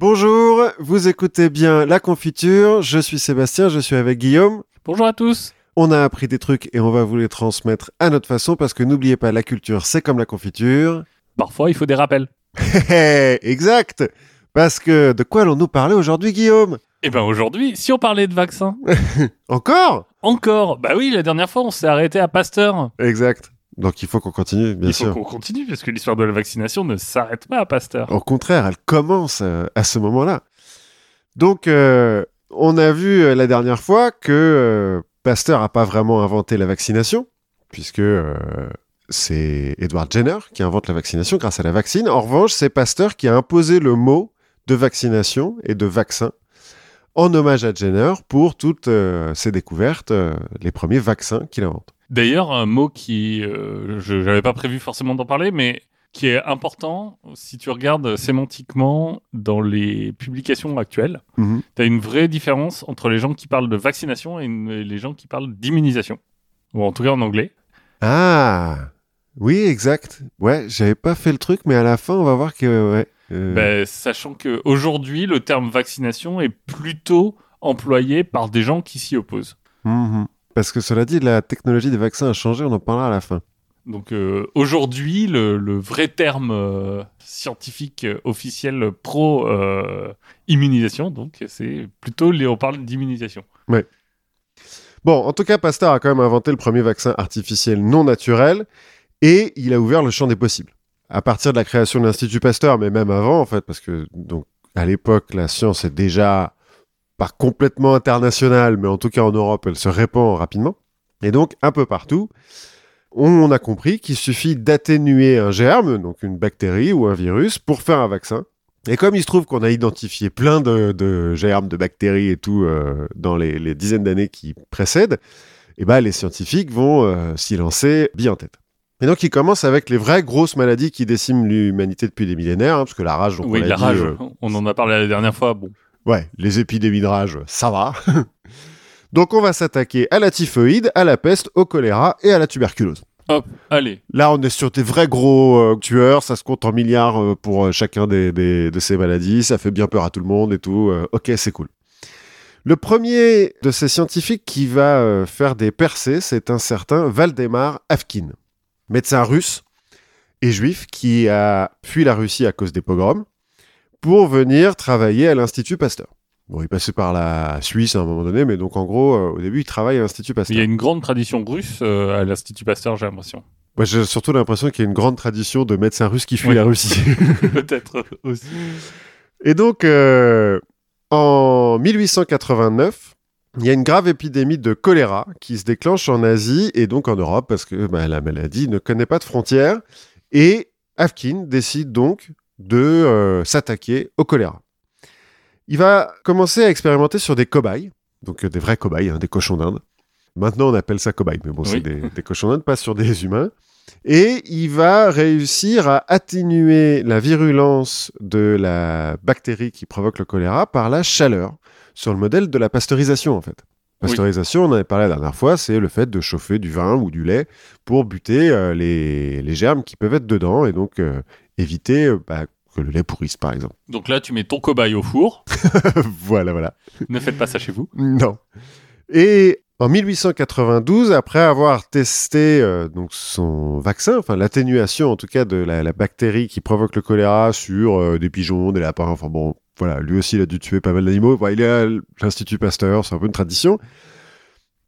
Bonjour, vous écoutez bien La Confiture, je suis Sébastien, je suis avec Guillaume. Bonjour à tous. On a appris des trucs et on va vous les transmettre à notre façon parce que n'oubliez pas, la culture c'est comme la confiture. Parfois, il faut des rappels. exact Parce que de quoi allons-nous parler aujourd'hui, Guillaume? Eh ben aujourd'hui, si on parlait de vaccins. Encore? Encore Bah oui, la dernière fois, on s'est arrêté à Pasteur. Exact. Donc il faut qu'on continue, bien il faut sûr. qu'on continue parce que l'histoire de la vaccination ne s'arrête pas à Pasteur. Au contraire, elle commence euh, à ce moment-là. Donc, euh, on a vu euh, la dernière fois que euh, Pasteur n'a pas vraiment inventé la vaccination, puisque euh, c'est Edward Jenner qui invente la vaccination grâce à la vaccine. En revanche, c'est Pasteur qui a imposé le mot de vaccination et de vaccin en hommage à Jenner pour toutes ses découvertes, les premiers vaccins qu'il invente. D'ailleurs, un mot qui, euh, je n'avais pas prévu forcément d'en parler, mais qui est important si tu regardes sémantiquement dans les publications actuelles. Mhm. Tu as une vraie différence entre les gens qui parlent de vaccination et une- et les gens qui parlent d'immunisation. Ou en tout cas en anglais. Ah oui, exact. Ouais, j'avais pas fait le truc, mais à la fin, on va voir que ouais. euh, Ben, sachant qu'aujourd'hui, le terme vaccination est plutôt employé par des gens qui s'y opposent. Mhm. Parce que cela dit, la technologie des vaccins a changé, on en parlera à la fin. Donc euh, aujourd'hui, le, le vrai terme euh, scientifique euh, officiel pro immunisation, donc c'est plutôt on parle d'immunisation. Bon, en tout cas, Pasteur a quand même inventé le premier vaccin artificiel non naturel et il a ouvert le champ des possibles. À partir de la création de l'Institut Pasteur, mais même avant, en fait, parce que donc à l'époque, la science est déjà pas complètement internationale, mais en tout cas en Europe, elle se répand rapidement. Et donc, un peu partout, on a compris qu'il suffit d'atténuer un germe, donc une bactérie ou un virus, pour faire un vaccin. Et comme il se trouve qu'on a identifié plein de, de germes, de bactéries et tout euh, dans les, les dizaines d'années qui précèdent, eh ben, les scientifiques vont euh, s'y lancer bien en tête. Et donc, ils commencent avec les vraies grosses maladies qui déciment l'humanité depuis des millénaires, hein, parce que la rage, donc oui, on l'a la dit, rage, euh, on en a parlé la dernière fois. Bon, Ouais, les épidémies de rage, ça va. Donc on va s'attaquer à la typhoïde, à la peste, au choléra et à la tuberculose. hop, allez. Là, on est sur des vrais gros euh, tueurs, ça se compte en milliards euh, pour euh, chacun des, des- de ces maladies, ça fait bien peur à tout le monde et tout. ok, c'est cool. Le premier de ces scientifiques qui va faire des percées, c'est un certain Valdemar Avkin, médecin russe et juif qui a fui la Russie à cause des pogroms pour venir travailler à l'Institut Pasteur. Bon, il passait par la Suisse à un moment donné, mais donc en gros, euh, au début, il travaille à l'Institut Il Pasteur. y a une grande tradition russe euh, à l'Institut Pasteur, j'ai l'impression. Moi, j'ai surtout l'impression qu'il y a une grande tradition de médecins russes qui fuient Oui. la Russie. Peut-être aussi. Et donc, euh, en 1889, il y a une grave épidémie de choléra qui se déclenche en Asie et donc en Europe parce que bah, la maladie ne connaît pas de frontières. Et Afkin décide donc de euh, s'attaquer au choléra. Il va commencer à expérimenter sur des cobayes, donc euh, des vrais cobayes, hein, des cochons d'Inde. Maintenant, on appelle ça cobayes, mais bon, c'est des, des cochons d'Inde, pas sur des humains. Et il va réussir à atténuer la virulence de la bactérie qui provoque le choléra par la chaleur, sur le modèle de la pasteurisation en fait. Pasteurisation, on en avait parlé la dernière fois, c'est le fait de chauffer du vin ou du lait pour buter euh, les, les germes qui peuvent être dedans et donc euh, éviter euh, bah, que le lait pourrisse par exemple. Donc là, tu mets ton cobaye au four. voilà, voilà. ne faites pas ça chez vous. Non. Et en 1892, après avoir testé euh, donc son vaccin, enfin l'atténuation en tout cas de la, la bactérie qui provoque le choléra sur euh, des pigeons, des lapins, enfin bon, voilà, lui aussi il a dû tuer pas mal d'animaux. Enfin, il est à l'Institut Pasteur, c'est un peu une tradition.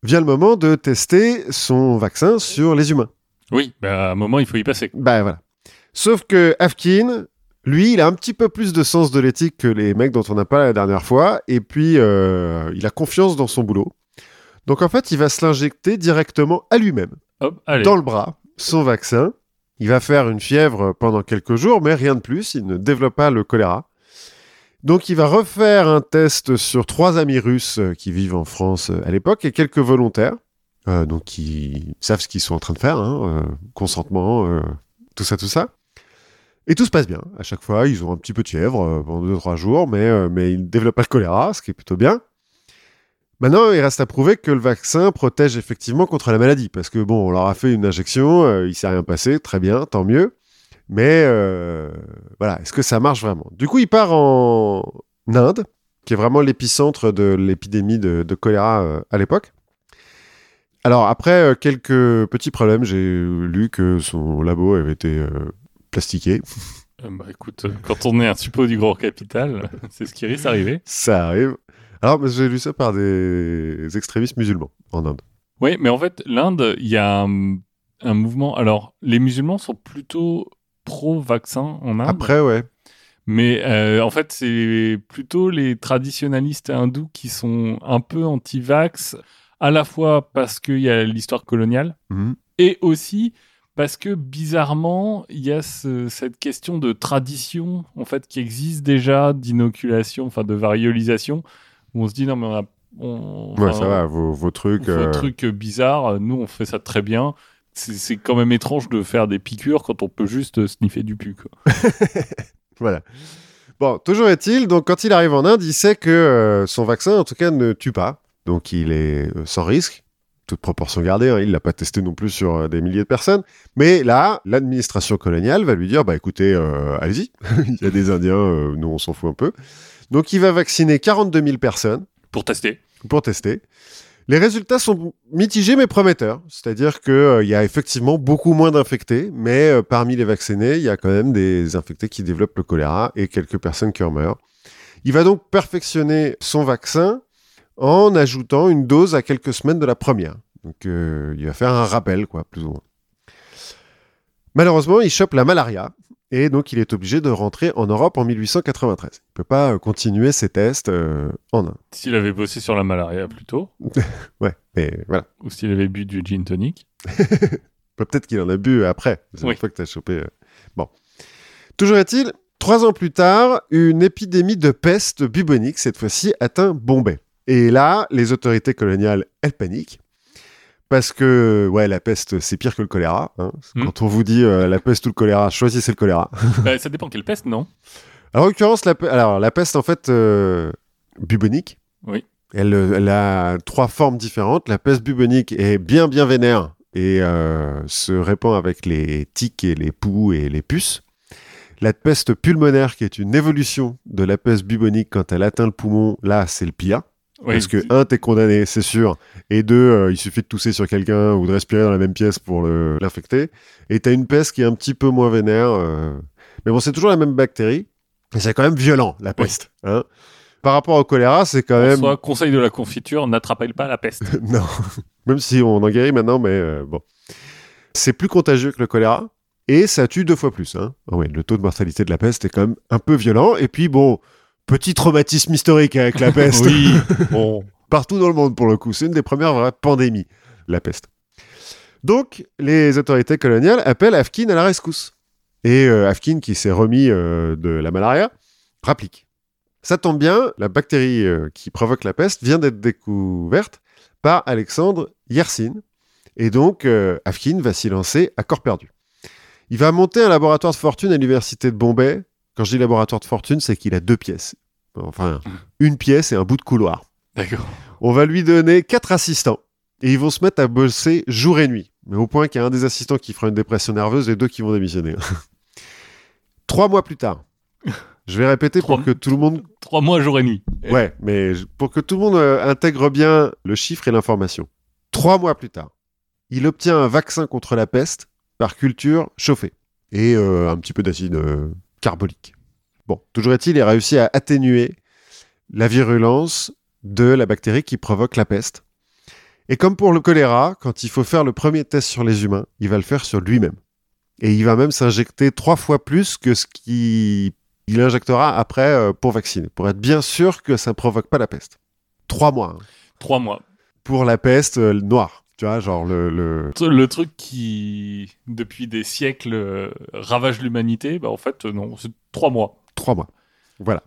Vient le moment de tester son vaccin sur les humains. Oui, bah, à un moment, il faut y passer. Bah voilà. Sauf que Afkin, lui, il a un petit peu plus de sens de l'éthique que les mecs dont on a parlé la dernière fois, et puis euh, il a confiance dans son boulot. Donc en fait, il va se l'injecter directement à lui-même, dans le bras, son vaccin. Il va faire une fièvre pendant quelques jours, mais rien de plus, il ne développe pas le choléra. Donc il va refaire un test sur trois amis russes euh, qui vivent en France euh, à l'époque et quelques volontaires, euh, donc qui savent ce qu'ils sont en train de faire, hein, euh, consentement, tout ça, tout ça. Et tout se passe bien. À chaque fois, ils ont un petit peu de fièvre euh, pendant deux trois jours, mais, euh, ils ne développent pas le choléra, ce qui est plutôt bien. Maintenant, il reste à prouver que le vaccin protège effectivement contre la maladie, parce que bon, on leur a fait une injection, euh, il s'est rien passé, très bien, tant mieux. Mais euh, voilà, est-ce que ça marche vraiment? Du coup, il part en Inde, qui est vraiment l'épicentre de l'épidémie de, choléra à l'époque. Alors après quelques petits problèmes, j'ai lu que son labo avait été plastiqué. Euh, bah écoute, euh, quand on est un suppôt du grand capital, c'est ce qui risque d'arriver. Ça arrive. Alors, mais j'ai lu ça par des extrémistes musulmans en Inde. Oui, mais en fait, l'Inde, il y a un, un mouvement. Alors, les musulmans sont plutôt pro-vaccin en Inde. Après, ouais. Mais euh, en fait, c'est plutôt les traditionalistes hindous qui sont un peu anti-vax, à la fois parce qu'il y a l'histoire coloniale, Mhm. et aussi parce que bizarrement, il y a ce- cette question de tradition en fait qui existe déjà d'inoculation, enfin de variolisation, où on se dit non mais on a, on, Ouais, ça va, vos, vos trucs. vos euh, trucs bizarres, nous on fait ça très bien. C'est quand même étrange de faire des piqûres quand on peut juste sniffer du pu. Quoi. Voilà. Bon, toujours est-il, donc quand il arrive en Inde, il sait que euh, son vaccin, en tout cas, ne tue pas. Donc il est euh, sans risque, toute proportion gardée. hein, il l'a pas testé non plus sur euh, des milliers de personnes. Mais là, l'administration coloniale va lui dire, bah écoutez, euh, allez-y, il y a des Indiens, euh, nous on s'en fout un peu. Donc il va vacciner 42 000 personnes Pour tester. pour tester. Les résultats sont mitigés mais prometteurs, c'est-à-dire qu'il il y a effectivement beaucoup moins d'infectés, mais euh, parmi les vaccinés, il y a quand même des infectés qui développent le choléra et quelques personnes qui en meurent. Il va donc perfectionner son vaccin en ajoutant une dose à quelques semaines de la première. Donc euh, il va faire un rappel, quoi, plus ou moins. Malheureusement, il chope la malaria et donc il est obligé de rentrer en Europe en 1893. Il peut pas euh, continuer ses tests euh, en Inde. S'il avait bossé sur la malaria plus tôt, Ouais, mais voilà. ou s'il avait bu du gin tonic. Peut-être qu'il en a bu après. C'est Oui. une fois que tu as chopé. euh. Bon. Toujours est-il, trois ans plus tard, une épidémie de peste bubonique, cette fois-ci, atteint Bombay. Et là, les autorités coloniales, elles paniquent. Parce que, ouais, la peste, c'est pire que le choléra. hein. Hmm. Quand on vous dit euh, la peste ou le choléra, choisissez le choléra. Bah, ça dépend quelle peste, non? Alors, en l'occurrence, la, pe- alors, la peste, en fait, euh, bubonique, Oui. elle, euh, elle a trois formes différentes. La peste bubonique est bien, bien vénère et euh, se répand avec les tiques et les poux et les puces. La peste pulmonaire, qui est une évolution de la peste bubonique quand elle atteint le poumon, là, c'est le pire. Oui, Parce que, un, t'es condamné, c'est sûr. Et deux, euh, il suffit de tousser sur quelqu'un ou de respirer dans la même pièce pour l'infecter. Et t'as une peste qui est un petit peu moins vénère. euh. Mais bon, c'est toujours la même bactérie. Et c'est quand même violent, la peste. hein. Par rapport au choléra, c'est quand En même... soi, conseil de la confiture, n'attrapez pas la peste. non. Même si on en guérit maintenant, mais euh, bon. C'est plus contagieux que le choléra. Et ça tue deux fois plus. Hein. Ouais, le taux de mortalité de la peste est quand même un peu violent. Et puis, bon, petit traumatisme historique avec la peste. oui, bon. partout dans le monde pour le coup. C'est une des premières vraies pandémies, la peste. Donc, les autorités coloniales appellent Afkin à la rescousse. Et euh, Afkin, qui s'est remis euh, de la malaria, rapplique. Ça tombe bien, la bactérie euh, qui provoque la peste vient d'être découverte par Alexandre Yersin. Et donc, Afkin va s'y lancer à corps perdu. Il va monter un laboratoire de fortune à l'université de Bombay. Quand je dis laboratoire de fortune, c'est qu'il a deux pièces. Enfin, une pièce et un bout de couloir. D'accord. On va lui donner quatre assistants. Et ils vont se mettre à bosser jour et nuit. Mais au point qu'il y a un des assistants qui fera une dépression nerveuse et deux qui vont démissionner. Trois mois plus tard. Je vais répéter pour que tout le monde... Trois mois, jour et nuit. Ouais, mais pour que tout le monde euh, intègre bien le chiffre et l'information. Trois mois plus tard, il obtient un vaccin contre la peste par culture chauffée. Et euh, un petit peu d'acide euh, carbolique. Bon, toujours est-il, il a réussi à atténuer la virulence de la bactérie qui provoque la peste. Et comme pour le choléra, quand il faut faire le premier test sur les humains, il va le faire sur lui-même. Et il va même s'injecter trois fois plus que ce qu'il il injectera après euh, pour vacciner, pour être bien sûr que ça ne provoque pas la peste. Trois mois hein, Trois mois. pour la peste euh, noire. Tu vois, genre le, le- Le truc qui, depuis des siècles, euh, ravage l'humanité, bah en fait, non, c'est trois mois. Trois mois. Voilà.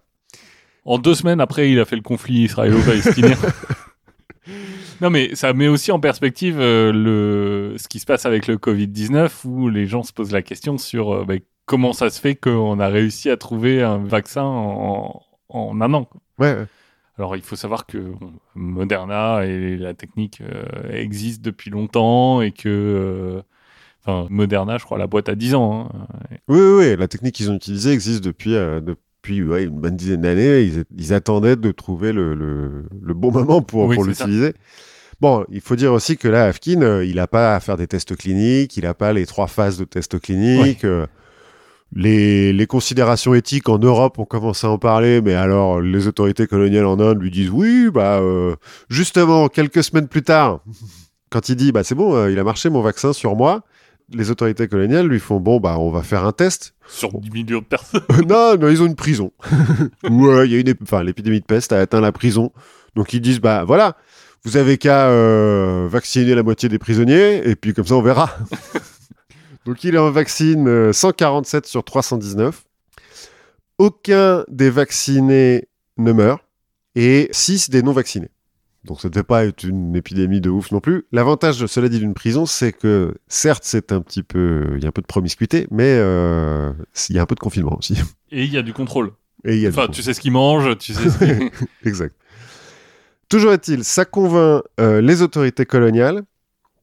En deux semaines après, il a fait le conflit israélo-palestinien. non, mais ça met aussi en perspective euh, le... ce qui se passe avec le Covid-19, où les gens se posent la question sur euh, bah, comment ça se fait qu'on a réussi à trouver un vaccin en, en un an. Ouais, ouais. Alors, il faut savoir que bon, Moderna et la technique euh, existent depuis longtemps et que Enfin, Moderna, je crois, la boîte a 10 ans. hein. Oui, oui, oui, la technique qu'ils ont utilisée existe depuis, euh, depuis ouais, une bonne dizaine d'années. Ils, ils attendaient de trouver le, le, le bon moment pour, Oui, l'utiliser. Bon, il faut dire aussi que là, Afkin, euh, il n'a pas à faire des tests cliniques, il n'a pas les trois phases de tests cliniques. euh, les, les considérations éthiques en Europe, on commence à en parler, mais alors les autorités coloniales en Inde lui disent oui, bah euh, justement quelques semaines plus tard, quand il dit bah c'est bon, euh, il a marché mon vaccin sur moi, les autorités coloniales lui font bon bah on va faire un test. Sur 10 millions de personnes. non, non, ils ont une prison. ouais, il y a une, enfin l'épidémie de peste a atteint la prison, donc ils disent bah voilà, vous avez qu'à euh, vacciner la moitié des prisonniers et puis comme ça on verra. donc il en vaccine euh, 147 sur 319. Aucun des vaccinés ne meurt et 6 des non vaccinés. Donc ça ne devait pas être une épidémie de ouf non plus. L'avantage, cela dit, d'une prison, c'est que certes, c'est un petit peu, il y a un peu de promiscuité, mais euh, il y a un peu de confinement aussi. Et il y a du contrôle. Et il y a du Enfin, tu sais ce qu'ils mangent, tu sais ce qu'ils... Exact. Toujours est-il, ça convainc euh, les autorités coloniales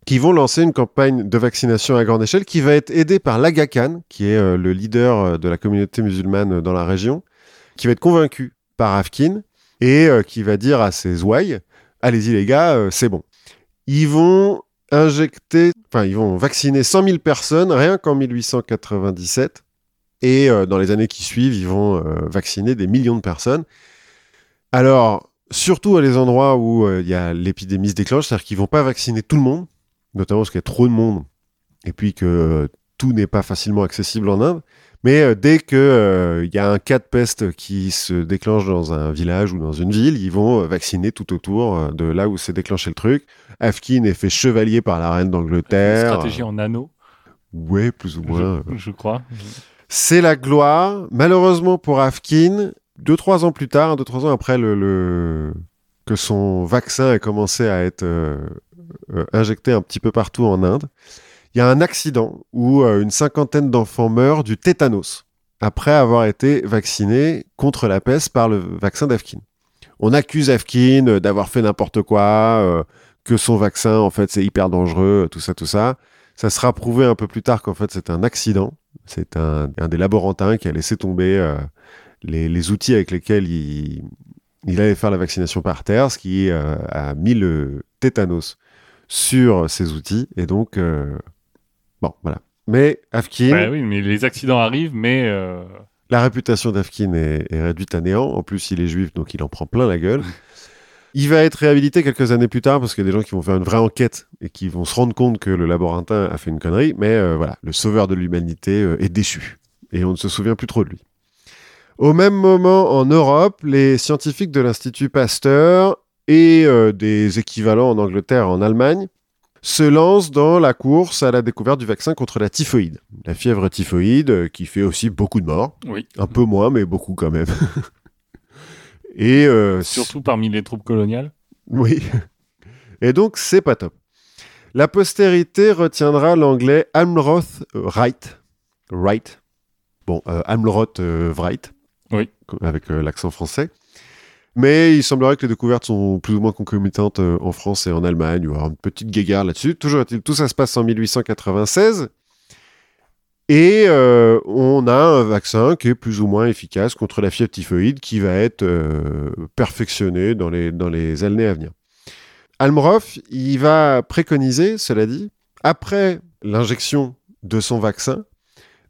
qui vont lancer une campagne de vaccination à grande échelle qui va être aidée par l'Aga Khan, qui est euh, le leader de la communauté musulmane dans la région, qui va être convaincu par Afkin et qui va dire à ses ouailles Allez-y les gars, euh, c'est bon. Ils vont injecter, enfin, ils vont vacciner 100 000 personnes rien qu'en 1897. Et euh, dans les années qui suivent, ils vont euh, vacciner des millions de personnes. Alors, surtout à les endroits où il l'épidémie se déclenche, c'est-à-dire qu'ils vont pas vacciner tout le monde, notamment parce qu'il y a trop de monde, et puis que tout n'est pas facilement accessible en Inde. Mais euh, dès que euh, y a un cas de peste qui se déclenche dans un village ou dans une ville, ils vont euh, vacciner tout autour de là où s'est déclenché le truc. Afkin est fait chevalier par la reine Une d'Angleterre. stratégie en anneau, Ouais, plus ou moins. je, je crois. c'est la gloire. Malheureusement pour Afkin, deux, trois ans plus tard, deux, trois ans après le, le- que son vaccin a commencé à être euh, euh, injecté un petit peu partout en Inde, il y a un accident où euh, une cinquantaine d'enfants meurent du tétanos après avoir été vaccinés contre la peste par le vaccin d'Afkin. On accuse Afkin d'avoir fait n'importe quoi, euh, que son vaccin, en fait, c'est hyper dangereux, tout ça, tout ça. Ça sera prouvé un peu plus tard qu'en fait, c'est un accident. C'est un, des laborantins qui a laissé tomber euh, les, outils avec lesquels il, allait faire la vaccination par terre, ce qui a mis le tétanos sur ces outils. Et donc, bon, voilà. Mais Afkin, Ouais, oui, mais les accidents arrivent, mais euh, la réputation d'Afkin est, est réduite à néant. En plus, il est juif, donc il en prend plein la gueule. Il va être réhabilité quelques années plus tard parce qu'il y a des gens qui vont faire une vraie enquête et qui vont se rendre compte que le laborantin a fait une connerie. Mais euh, voilà, le sauveur de l'humanité euh, est déchu et on ne se souvient plus trop de lui. Au même moment, en Europe, les scientifiques de l'Institut Pasteur et des équivalents en Angleterre et en Allemagne se lancent dans la course à la découverte du vaccin contre la typhoïde. La fièvre typhoïde euh, qui fait aussi beaucoup de morts. oui, Un peu moins, mais beaucoup quand même. Et euh, surtout parmi les troupes coloniales. oui. Et donc c'est pas top. La postérité retiendra l'anglais Almroth Wright. Wright. Bon, euh, Almroth euh, Wright. Oui. Avec l'accent français. Mais il semblerait que les découvertes sont plus ou moins concomitantes euh, en France et en Allemagne. Y aura une petite guéguerre là-dessus. Toujours tout ça se passe en 1896. Et euh, on a un vaccin qui est plus ou moins efficace contre la fièvre typhoïde qui va être euh, perfectionné dans les, années à venir. Almroth, il va préconiser, cela dit, après l'injection de son vaccin,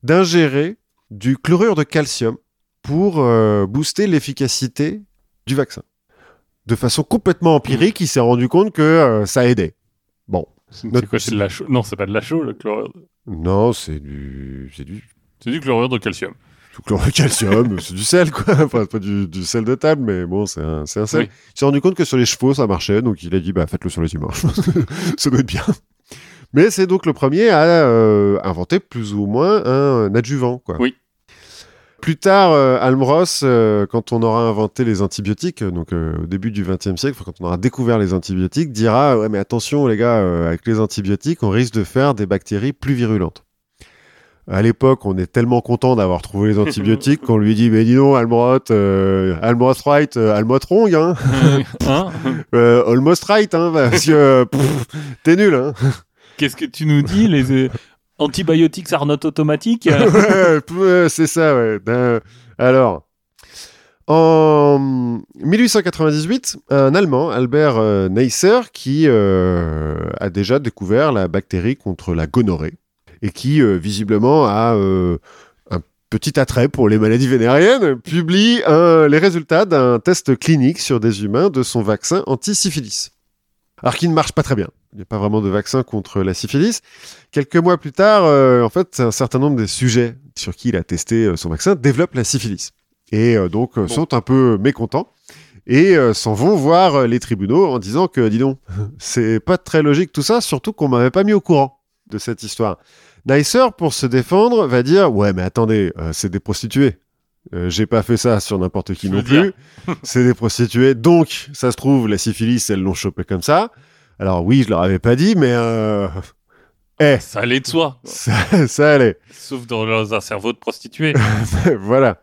d'ingérer du chlorure de calcium pour booster l'efficacité du vaccin. De façon complètement empirique, il s'est rendu compte que euh, ça aidait. Bon, C'est Notre- quoi C'est de la chaux Non, c'est pas de la chaux, le chlorure. non, c'est du, c'est du, C'est du chlorure de calcium. du chlorure de calcium, c'est du sel, quoi. Enfin, pas du, du sel de table, mais bon, c'est un, un sel. Oui. Il s'est rendu compte que sur les chevaux, ça marchait, donc il a dit, bah, faites-le sur les humains. ça doit être bien. Mais c'est donc le premier à euh, inventer plus ou moins un adjuvant, quoi. Oui. Plus tard, euh, Almroth, euh, quand on aura inventé les antibiotiques, donc euh, au début du XXe siècle, quand on aura découvert les antibiotiques, dira ouais mais attention les gars, euh, avec les antibiotiques, on risque de faire des bactéries plus virulentes. À l'époque, on est tellement content d'avoir trouvé les antibiotiques qu'on lui dit mais dis donc Almroth, euh, Almroth right, euh, Almroth wrong, hein, hein euh, almost right, hein, parce que euh, t'es nul, hein. Qu'est-ce que tu nous dis les... Antibiotics are not automatic. Ouais, c'est ça, ouais. Ben, Alors, en 1898, un Allemand, Albert euh, Neisser, qui euh, a déjà découvert la bactérie contre la gonorrhée et qui, euh, visiblement, a un petit attrait pour les maladies vénériennes, publie les résultats d'un test clinique sur des humains de son vaccin anti-syphilis. Alors qui ne marche pas très bien. Il n'y a pas vraiment de vaccin contre la syphilis. Quelques mois plus tard, euh, en fait, un certain nombre des sujets sur qui il a testé euh, son vaccin développent la syphilis. Et euh, donc Bon. sont un peu mécontents et s'en vont voir les tribunaux en disant que, dis donc, c'est pas très logique tout ça, surtout qu'on m'avait pas mis au courant de cette histoire. Neisser, pour se défendre, va dire Ouais, mais attendez, euh, c'est des prostituées. Euh, J'ai pas fait ça sur n'importe qui Je non plus. c'est des prostituées. Donc, ça se trouve, la syphilis, elles l'ont chopé comme ça. Alors, oui, je leur avais pas dit, mais. Euh... Eh, Ça allait de soi. ça, ça allait. Sauf dans un cerveau de prostituée. voilà.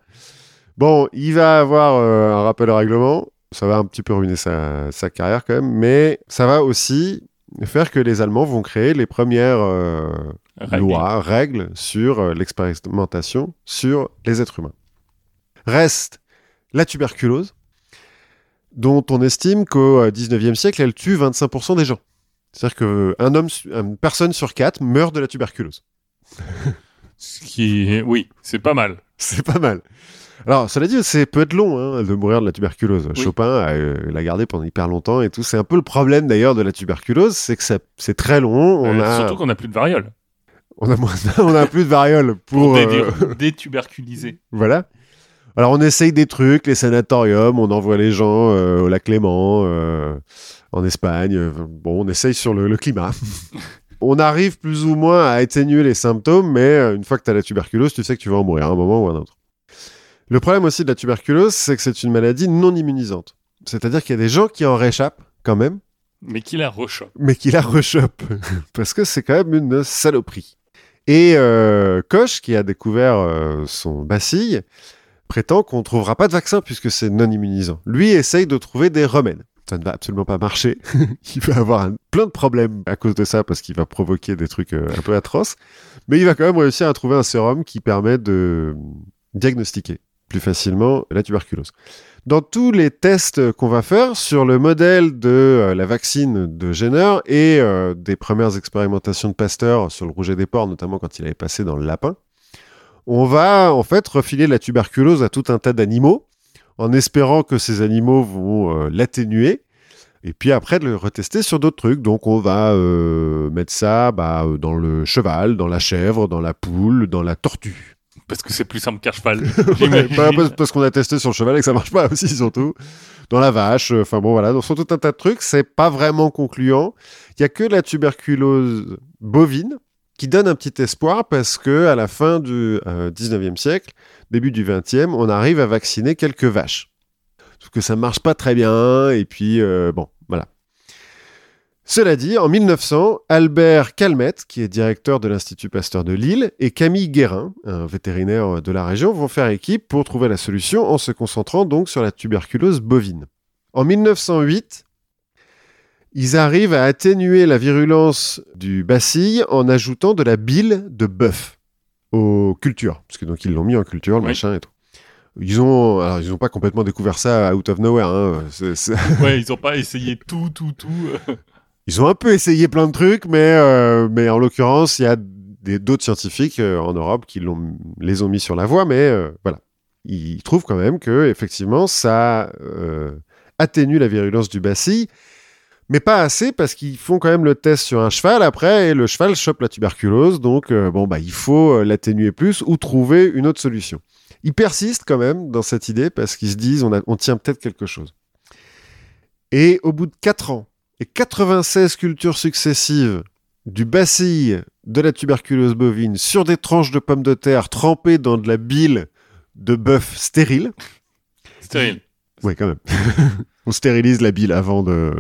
Bon, il va avoir euh, un rappel au règlement. Ça va un petit peu ruiner sa, sa carrière quand même, mais ça va aussi faire que les Allemands vont créer les premières euh, lois, règles sur euh, l'expérimentation sur les êtres humains. Reste la tuberculose, dont on estime qu'au euh, 19e siècle, elle tue 25% des gens. C'est-à-dire qu'un homme, une personne sur quatre meurt de la tuberculose. Ce qui, oui, c'est pas mal. C'est pas mal. Alors, cela dit, c'est peut être long hein, de mourir de la tuberculose. Oui. Chopin euh, l'a gardé pendant hyper longtemps et tout. C'est un peu le problème d'ailleurs de la tuberculose, c'est que ça- c'est très long. On, Euh, a, Surtout qu'on n'a plus de variole. on, a, moins- on a plus de variole pour. Pour euh, dé- détuberculiser. voilà. Alors, on essaye des trucs, les sanatoriums, on envoie les gens euh, au lac Léman, euh, en Espagne. euh, Bon, on essaye sur le, le climat. on arrive plus ou moins à atténuer les symptômes, mais une fois que tu as la tuberculose, tu sais que tu vas en mourir à un moment ou à un autre. Le problème aussi de la tuberculose, c'est que c'est une maladie non immunisante. C'est-à-dire qu'il y a des gens qui en réchappent quand même, Mais qui la rechoppe. mais qui la rechopent. Parce que c'est quand même une saloperie. Et euh, Koch, qui a découvert euh, son bacille, prétend qu'on ne trouvera pas de vaccin puisque c'est non immunisant. Lui essaye de trouver des remèdes. Ça ne va absolument pas marcher. il va avoir un- plein de problèmes à cause de ça parce qu'il va provoquer des trucs euh, un peu atroces. Mais il va quand même réussir à trouver un sérum qui permet de diagnostiquer plus facilement la tuberculose. Dans tous les tests qu'on va faire sur le modèle de euh, la vaccine de Jenner et euh, des premières expérimentations de Pasteur sur le rouget des porcs, notamment quand il avait passé dans le lapin, on va en fait refiler la tuberculose à tout un tas d'animaux en espérant que ces animaux vont euh, l'atténuer et puis après de le retester sur d'autres trucs. Donc on va euh, mettre ça bah, euh, dans le cheval, dans la chèvre, dans la poule, dans la tortue. Parce que c'est plus simple qu'un cheval. Ouais, parce qu'on a testé sur le cheval et que ça marche pas aussi surtout. Dans la vache, enfin bon voilà, donc sur tout un tas de trucs, c'est pas vraiment concluant. Il y a que la tuberculose bovine qui donne un petit espoir parce que à la fin du euh, 19e siècle, début du 20e, on arrive à vacciner quelques vaches. Sauf que ça marche pas très bien et puis euh, bon, voilà. Cela dit, en 1900, Albert Calmette, qui est directeur de l'Institut Pasteur de Lille, et Camille Guérin, un vétérinaire de la région, vont faire équipe pour trouver la solution en se concentrant donc sur la tuberculose bovine. En 1908, ils arrivent à atténuer la virulence du bacille en ajoutant de la bile de bœuf aux cultures, parce que donc ils l'ont mis en culture, le Oui. machin et tout. Ils ont, alors ils ont pas complètement découvert ça out of nowhere. hein. Ouais, ils ont pas essayé tout, tout, tout. ils ont un peu essayé plein de trucs, mais, euh, mais en l'occurrence, il y a d'autres scientifiques euh, en Europe qui l'ont, les ont mis sur la voie, mais euh, voilà. Ils trouvent quand même que effectivement ça atténue la virulence du bacille, mais pas assez parce qu'ils font quand même le test sur un cheval après et le cheval chope la tuberculose, donc euh, bon bah il faut euh, l'atténuer plus ou trouver une autre solution. Ils persistent quand même dans cette idée parce qu'ils se disent on, a- on tient peut-être quelque chose. Et au bout de 4 ans, et 96 cultures successives du bacille de la tuberculose bovine sur des tranches de pommes de terre trempées dans de la bile de bœuf stérile. Stérile. Oui, quand même. On stérilise la bile avant de.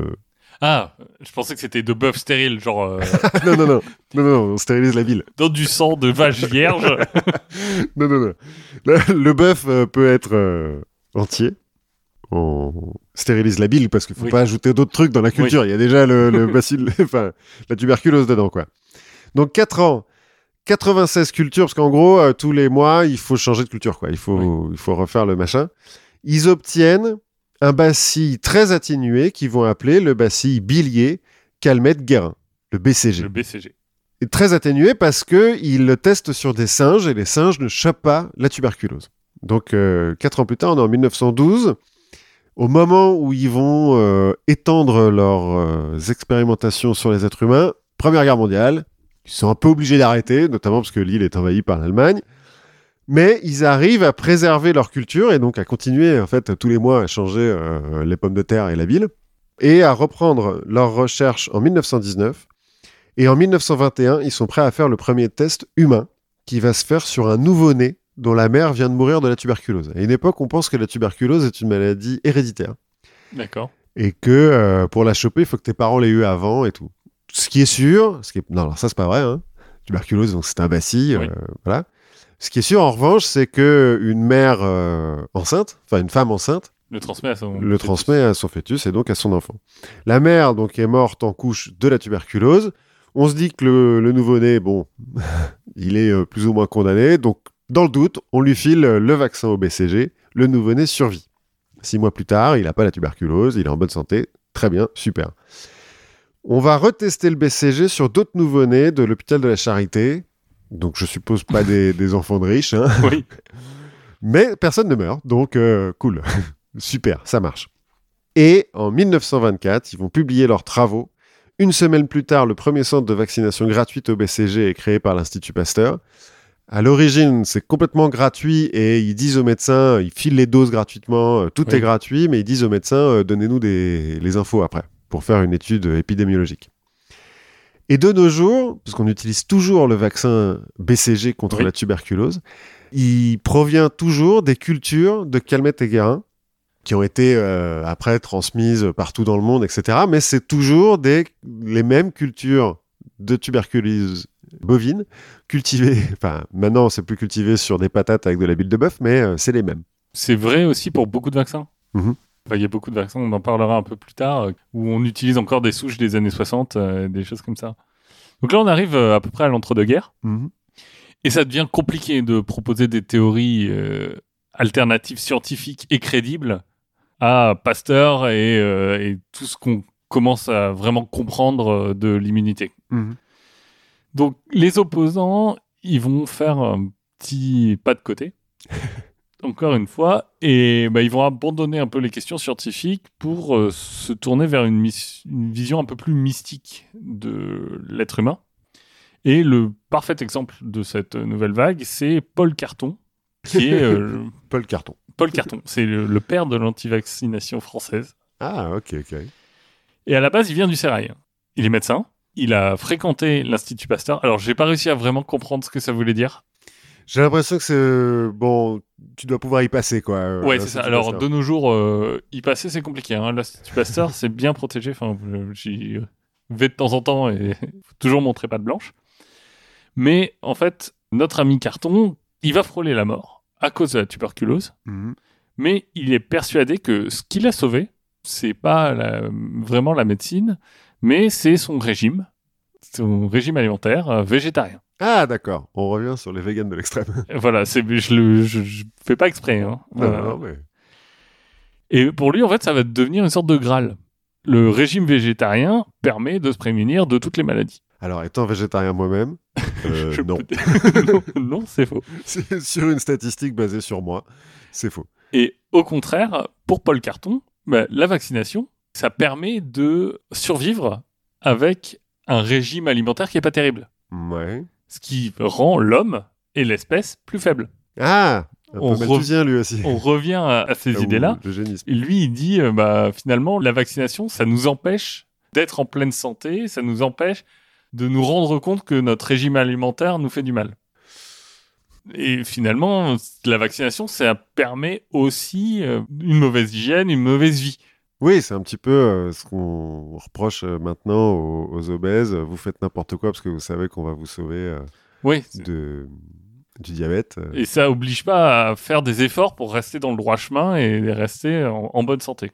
Ah, je pensais que c'était de bœuf stérile, genre euh, Non, non, non. Non, non, on stérilise la bile. dans du sang de vache vierge. Non, non, non. Le, le bœuf euh, peut être euh, entier. On stérilise la bile parce qu'il faut Oui. pas ajouter d'autres trucs dans la culture. Il y a déjà le, le bacille, enfin, la tuberculose dedans, quoi. Donc, 4 ans, 96 cultures, parce qu'en gros, euh, tous les mois, il faut changer de culture, quoi. Il faut, il faut refaire le machin. Ils obtiennent un bacille très atténué qu'ils vont appeler le bacille bilier calmette guérin, le BCG. Le BCG. Et très atténué parce que ils le testent sur des singes et les singes ne chopent pas la tuberculose. Donc, euh, quatre ans plus tard, on est en 1912. Au moment où ils vont euh, étendre leurs euh, expérimentations sur les êtres humains, Première Guerre mondiale, ils sont un peu obligés d'arrêter, notamment parce que l'île est envahie par l'Allemagne. Mais ils arrivent à préserver leur culture et donc à continuer en fait tous les mois à changer euh, les pommes de terre et la ville et à reprendre leurs recherches en 1919. Et en 1921, ils sont prêts à faire le premier test humain qui va se faire sur un nouveau-né dont la mère vient de mourir de la tuberculose. À une époque, on pense que la tuberculose est une maladie héréditaire D'accord. et que euh, pour la choper, il faut que tes parents l'aient eu avant et tout. Ce qui est sûr, ce qui est... non, alors ça c'est pas vrai. Hein. Tuberculose, donc c'est un bacille, Oui. euh, voilà. Ce qui est sûr en revanche, c'est que une mère euh, enceinte, enfin une femme enceinte, Le transmet à son. le transmet à son fœtus et donc à son enfant. La mère donc est morte en couche de la tuberculose. On se dit que le, le nouveau-né, bon, il est euh, plus ou moins condamné. Donc dans le doute, on lui file le vaccin au BCG. Le nouveau-né survit. Six mois plus tard, il n'a pas la tuberculose, il est en bonne santé. Très bien, super. On va retester le BCG sur d'autres nouveau-nés de l'hôpital de la Charité. Donc je suppose pas des, des enfants de riches. hein. Oui. Mais personne ne meurt, donc euh, cool. Super, ça marche. Et en 1924, ils vont publier leurs travaux. Une semaine plus tard, le premier centre de vaccination gratuite au BCG est créé par l'Institut Pasteur. À l'origine, c'est complètement gratuit et ils disent aux médecins, ils filent les doses gratuitement, euh, tout Oui. est gratuit, mais ils disent aux médecins, euh, donnez-nous les infos après pour faire une étude épidémiologique. Et de nos jours, puisqu'on utilise toujours le vaccin BCG contre Oui. la tuberculose, il provient toujours des cultures de Calmette et Guérin qui ont été euh, après transmises partout dans le monde, etc. Mais c'est toujours des, les mêmes cultures de tuberculose bovine cultivées. Enfin, maintenant, c'est plus cultivé sur des patates avec de la bile de bœuf, mais euh, c'est les mêmes. C'est vrai aussi pour beaucoup de vaccins. Mhm. Enfin, il y a beaucoup de vaccins, on en parlera un peu plus tard, euh, où on utilise encore des souches des années 60, euh, des choses comme ça. Donc là, on arrive euh, à peu près à l'entre-deux-guerres, et ça devient compliqué de proposer des théories euh, alternatives scientifiques et crédibles à Pasteur et, euh, et tout ce qu'on commence à vraiment comprendre de l'immunité. Mhm. Donc les opposants, ils vont faire un petit pas de côté, encore une fois, et bah, ils vont abandonner un peu les questions scientifiques pour euh, se tourner vers une, vision un peu plus mystique de l'être humain. Et le parfait exemple de cette nouvelle vague, c'est Paul Carton, qui est euh, Paul Carton. Paul Carton, c'est le, le père de l'antivaccination française. Ah, ok, ok. Et à la base, il vient du Sérail. Il est médecin. Il a fréquenté l'Institut Pasteur. Alors, j'ai pas réussi à vraiment comprendre ce que ça voulait dire. J'ai l'impression que c'est bon. Tu dois pouvoir y passer, quoi. euh, ouais, là, c'est ça. Alors, de nos jours, euh, y passer, c'est compliqué. Hein. Pasteur, c'est bien protégé. Enfin, euh, j'y vais de temps en temps et faut toujours montrer patte blanche. Mais en fait, notre ami Carton, il va frôler la mort à cause de la tuberculose. Mhm. mais il est persuadé que ce qui l'a sauvé, c'est pas la- vraiment la médecine, mais c'est son régime, son régime alimentaire euh, végétarien. Ah, d'accord. On revient sur les végans de l'extrême. Voilà, c'est, je, le, je, je fais pas exprès. hein. Non, Euh, non, mais- Et pour lui, en fait, ça va devenir une sorte de Graal. Le régime végétarien permet de se prémunir de toutes les maladies. Alors, étant végétarien moi-même, euh, non. non, non, c'est faux. Sur une statistique basée sur moi, c'est faux. Et au contraire, pour Paul Carton, bah, la vaccination, ça permet de survivre avec un régime alimentaire qui est pas terrible. Ouais. Ce qui rend l'homme et l'espèce plus faibles. Ah, un On peu re- malthusien lui aussi. On revient à, à ces Ou idées-là. lui, il dit, euh, bah, finalement, la vaccination, ça nous empêche d'être en pleine santé, ça nous empêche de nous rendre compte que notre régime alimentaire nous fait du mal. Et finalement, la vaccination, ça permet aussi euh, une mauvaise hygiène, une mauvaise vie. Oui, c'est un petit peu euh, ce qu'on reproche euh, maintenant aux, aux obèses. Vous faites n'importe quoi parce que vous savez qu'on va vous sauver euh, Oui, de, du diabète. Et ça oblige pas à faire des efforts pour rester dans le droit chemin et rester en, en bonne santé.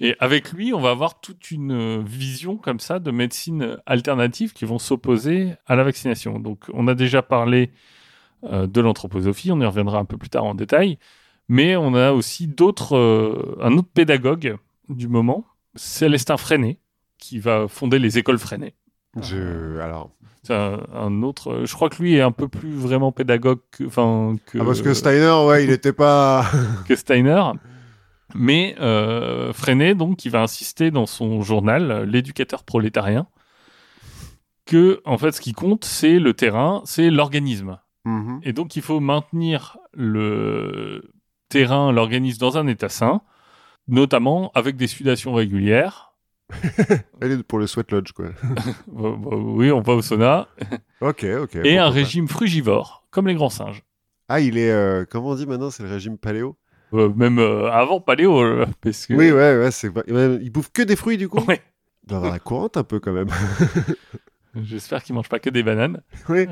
Et avec lui, on va avoir toute une vision comme ça de médecine alternative qui vont s'opposer à la vaccination. Donc, on a déjà parlé de l'anthroposophie, on y reviendra un peu plus tard en détail, mais on a aussi d'autres, un autre pédagogue du moment, Célestin Freinet, qui va fonder les écoles Freinet. Je... Alors, C'est un, un autre. Je crois que lui est un peu plus vraiment pédagogue que, enfin, que, ah, parce que Steiner, ouais, il était pas. que Steiner. Mais euh, Freinet, donc, qui va insister dans son journal, L'éducateur prolétarien, que, en fait, ce qui compte, c'est le terrain, c'est l'organisme. Mhm. Et donc, il faut maintenir le terrain, l'organisme dans un état sain, notamment avec des sudations régulières. Elle est pour le sweat lodge, quoi. Bah, oui, on va au sauna. ok, ok. Et un pas. régime frugivore, comme les grands singes. Ah, il est. euh, comment on dit maintenant C'est le régime paléo? Euh, même euh, avant paléo, parce que... Oui, ouais, ouais. c'est Il bouffe que des fruits, du coup? Ouais. Avoir la courante un peu, quand même. J'espère qu'il mange pas que des bananes. oui.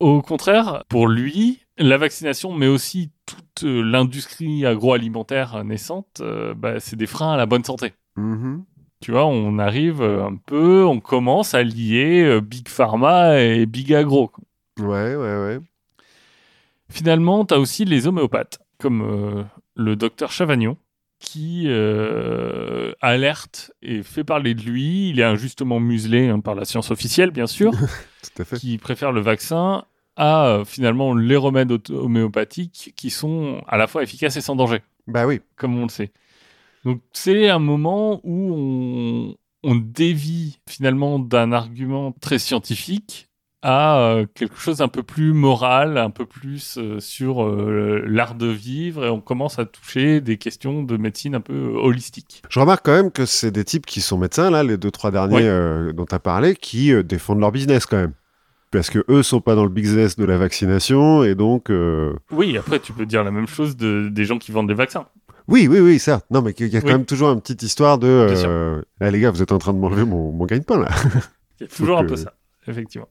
Au contraire, pour lui, la vaccination, mais aussi toute euh, l'industrie agroalimentaire naissante, euh, bah, c'est des freins à la bonne santé. Mhm. Tu vois, on arrive euh, un peu, on commence à lier Big Pharma et Big Agro. Ouais, ouais, ouais. Finalement, tu as aussi les homéopathes, comme euh, le docteur Chavagnon, qui euh, alerte et fait parler de lui. Il est injustement muselé hein, par la science officielle, bien sûr, Tout à fait. qui préfère le vaccin à euh, finalement les remèdes homéopathiques qui sont à la fois efficaces et sans danger, Bah oui. comme on le sait. Donc c'est un moment où on, on dévie finalement d'un argument très scientifique à euh, quelque chose un peu plus moral, un peu plus euh, sur l'art de vivre, et on commence à toucher des questions de médecine un peu holistique. Je remarque quand même que c'est des types qui sont médecins, là, les deux, trois derniers Oui. euh, dont tu as parlé, qui défendent leur business quand même. Parce que eux sont pas dans le business de la vaccination et donc. euh, Oui, après tu peux dire la même chose de, des gens qui vendent des vaccins. Oui, oui, oui, certes. Non, mais il y a quand Oui. même toujours une petite histoire de. Euh, Là, les gars, vous êtes en train de m'enlever mon, mon gagne-pain, là. Il y a toujours un peu ça, effectivement.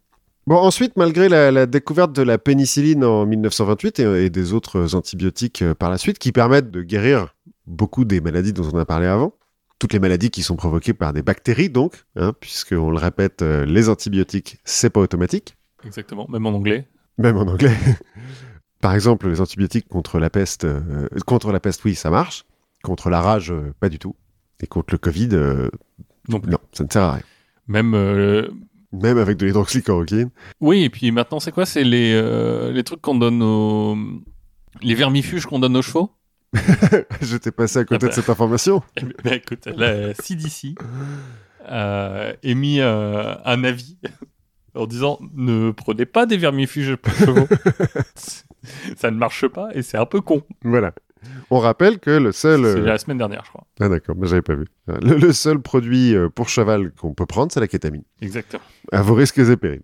Bon, ensuite, malgré la, la découverte de la pénicilline en 1928 et, et des autres antibiotiques euh, par la suite, qui permettent de guérir beaucoup des maladies dont on a parlé avant, toutes les maladies qui sont provoquées par des bactéries, donc, hein, puisque on le répète, euh, les antibiotiques, c'est pas automatique, Exactement, même en anglais. même en anglais. par exemple, les antibiotiques contre la peste, euh, contre la peste, oui, ça marche. Contre la rage, euh, pas du tout. Et contre le Covid, Non plus. non, ça ne sert à rien. Même Même avec de l'hydroxychloroquine. Oui, et puis maintenant, c'est quoi? C'est les, euh, les trucs qu'on donne aux. Les vermifuges qu'on donne aux chevaux? Je t'ai passé à côté Ah de bah. cette information. Eh écoute, la CDC a émis euh, un avis en disant ne prenez pas des vermifuges pour chevaux. Ça ne marche pas et c'est un peu con. Voilà. On rappelle que le seul. C'est euh, la semaine dernière, je crois. Ah d'accord, mais j'avais pas vu. Le, le seul produit euh, pour cheval qu'on peut prendre, c'est la kétamine. Exactement. À vos risques et périls.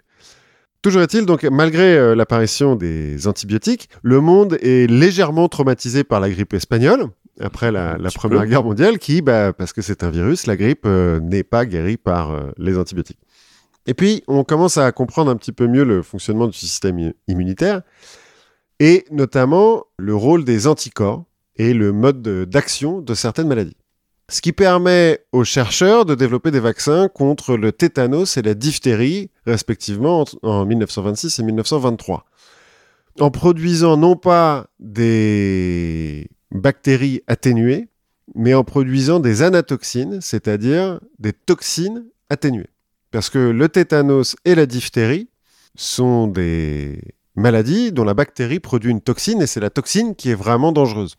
Toujours est-il, donc, malgré euh, l'apparition des antibiotiques, le monde est légèrement traumatisé par la grippe espagnole, après la, Première. Guerre mondiale, qui, bah, parce que c'est un virus, la grippe euh, n'est pas guérie par euh, les antibiotiques. Et puis, on commence à comprendre un petit peu mieux le fonctionnement du système immunitaire, et notamment le rôle des anticorps et le mode de- d'action de certaines maladies. Ce qui permet aux chercheurs de développer des vaccins contre le tétanos et la diphtérie, respectivement en, en 1926 et 1923. En produisant non pas des bactéries atténuées, mais en produisant des anatoxines, c'est-à-dire des toxines atténuées. Parce que le tétanos et la diphtérie sont des maladies dont la bactérie produit une toxine et c'est la toxine qui est vraiment dangereuse.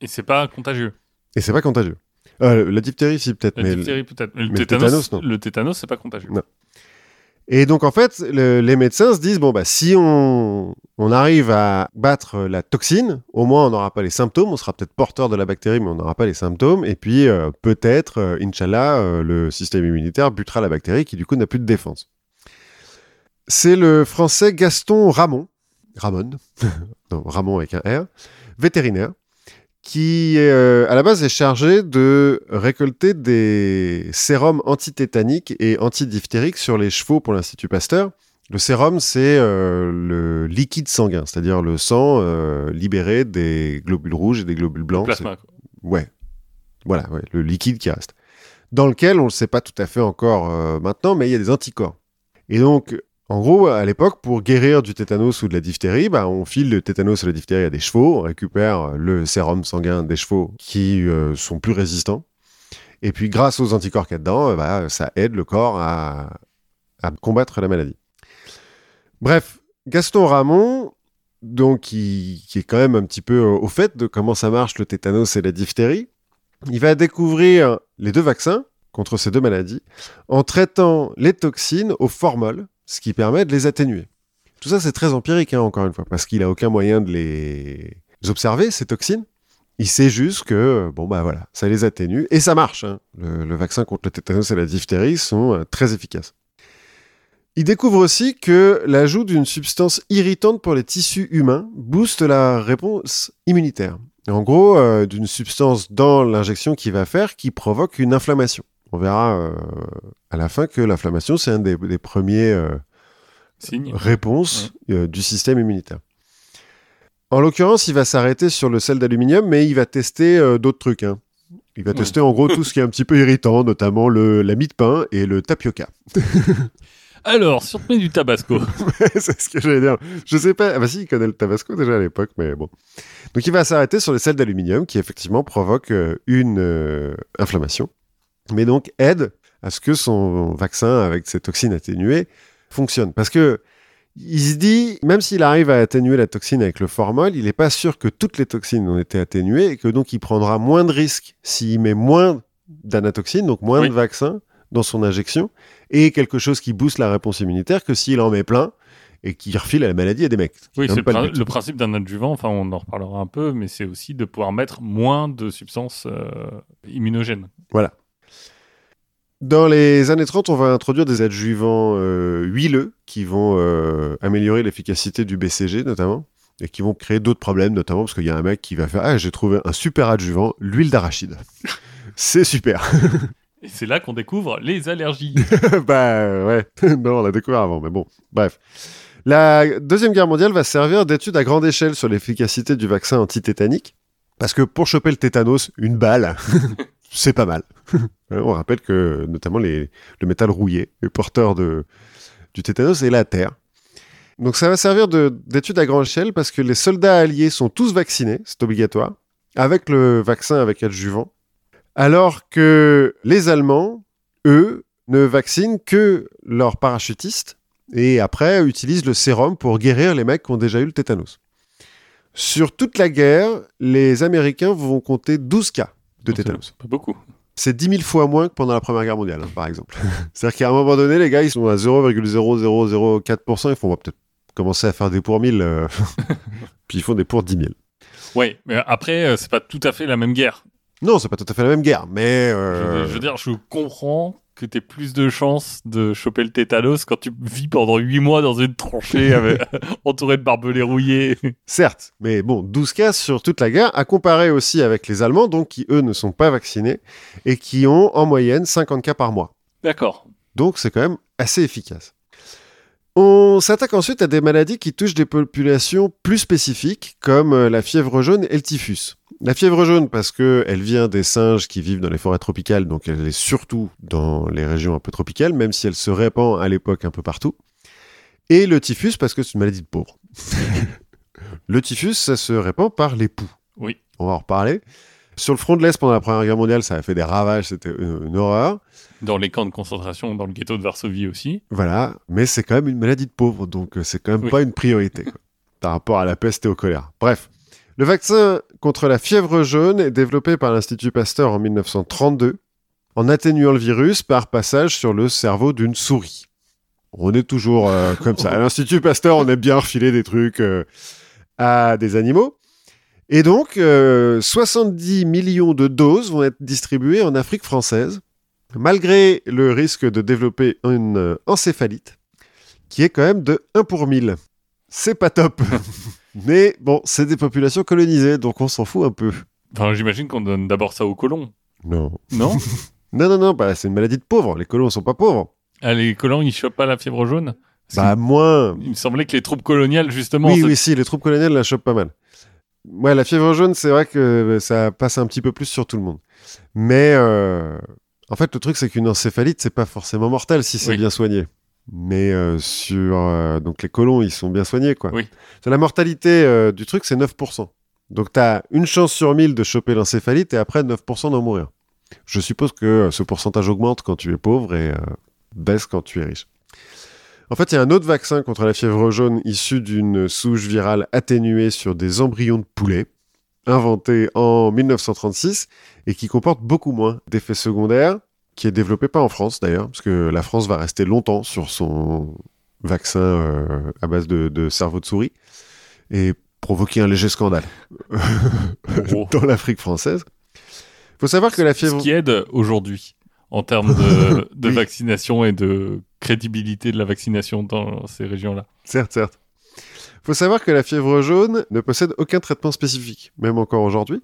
Et c'est pas contagieux. Et c'est pas contagieux. Euh, la diphtérie, si, peut-être. La mais diphtérie peut-être. Mais le mais le tétanos, tétanos, non. le tétanos, c'est pas contagieux. Non. Et donc, en fait, le- les médecins se disent bon, bah, si on, on arrive à battre la toxine, au moins on n'aura pas les symptômes. On sera peut-être porteur de la bactérie, mais on n'aura pas les symptômes. Et puis, euh, peut-être, euh, Inch'Allah, euh, le système immunitaire butera la bactérie qui, du coup, n'a plus de défense. C'est le français Gaston Ramon, Ramon, non, Ramon avec un R, vétérinaire, qui, euh, à la base, est chargé de récolter des sérums antitétaniques et antidiphtériques sur les chevaux pour l'Institut Pasteur. Le sérum, c'est euh, le liquide sanguin, c'est-à-dire le sang euh, libéré des globules rouges et des globules blancs. Plasma. quoi. C'est- Ouais. Voilà, ouais, le liquide qui reste. Dans lequel, on ne le sait pas tout à fait encore euh, maintenant, mais il y a des anticorps. Et donc, en gros, à l'époque, pour guérir du tétanos ou de la diphtérie, bah, on file le tétanos et la diphtérie à des chevaux, on récupère le sérum sanguin des chevaux qui euh, sont plus résistants. Et puis, grâce aux anticorps qu'il y a dedans, euh, bah, ça aide le corps à, combattre la maladie. Bref, Gaston Ramon, donc qui, qui est quand même un petit peu au fait de comment ça marche le tétanos et la diphtérie, il va découvrir les deux vaccins contre ces deux maladies en traitant les toxines au formol, ce qui permet de les atténuer. Tout ça, c'est très empirique, hein, encore une fois, parce qu'il a aucun moyen de les observer, ces toxines. Il sait juste que, bon, bah voilà, ça les atténue, et ça marche. Hein. Le, vaccin contre le tétanos et la diphtérie sont euh, très efficaces. Il découvre aussi que l'ajout d'une substance irritante pour les tissus humains booste la réponse immunitaire. En gros, euh, d'une substance dans l'injection qui va faire qui provoque une inflammation. On verra euh, à la fin que l'inflammation, c'est un des, des premiers euh, réponses ouais. du système immunitaire. En l'occurrence, il va s'arrêter sur le sel d'aluminium, mais il va tester d'autres trucs. Hein. Il va ouais. tester en gros tout ce qui est un petit peu irritant, notamment le, la mie de pain et le tapioca. Alors, met du tabasco. c'est ce que j'allais dire. Je sais pas. Ah bah si, il connaît le tabasco déjà à l'époque, mais bon. Donc il va s'arrêter sur les sels d'aluminium qui effectivement provoquent euh, une euh, inflammation, mais donc aide à ce que son vaccin avec ces toxines atténuées fonctionne. Parce que il se dit, même s'il arrive à atténuer la toxine avec le formol, il n'est pas sûr que toutes les toxines ont été atténuées et que donc il prendra moins de risques s'il met moins d'anatoxine, donc moins oui. de vaccins dans son injection, et quelque chose qui booste la réponse immunitaire que s'il en met plein et qui refile à la maladie à des mecs. Oui, c'est le, pr le, principe d'un adjuvant, enfin on en reparlera un peu, mais c'est aussi de pouvoir mettre moins de substances euh, immunogènes. Voilà. Dans les années 30, on va introduire des adjuvants euh, huileux qui vont euh, améliorer l'efficacité du BCG notamment et qui vont créer d'autres problèmes, notamment parce qu'il y a un mec qui va faire Ah, j'ai trouvé un super adjuvant, l'huile d'arachide. c'est super. Et c'est là qu'on découvre les allergies. bah ouais, non, on l'a découvert avant, mais bon, bref. La Deuxième Guerre mondiale va servir d'étude à grande échelle sur l'efficacité du vaccin antitétanique, parce que pour choper le tétanos, une balle, c'est pas mal. on rappelle que notamment les, le métal rouillé est porteur de, du tétanos et la terre. Donc ça va servir d'étude à grande échelle parce que les soldats alliés sont tous vaccinés, c'est obligatoire, avec le vaccin avec adjuvant alors que les Allemands, eux, ne vaccinent que leurs parachutistes et après utilisent le sérum pour guérir les mecs qui ont déjà eu le tétanos. Sur toute la guerre, les Américains vont compter 12 cas de tétanos. Pas beaucoup. C'est 10 000 fois moins que pendant la Première Guerre mondiale, hein, par exemple. C'est-à-dire qu'à un moment donné, les gars, ils sont à 0,0004%, ils font peut-être commencer à faire des pour 1000, euh... puis ils font des pour 10 000. Oui, mais après, euh, c'est pas tout à fait la même guerre. Non, c'est pas tout à fait la même guerre, mais. Euh... Je, je, veux dire, je comprends que tu plus de chances de choper le tétanos quand tu vis pendant 8 mois dans une tranchée avec, entourée de barbelés rouillés. Certes, mais bon, 12 cas sur toute la guerre, à comparer aussi avec les Allemands, donc qui eux ne sont pas vaccinés et qui ont en moyenne 50 cas par mois. D'accord. Donc c'est quand même assez efficace. On s'attaque ensuite à des maladies qui touchent des populations plus spécifiques, comme euh, la fièvre jaune et le typhus. La fièvre jaune, parce qu'elle vient des singes qui vivent dans les forêts tropicales, donc elle est surtout dans les régions un peu tropicales, même si elle se répand à l'époque un peu partout. Et le typhus, parce que c'est une maladie de pauvre. le typhus, ça se répand par les poux. Oui. On va en reparler. Sur le front de l'Est, pendant la Première Guerre mondiale, ça a fait des ravages, c'était une, une, horreur. Dans les camps de concentration, dans le ghetto de Varsovie aussi. Voilà, mais c'est quand même une maladie de pauvre, donc euh, c'est quand même oui. pas une priorité quoi, par rapport à la peste et au choléra. Bref, le vaccin contre la fièvre jaune est développé par l'Institut Pasteur en 1932, en atténuant le virus par passage sur le cerveau d'une souris. On est toujours euh, comme ça. À l'Institut Pasteur, on aime bien refiler des trucs euh, à des animaux. Et donc, euh, 70 millions de doses vont être distribuées en Afrique française, malgré le risque de développer une euh, encéphalite, qui est quand même de 1 pour 1000. C'est pas top. Mais bon, c'est des populations colonisées, donc on s'en fout un peu. Enfin, j'imagine qu'on donne d'abord ça aux colons. Non. Non? Non, non, non, bah, c'est une maladie de pauvres. Les colons sont pas pauvres. Ah, les colons, ils chopent pas la fièvre jaune? Bah, moins. Il me semblait que les troupes coloniales, justement. Oui, oui, si, les troupes coloniales la chopent pas mal. ouais, la fièvre jaune, c'est vrai que ça passe un petit peu plus sur tout le monde. Mais euh, en fait, le truc, c'est qu'une encéphalite, c'est pas forcément mortel si c'est Oui. bien soigné. Mais euh, sur euh, donc les colons, ils sont bien soignés, quoi. Oui. La mortalité euh, du truc, c'est 9%. Donc, tu as une chance sur 1000 de choper l'encéphalite et après 9% d'en mourir. Je suppose que ce pourcentage augmente quand tu es pauvre et baisse quand tu es riche. En fait, il y a un autre vaccin contre la fièvre jaune issu d'une souche virale atténuée sur des embryons de poulet, inventé en 1936 et qui comporte beaucoup moins d'effets secondaires, qui est développé pas en France d'ailleurs, parce que la France va rester longtemps sur son vaccin euh, à base de, de cerveau de souris et provoquer un léger scandale Oh. dans l'Afrique française. faut savoir que la Ce fièvre... qui aide aujourd'hui en termes de, de Oui. vaccination et de crédibilité de la vaccination dans ces régions-là. Certes, certes. Faut savoir que la fièvre jaune ne possède aucun traitement spécifique, même encore aujourd'hui,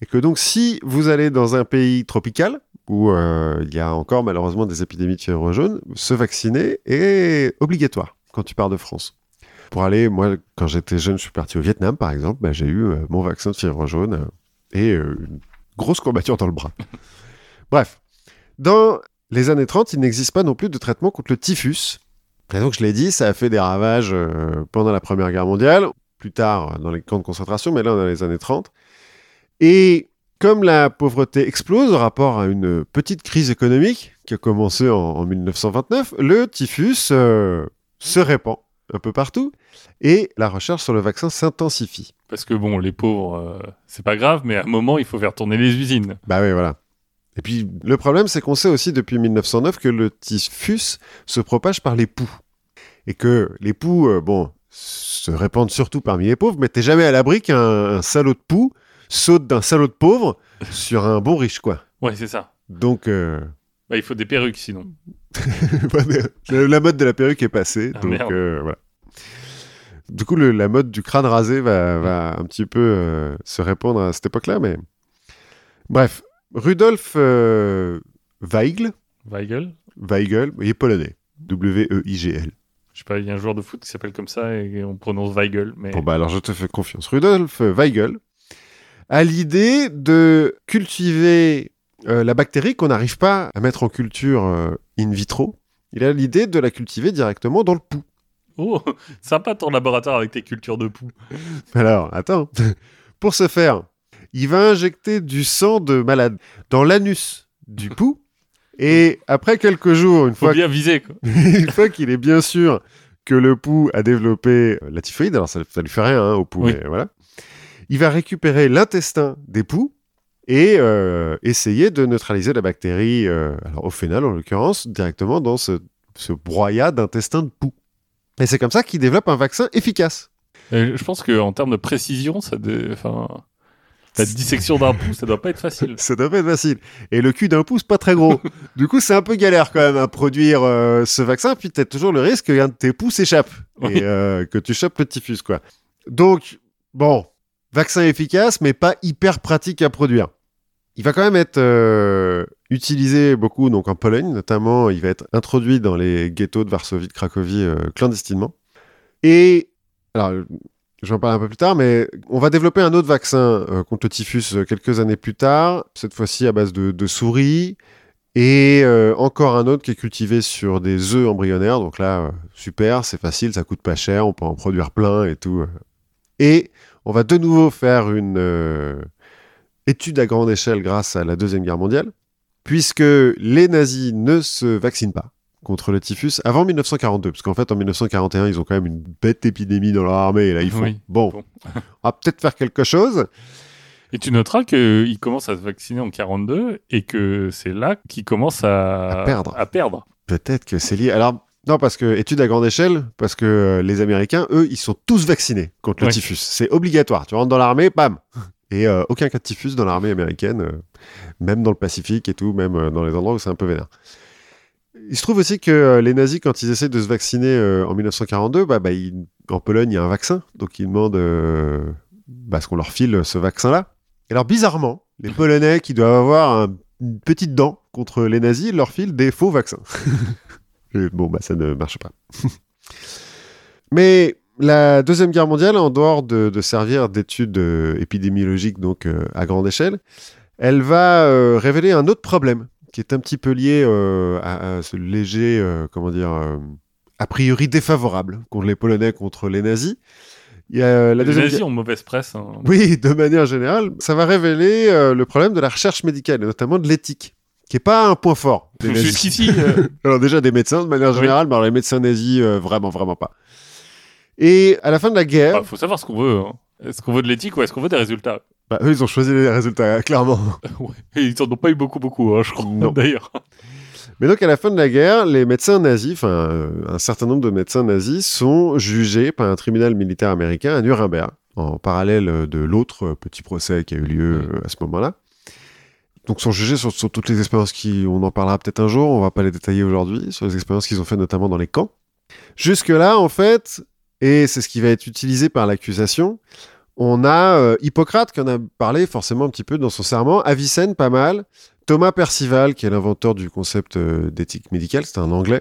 et que donc si vous allez dans un pays tropical, où euh, il y a encore malheureusement des épidémies de fièvre jaune, se vacciner est obligatoire quand tu pars de France. Pour aller, moi, quand j'étais jeune, je suis parti au Vietnam, par exemple, bah, j'ai eu euh, mon vaccin de fièvre jaune euh, et une grosse courbature dans le bras. Bref, dans les années 30, il n'existe pas non plus de traitement contre le typhus, et donc, je l'ai dit, ça a fait des ravages euh, pendant la Première Guerre mondiale, plus tard euh, dans les camps de concentration, mais là, on est dans les années 30. Et comme la pauvreté explose en rapport à une petite crise économique qui a commencé en, en 1929, le typhus euh, se répand un peu partout et la recherche sur le vaccin s'intensifie. Parce que bon, les pauvres, euh, c'est pas grave, mais à un moment, il faut faire tourner les usines. Bah oui, voilà. Et puis, le problème, c'est qu'on sait aussi depuis 1909 que le typhus se propage par les poux. Et que les poux, euh, bon, se répandent surtout parmi les pauvres, mais t'es jamais à l'abri qu'un un salaud de poux saute d'un salaud de pauvre sur un bon riche, quoi. Ouais, c'est ça. Donc, euh, Bah, il faut des perruques sinon. la mode de la perruque est passée. Ah, donc, euh, voilà. Du coup, le- la mode du crâne rasé va, va un petit peu se répandre à cette époque-là, mais... Bref, Rudolf euh, Weigl, Weigel Weigel, il est polonais. W-E-I-G-L. Je sais pas, il y a un joueur de foot qui s'appelle comme ça et on prononce Weigel, mais Bon, bah alors je te fais confiance. Rudolf Weigel a l'idée de cultiver euh, la bactérie qu'on n'arrive pas à mettre en culture euh, in vitro. Il a l'idée de la cultiver directement dans le pouls. oh, sympa ton laboratoire avec tes cultures de poux. Alors, attends. Pour ce faire, il va injecter du sang de malade dans l'anus du pouls. Et après quelques jours, une Faut fois bien viser quoi. une fois qu'il est bien sûr que le pouls a développé la typhoïde, alors ça, ça lui fait rien hein, au Oui. mais voilà, il va récupérer l'intestin des poux et euh, essayer de neutraliser la bactérie, euh, alors au phénol en l'occurrence, directement dans ce, ce broyat d'intestin de poux. Et c'est comme ça qu'il développe un vaccin efficace. Euh, je pense qu'en termes de précision, ça dé- enfin, la dissection d'un pouls, ça doit pas être facile. Ça doit pas être facile. Et le cul d'un pouce, pas très gros. du coup, c'est un peu galère quand même à produire euh, ce vaccin. Puis t'as toujours le risque qu'un de tes pouces échappe Oui. et euh, que tu chopes le typhus, quoi. Donc, bon, vaccin efficace, mais pas hyper pratique à produire. Il va quand même être euh, utilisé beaucoup donc en Pologne, notamment. Il va être introduit dans les ghettos de Varsovie, de Cracovie, clandestinement. Et alors, J'en parle un peu plus tard, mais on va développer un autre vaccin euh, contre le typhus euh, quelques années plus tard, cette fois-ci à base de, souris, et euh, encore un autre qui est cultivé sur des œufs embryonnaires. Donc là, super, c'est facile, ça coûte pas cher, on peut en produire plein et tout. Et on va de nouveau faire une étude à grande échelle grâce à la Deuxième Guerre mondiale, puisque les nazis ne se vaccinent pas contre le typhus avant 1942, parce qu'en fait en 1941 ils ont quand même une bête épidémie dans leur armée et là ils font Oui. bon, Bon. on va peut-être faire quelque chose. Et tu noteras qu'il commence à se vacciner en 42 et que c'est là qu'il commence à, À perdre. à perdre. Peut-être que c'est lié. Alors non parce que étude à grande échelle, parce que euh, les Américains eux ils sont tous vaccinés contre le Ouais. typhus, c'est obligatoire. Tu rentres dans l'armée, bam. Et euh, aucun cas de typhus dans l'armée américaine, euh, même dans le Pacifique et tout, même euh, dans les endroits où c'est un peu vénère. Il se trouve aussi que euh, les nazis, quand ils essaient de se vacciner euh, en 1942, bah, bah, ils- en Pologne, il y a un vaccin. Donc ils demandent euh, bah, ce qu'on leur file ce vaccin-là. Et alors, bizarrement, les Polonais qui doivent avoir un- une petite dent contre les nazis, ils leur filent des faux vaccins. Bon, bah, ça ne marche pas. Mais La Deuxième Guerre mondiale, en dehors de, de servir d'études euh, épidémiologiques donc à grande échelle, elle va révéler un autre problème qui est un petit peu lié euh, à, à ce léger, euh, comment dire, euh, a priori défavorable contre les Polonais contre les nazis. Il y a la Les deuxième nazis ont mauvaise presse. hein. Oui, de manière générale, ça va révéler le problème de la recherche médicale et notamment de l'éthique, qui est pas un point fort. Jusqu'ici, Alors déjà des médecins de manière Oui. générale, mais alors les médecins nazis vraiment vraiment pas. Et à la fin de la guerre, bah, faut savoir ce qu'on veut. hein. Est-ce qu'on veut de l'éthique ou est-ce qu'on veut des résultats? Bah, eux ils ont choisi les résultats hein, clairement. Ouais. Et ils en ont pas eu beaucoup, beaucoup, hein, je crois, d'ailleurs. Mais donc à la fin de la guerre, les médecins nazis, enfin euh, un certain nombre de médecins nazis sont jugés par un tribunal militaire américain à Nuremberg, en parallèle de l'autre euh, petit procès qui a eu lieu euh, à ce moment-là. Donc sont jugés sur, sur toutes les expériences qui, on en parlera peut-être un jour, on va pas les détailler aujourd'hui, sur les expériences qu'ils ont fait notamment dans les camps. Jusque là, en fait, et c'est ce qui va être utilisé par l'accusation, on a euh, Hippocrate qui en a parlé forcément un petit peu dans son serment, Avicenne pas mal, Thomas Percival qui est l'inventeur du concept euh, d'éthique médicale, c'est un anglais,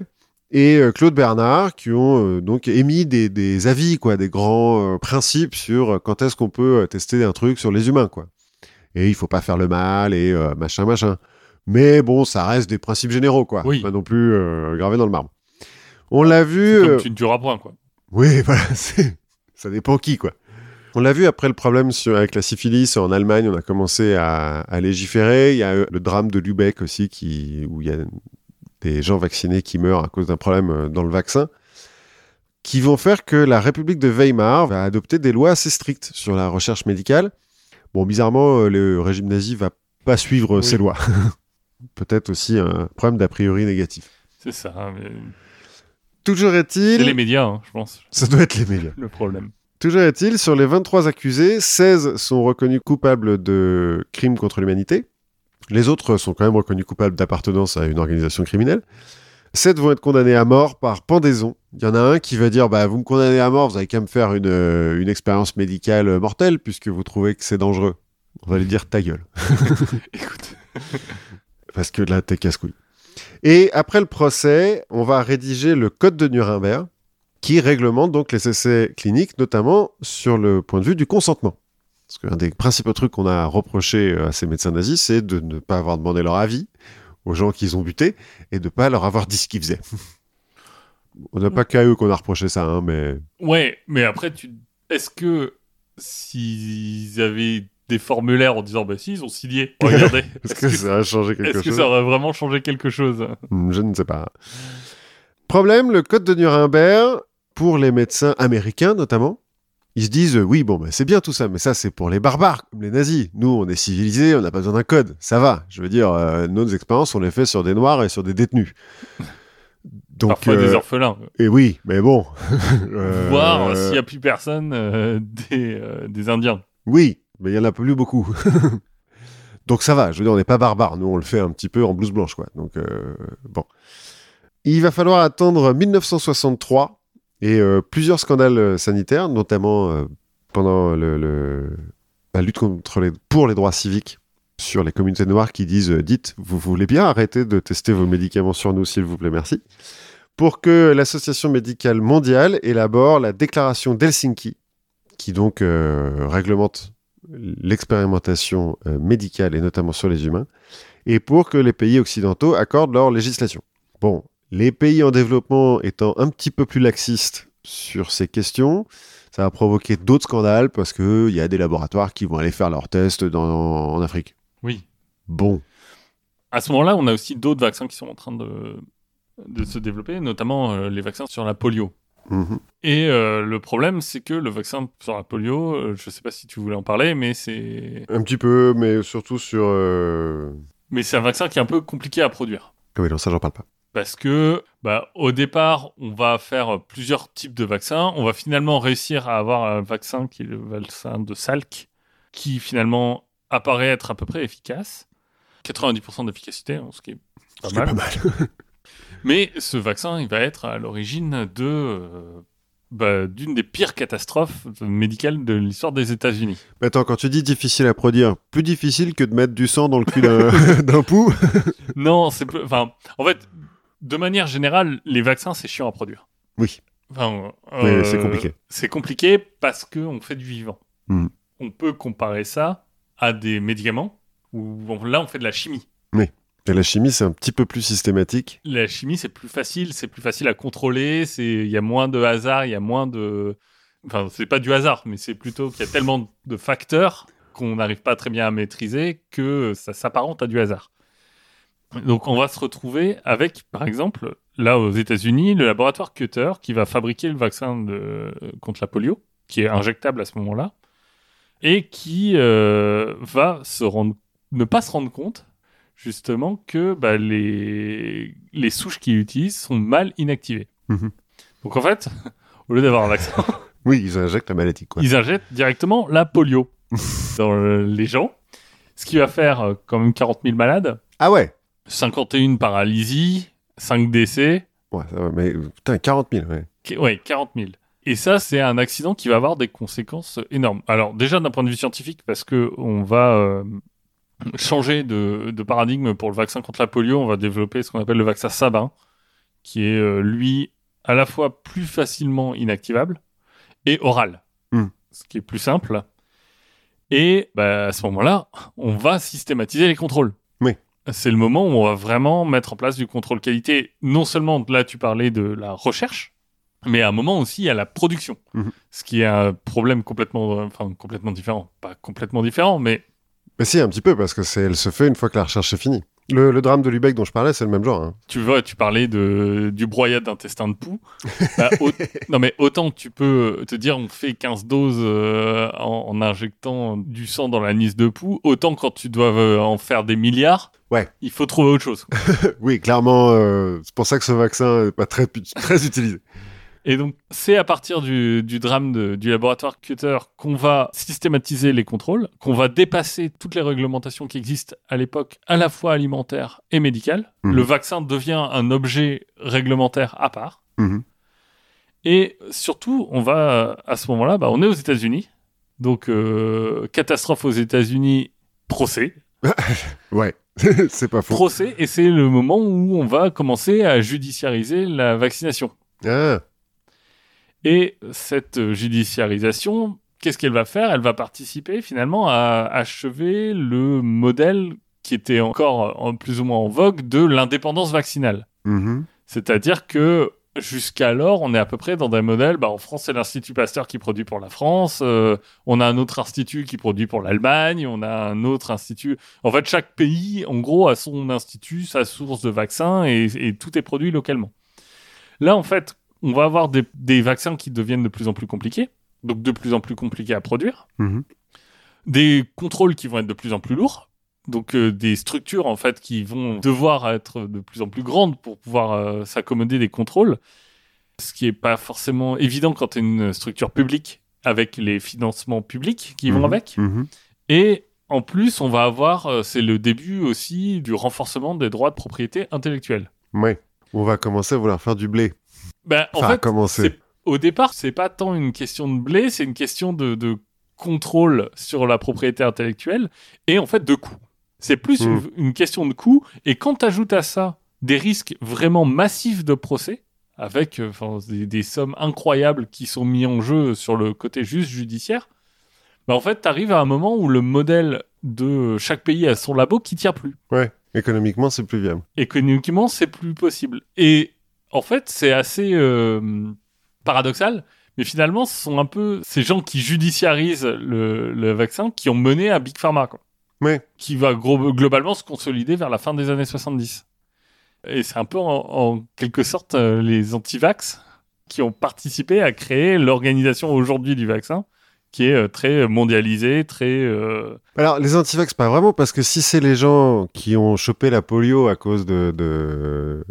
et euh, Claude Bernard qui ont euh, donc émis des, des avis, quoi, des grands principes sur quand est-ce qu'on peut tester un truc sur les humains, quoi. Et il faut pas faire le mal et machin machin. Mais bon, ça reste des principes généraux, quoi. Oui. Pas non plus gravés dans le marbre. On l'a vu. Comme tu ne tueras point, quoi. oui, voilà, ça dépend qui, quoi. On l'a vu après le problème sur- avec la syphilis en Allemagne, on a commencé à, à légiférer. Il y a eu le drame de Lübeck aussi, qui, où il y a des gens vaccinés qui meurent à cause d'un problème euh, dans le vaccin, qui vont faire que la République de Weimar va adopter des lois assez strictes sur la recherche médicale. Bon, bizarrement, euh, le régime nazi va pas suivre Oui. ces lois. Peut-être aussi un problème d'a priori négatif. C'est ça. mais Toujours C'est est-il, les médias, hein, je pense, ça doit être les médias. le problème. Toujours est-il, sur les 23 accusés, 16 sont reconnus coupables de crimes contre l'humanité. Les autres sont quand même reconnus coupables d'appartenance à une organisation criminelle. 7 vont être condamnés à mort par pendaison. Il y en a un qui va dire bah, Vous me condamnez à mort, vous avez qu'à me faire une, expérience médicale mortelle puisque vous trouvez que c'est dangereux. On va lui dire Ta gueule. Écoute, Parce que là, t'es casse-couille. Et après le procès, on va rédiger le Code de Nuremberg qui réglemente donc les essais cliniques, notamment sur le point de vue du consentement. Parce qu'un des principaux trucs qu'on a reproché à ces médecins nazis, c'est de ne pas avoir demandé leur avis aux gens qu'ils ont butés et de ne pas leur avoir dit ce qu'ils faisaient. On n'a pas qu'à eux qu'on a reproché ça, hein, mais ouais, mais après, tu... est-ce que s'ils avaient des formulaires en disant bah si ils ont signé, regardez, est-ce que que, ça a changé quelque est-ce que chose ça aurait vraiment changé quelque chose? Hmm, Je ne sais pas. Problème, le code de Nuremberg, pour les médecins américains notamment, ils se disent euh, oui, bon, bah, c'est bien tout ça, mais ça c'est pour les barbares, comme les nazis. Nous, on est civilisés, on n'a pas besoin d'un code, ça va. Je veux dire, euh, nos expériences, on les fait sur des noirs et sur des détenus. Donc, Parfois des euh, orphelins. et oui, mais bon. Euh, Voir s'il n'y a plus personne des, des Indiens. Oui, mais il y en a plus beaucoup. Donc ça va, je veux dire, on n'est pas barbares. Nous, on le fait un petit peu en blouse blanche, quoi. Donc, bon. Il va falloir attendre 1963 et euh, plusieurs scandales euh, sanitaires, notamment euh, pendant la lutte pour les droits civiques sur les communautés noires qui disent dites, vous voulez bien arrêter de tester vos médicaments sur nous, s'il vous plaît, merci. Pour que l'Association médicale mondiale élabore la déclaration d'Helsinki, qui donc réglemente l'expérimentation médicale et notamment sur les humains, et pour que les pays occidentaux accordent leur législation. Bon, les pays en développement étant un petit peu plus laxistes sur ces questions, ça va provoquer d'autres scandales parce qu'il y a des laboratoires qui vont aller faire leurs tests dans- en Afrique. Oui. Bon, À ce moment-là, on a aussi d'autres vaccins qui sont en train de, de se développer, notamment euh, les vaccins sur la polio. Mhm. Et euh, le problème, c'est que le vaccin sur la polio, euh, je ne sais pas si tu voulais en parler, mais c'est un petit peu, mais surtout sur... mais c'est un vaccin qui est un peu compliqué à produire. Ah oui, non, ça j'en parle pas. Parce que, bah, au départ, on va faire plusieurs types de vaccins. On va finalement réussir à avoir un vaccin qui est le vaccin de Salk, qui finalement apparaît être à peu près efficace. 90% d'efficacité, hein, ce qui est pas mal. pas mal. Mais ce vaccin, il va être à l'origine de euh, bah, d'une des pires catastrophes médicales de l'histoire des États-Unis. Mais attends, quand tu dis difficile à produire, plus difficile que de mettre du sang dans le cul d'un pou Non, c'est enfin, en fait, de manière générale, les vaccins c'est chiant à produire. Oui. Enfin, euh, c'est compliqué. C'est compliqué parce qu'on fait du vivant. Hmm. On peut comparer ça à des médicaments où on- là on fait de la chimie. Et la chimie, c'est un petit peu plus systématique. La chimie c'est plus facile, c'est plus facile à contrôler, c'est il y a moins de hasard, il y a moins de enfin c'est pas du hasard, mais c'est plutôt qu'il y a tellement de facteurs qu'on n'arrive pas très bien à maîtriser que ça s'apparente à du hasard. Donc on va se retrouver avec par exemple là aux États-Unis le laboratoire Cutter qui va fabriquer le vaccin de- contre la polio qui est injectable à ce moment-là et qui euh, va se rendre ne pas se rendre compte justement que bah, les, les souches qu'il utilise sont mal inactivées. Mhm. Donc en fait, au lieu d'avoir un vaccin, Oui, ils injectent la maladie, quoi. ils injectent directement la polio dans les gens, ce qui va faire euh, quand même 40 000 malades, Ah ouais 51 paralysies, 5 décès, Ouais, ça va, mais putain, 40 000, ouais. Qu- Ouais, 40 000. Et ça, c'est un accident qui va avoir des conséquences énormes. Alors, déjà, d'un point de vue scientifique, parce que on va euh, changer de, de paradigme pour le vaccin contre la polio, on va développer ce qu'on appelle le vaccin Sabin, qui est, euh, lui, à la fois plus facilement inactivable et oral, Hmm. ce qui est plus simple. Et bah, à ce moment-là, on va systématiser les contrôles. C'est le moment où on va vraiment mettre en place du contrôle qualité. Non seulement, là, tu parlais de la recherche, mais à un moment aussi à la production. Mhm. Ce qui est un problème complètement, enfin, complètement différent. Pas complètement différent, mais Mais si, un petit peu, parce que c'est, elle se fait une fois que la recherche est finie. Le, le drame de Lubeck dont je parlais, c'est le même genre. hein. tu vois, tu parlais de, du broyade d'intestin de poux. Bah, au- non, mais autant tu peux te dire on fait 15 doses euh, en, en injectant du sang dans la nisse de poux, autant quand tu dois euh, en faire des milliards, Ouais. il faut trouver autre chose. oui, clairement, euh, c'est pour ça que ce vaccin n'est pas très, très utilisé. Et donc, c'est à partir du, du drame de- du laboratoire Cutter qu'on va systématiser les contrôles, qu'on va dépasser toutes les réglementations qui existent à l'époque, à la fois alimentaires et médicales. Mhm. Le vaccin devient un objet réglementaire à part. Mhm. Et surtout, on va, à ce moment-là, bah, on est aux États-Unis. Donc, euh, catastrophe aux États-Unis, procès. Ouais, c'est pas faux. Procès, et c'est le moment où on va commencer à judiciariser la vaccination. Ah, Et cette judiciarisation, qu'est-ce qu'elle va faire? Elle va participer finalement à achever le modèle qui était encore en plus ou moins en vogue de l'indépendance vaccinale. mhm. C'est-à-dire que jusqu'alors, on est à peu près dans des modèles. Bah, en France, c'est l'Institut Pasteur qui produit pour la France. euh, on a un autre institut qui produit pour l'Allemagne. On a un autre institut. En fait, chaque pays, en gros, a son institut, sa source de vaccins et, et tout est produit localement. Là, en fait, on va avoir des, des vaccins qui deviennent de plus en plus compliqués, donc de plus en plus compliqués à produire Mhm. des contrôles qui vont être de plus en plus lourds, donc euh, des structures en fait qui vont devoir être de plus en plus grandes pour pouvoir euh, s'accommoder des contrôles, ce qui est pas forcément évident quand tu es une structure publique avec les financements publics qui vont Mhm. avec. Mhm. Et en plus, on va avoir, euh, c'est le début aussi du renforcement des droits de propriété intellectuelle. Ouais. On va commencer à vouloir faire du blé. Ben, en Enfin, fait, commencer. au départ, c'est pas tant une question de blé, c'est une question de, de contrôle sur la propriété intellectuelle et en fait de coût. C'est plus Mm. une, une question de coût. Et quand tu ajoutes à ça des risques vraiment massifs de procès, avec euh, des, des sommes incroyables qui sont mis en jeu sur le côté juste judiciaire, bah, en fait, tu arrives à un moment où le modèle de chaque pays a son labo qui tient plus Ouais. Économiquement, c'est plus viable. économiquement, c'est plus possible. Et en fait, c'est assez euh, paradoxal, mais finalement, ce sont un peu ces gens qui judiciarisent le, le vaccin qui ont mené à Big Pharma, quoi. Qui va globalement se consolider vers la fin des années 70. Et c'est un peu en, en quelque sorte euh, les anti-vax qui ont participé à créer l'organisation aujourd'hui du vaccin, qui est euh, très mondialisée, très... euh, Alors, les antivax, pas vraiment, parce que si c'est les gens qui ont chopé la polio à cause de. de...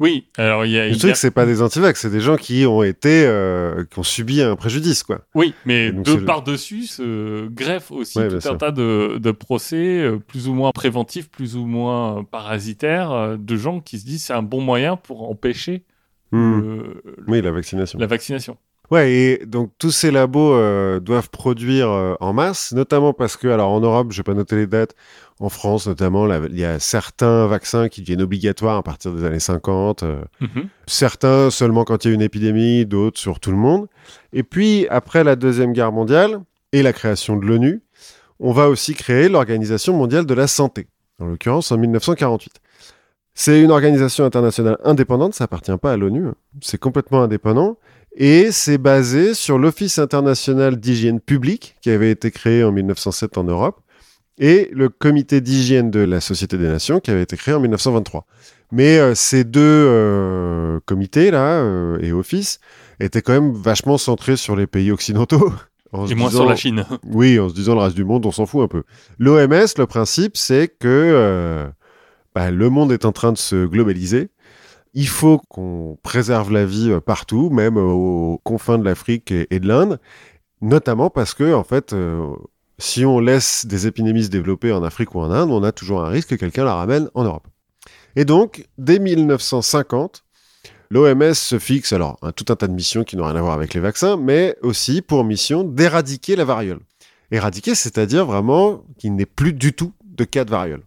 Oui, alors il y a... Le a- truc, c'est pas des antivax, c'est des gens qui ont été. euh, qui ont subi un préjudice, quoi. Oui, mais de le- par-dessus se greffe aussi Ouais, tout un sûr. tas de, de procès euh, plus ou moins préventifs, plus ou moins parasitaires, euh, de gens qui se disent c'est un bon moyen pour empêcher Hmm. le- Oui, la vaccination. la vaccination. Ouais, et donc tous ces labos euh, doivent produire euh, en masse, notamment parce que, alors en Europe, je vais pas noter les dates, en France notamment, là, il y a certains vaccins qui deviennent obligatoires à partir des années 50, euh, Mhm. certains seulement quand il y a une épidémie, d'autres sur tout le monde. Et puis, après la Deuxième Guerre mondiale et la création de l'ONU, on va aussi créer l'Organisation mondiale de la santé, en l'occurrence en 1948. C'est une organisation internationale indépendante, ça appartient pas à l'ONU, hein. c'est complètement indépendant, et c'est basé sur l'Office international d'hygiène publique, qui avait été créé en 1907 en Europe, et le Comité d'hygiène de la Société des Nations, qui avait été créé en 1923. Mais euh, ces deux euh, comités, là, euh, et offices, étaient quand même vachement centrés sur les pays occidentaux. Et moins disant- sur la Chine. oui, en se disant le reste du monde, on s'en fout un peu. L'OMS, le principe, c'est que bah, le monde est en train de se globaliser. Il faut qu'on préserve la vie partout, même aux confins de l'Afrique et, et de l'Inde, notamment parce que, en fait, euh, si on laisse des épidémies se développer en Afrique ou en Inde, on a toujours un risque que quelqu'un la ramène en Europe. Et donc, dès 1950, L'OMS se fixe alors un, tout un tas de missions qui n'ont rien à voir avec les vaccins, mais aussi pour mission d'éradiquer la variole. Éradiquer, c'est-à-dire vraiment qu'il n'ait plus du tout de cas de variole.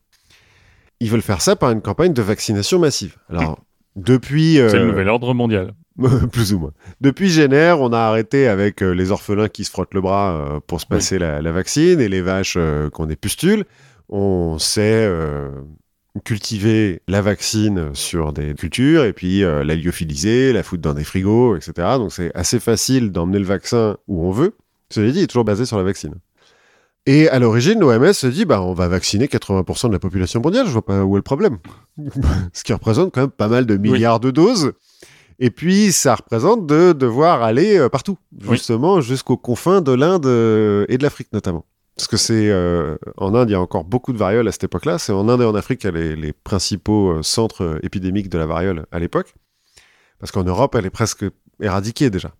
Ils veulent faire ça par une campagne de vaccination massive. Alors, depuis... C'est euh, le nouvel ordre mondial. plus ou moins. Depuis Génère, on a arrêté avec euh, les orphelins qui se frottent le bras euh, pour se Oui. passer la, la vaccine et les vaches euh, qui ont des pustules. On sait euh, cultiver la vaccine sur des cultures et puis la lyophiliser, la foutre dans des frigos, etc. Donc c'est assez facile d'emmener le vaccin où on veut. Cela dit, il est toujours basé sur la vaccine. Et à l'origine, l'OMS se dit, bah, on va vacciner 80% de la population mondiale, je vois pas où est le problème. Ce qui représente quand même pas mal de milliards de doses. Et puis, ça représente de devoir aller euh, partout, Oui. justement, jusqu'aux confins de l'Inde euh, et de l'Afrique notamment. Parce que c'est euh, en Inde, il y a encore beaucoup de variole à cette époque-là. C'est en Inde et en Afrique qu'il y a les, les principaux centres épidémiques de la variole à l'époque. Parce qu'en Europe, elle est presque éradiquée déjà.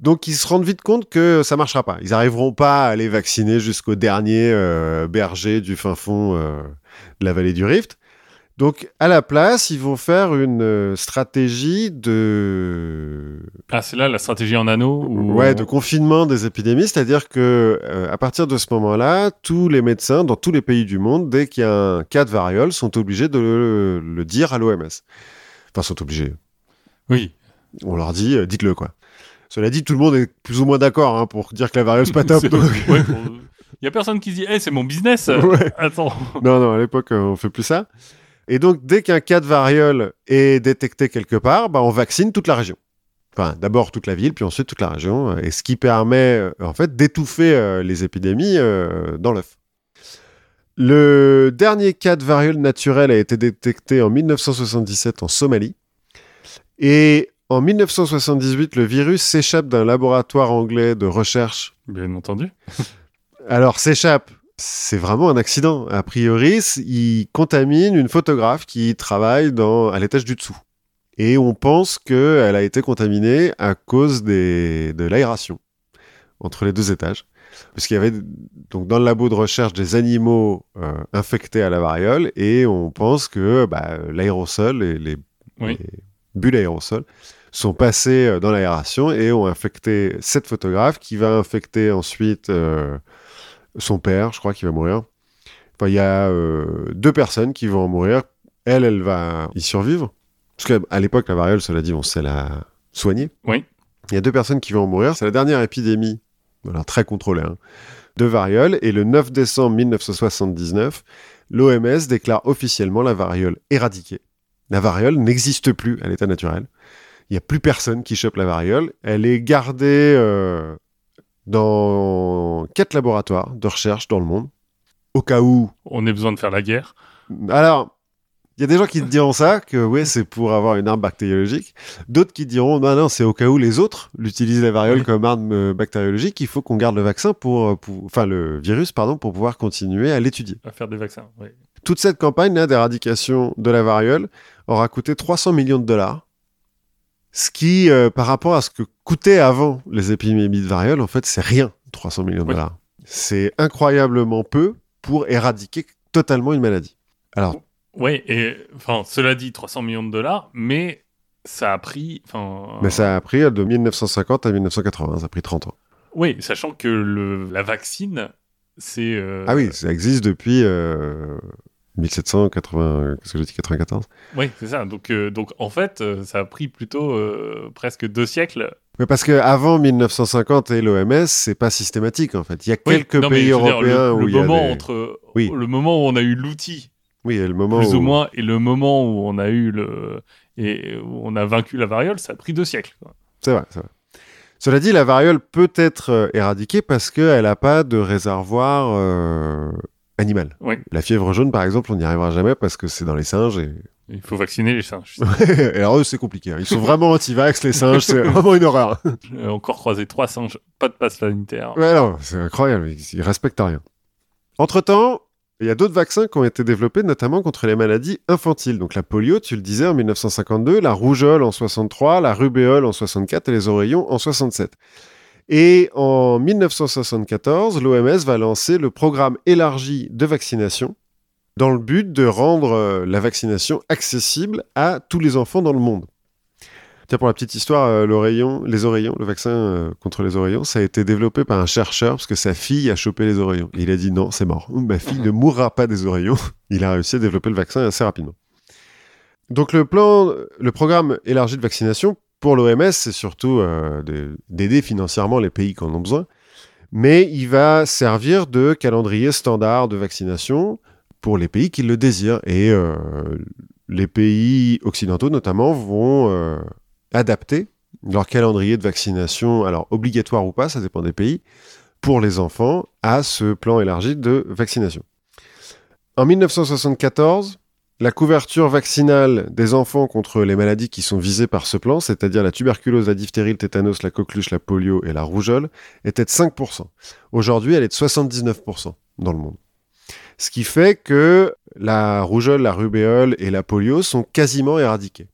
Donc, ils se rendent vite compte que ça marchera pas. Ils n'arriveront pas à aller vacciner jusqu'au dernier euh, berger du fin fond euh, de la vallée du Rift. Donc, à la place, ils vont faire une euh, stratégie de Ah, c'est là la stratégie en anneau ou... Ouais, de confinement des épidémies, c'est-à-dire que euh, à partir de ce moment-là, tous les médecins dans tous les pays du monde, dès qu'il y a un cas de variole, sont obligés de le, le dire à l'OMS. Enfin, sont obligés. Oui. On leur dit, euh, dites-le quoi. Cela dit, tout le monde est plus ou moins d'accord hein, pour dire que la variole c'est pas top. C'est- donc- ouais, pour- Il y a personne qui dit, hey, c'est mon business. Ouais. Attends. Non, non, à l'époque, on fait plus ça. Et donc, dès qu'un cas de variole est détecté quelque part, bah, on vaccine toute la région. Enfin, d'abord toute la ville, puis ensuite toute la région. euh, Et ce qui permet, euh, en fait, d'étouffer euh, les épidémies dans l'œuf. Le dernier cas de variole naturelle a été détecté en 1977 en Somalie. Et en 1978, le virus s'échappe d'un laboratoire anglais de recherche Bien entendu. alors, s'échappe, c'est vraiment un accident. A priori, il contamine une photographe qui travaille dans, à l'étage du dessous. Et on pense qu'elle a été contaminée à cause des, de l'aération entre les deux étages. Parce qu'il y avait donc dans le labo de recherche des animaux euh, infectés à la variole et on pense que bah, l'aérosol et les, Oui. les bulles aérosols sont passés euh, dans l'aération et ont infecté cette photographe qui va infecter ensuite euh, son père, je crois qu'il va mourir. Enfin, il y a euh, deux personnes qui vont en mourir. Elle, elle va y survivre. Parce qu'à l'époque, la variole, cela dit, on sait la soigner. Oui. Il y a deux personnes qui vont en mourir. C'est la dernière épidémie, voilà, très contrôlée, hein, de variole. Et le 9 décembre 1979, l'OMS déclare officiellement la variole éradiquée. La variole n'existe plus à l'état naturel. Il n'y a plus personne qui chope la variole. Elle est gardée euh, dans quatre laboratoires de recherche dans le monde. Au cas où. On a besoin de faire la guerre. Alors, il y a des gens qui diront ça, que ouais, c'est pour avoir une arme bactériologique. D'autres qui diront, non, non, c'est au cas où les autres l'utilisent la variole Oui. comme arme euh, bactériologique. Il faut qu'on garde le vaccin pour, euh, pour- enfin, le virus, pardon, pour pouvoir continuer à l'étudier. À faire des vaccins. Oui. Toute cette campagne-là d'éradication de la variole aura coûté 300 millions de dollars. Ce qui, euh, par rapport à ce que coûtaient avant les épidémies de variole, en fait, c'est rien, 300 millions de Oui. dollars. C'est incroyablement peu pour éradiquer totalement une maladie. Alors, Ouais, et enfin, cela dit, 300 millions de dollars, mais ça a pris. enfin, Mais ça a pris de 1950 à 1980, ça a pris 30 ans. Oui, sachant que le, la vaccine, c'est. euh, Ah oui, ça existe depuis euh, 1780, qu'est-ce que j'ai dit, 94 Oui, c'est ça. Donc, euh, donc en fait, euh, ça a pris plutôt euh, presque deux siècles. Mais parce que avant 1950 et l'OMS, c'est pas systématique en fait. Il y a Oui, quelques non, pays dire, européens le, où le il y a moment des... entre Oui. le moment où on a eu l'outil Oui, et le moment plus où... ou moins et le moment où on a eu le et où on a vaincu la variole, ça a pris deux siècles. C'est vrai, c'est vrai. Cela dit, la variole peut être éradiquée parce qu'elle n'a pas de réservoir euh, animal. Oui. La fièvre jaune, par exemple, on n'y arrivera jamais parce que c'est dans les singes. Et, Il faut vacciner les singes. et alors eux, c'est compliqué. hein. Ils sont vraiment anti-vax, les singes. C'est vraiment une horreur. J'ai encore croisé trois singes, pas de passe sanitaire. Ouais, non, c'est incroyable. Ils, ils respectent rien. Entre-temps, il y a d'autres vaccins qui ont été développés, notamment contre les maladies infantiles. Donc la polio, tu le disais, en 1952, la rougeole en 63, la rubéole en 64 et les oreillons en 67. Et en 1974, l'OMS va lancer le programme élargi de vaccination dans le but de rendre euh, la vaccination accessible à tous les enfants dans le monde. Tiens, pour la petite histoire, euh, les oreillons, le vaccin euh, contre les oreillons, ça a été développé par un chercheur parce que sa fille a chopé les oreillons. Il a dit non, c'est mort. Ma fille ne mourra pas des oreillons. Il a réussi à développer le vaccin assez rapidement. Donc le plan, le programme élargi de vaccination pour l'OMS, c'est surtout euh, de- d'aider financièrement les pays qui en ont besoin, mais il va servir de calendrier standard de vaccination pour les pays qui le désirent. Et euh, les pays occidentaux notamment vont euh, adapter leur calendrier de vaccination, alors obligatoire ou pas, ça dépend des pays, pour les enfants à ce plan élargi de vaccination. En 1974, la couverture vaccinale des enfants contre les maladies qui sont visées par ce plan, c'est-à-dire la tuberculose, la diphtérie, le tétanos, la coqueluche, la polio et la rougeole, était de 5%. Aujourd'hui, elle est de 79% dans le monde. Ce qui fait que la rougeole, la rubéole et la polio sont quasiment éradiquées.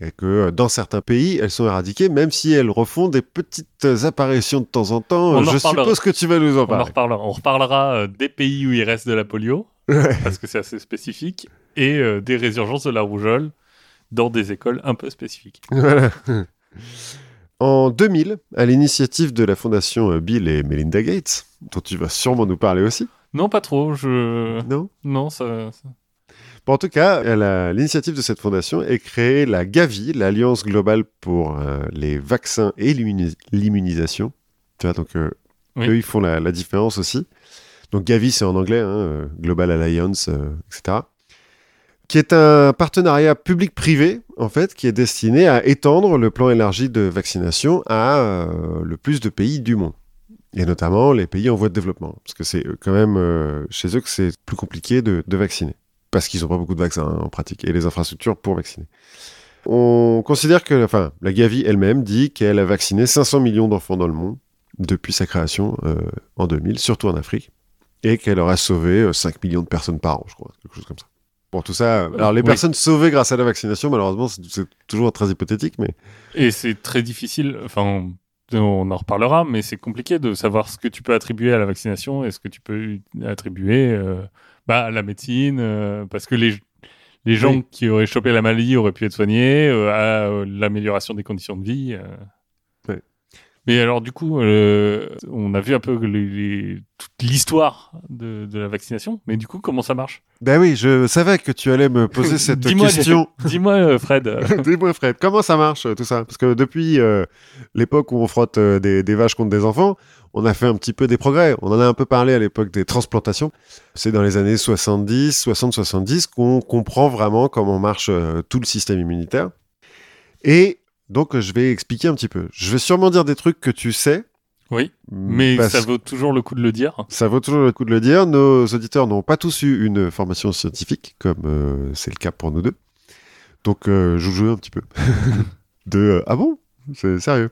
Et que euh, dans certains pays, elles sont éradiquées, même si elles refont des petites apparitions de temps en temps. On Je suppose que tu vas nous en On en parler. reparlera. On reparlera euh, des pays où il reste de la polio, parce que c'est assez spécifique, et euh, des résurgences de la rougeole dans des écoles un peu spécifiques. Voilà. En 2000, à l'initiative de la fondation euh, Bill et Melinda Gates, dont tu vas sûrement nous parler aussi, Non, pas trop. Je non? Non, ça. ça- Bon, En tout cas, l'initiative de cette fondation est créée la Gavi, l'Alliance globale pour euh, les vaccins et l'immuni- l'immunisation. Tu vois, donc euh, Oui. eux, ils font la, la différence aussi. Donc Gavi, c'est en anglais, hein, Global Alliance, euh, etc. Qui est un partenariat public-privé, en fait, qui est destiné à étendre le plan élargi de vaccination à euh, le plus de pays du monde. Et notamment les pays en voie de développement. Parce que c'est euh, quand même euh, chez eux que c'est plus compliqué de, vacciner parce qu'ils n'ont pas beaucoup de vaccins hein, en pratique et les infrastructures pour vacciner. On considère que, enfin, la Gavi elle-même dit qu'elle a vacciné 500 millions d'enfants dans le monde depuis sa création en 2000, surtout en Afrique, et qu'elle aurait sauvé euh, 5 millions de personnes par an, je crois, quelque chose comme ça. Bon, tout ça. Alors, les Oui. personnes sauvées grâce à la vaccination, malheureusement, c'est toujours très hypothétique, mais Et c'est très difficile. Enfin, on en reparlera, mais c'est compliqué de savoir ce que tu peux attribuer à la vaccination et ce que tu peux attribuer euh, bah, à la médecine, euh, parce que les les gens Oui. qui auraient chopé la maladie auraient pu être soignés, euh, à l'amélioration des conditions de vie. Mais alors, du coup, euh, on a vu un peu les- les- toute l'histoire de, de la vaccination, mais du coup, comment ça marche? Ben oui, je savais que tu allais me poser cette question. Dis-moi, euh, Fred. Dis-moi, Fred, comment ça marche euh, tout ça? Parce que depuis euh, l'époque où on frotte euh, des, des vaches contre des enfants, on a fait un petit peu des progrès. On en a un peu parlé à l'époque des transplantations. C'est dans les années 70, 60-70 qu'on comprend vraiment comment marche tout le système immunitaire. Et donc, je vais expliquer un petit peu. Je vais sûrement dire des trucs que tu sais. oui, mais parce ça vaut toujours le coup de le dire. ça vaut toujours le coup de le dire. Nos auditeurs n'ont pas tous eu une formation scientifique, comme euh, c'est le cas pour nous deux. Donc, euh, je joue un petit peu. de euh, Ah bon? C'est sérieux.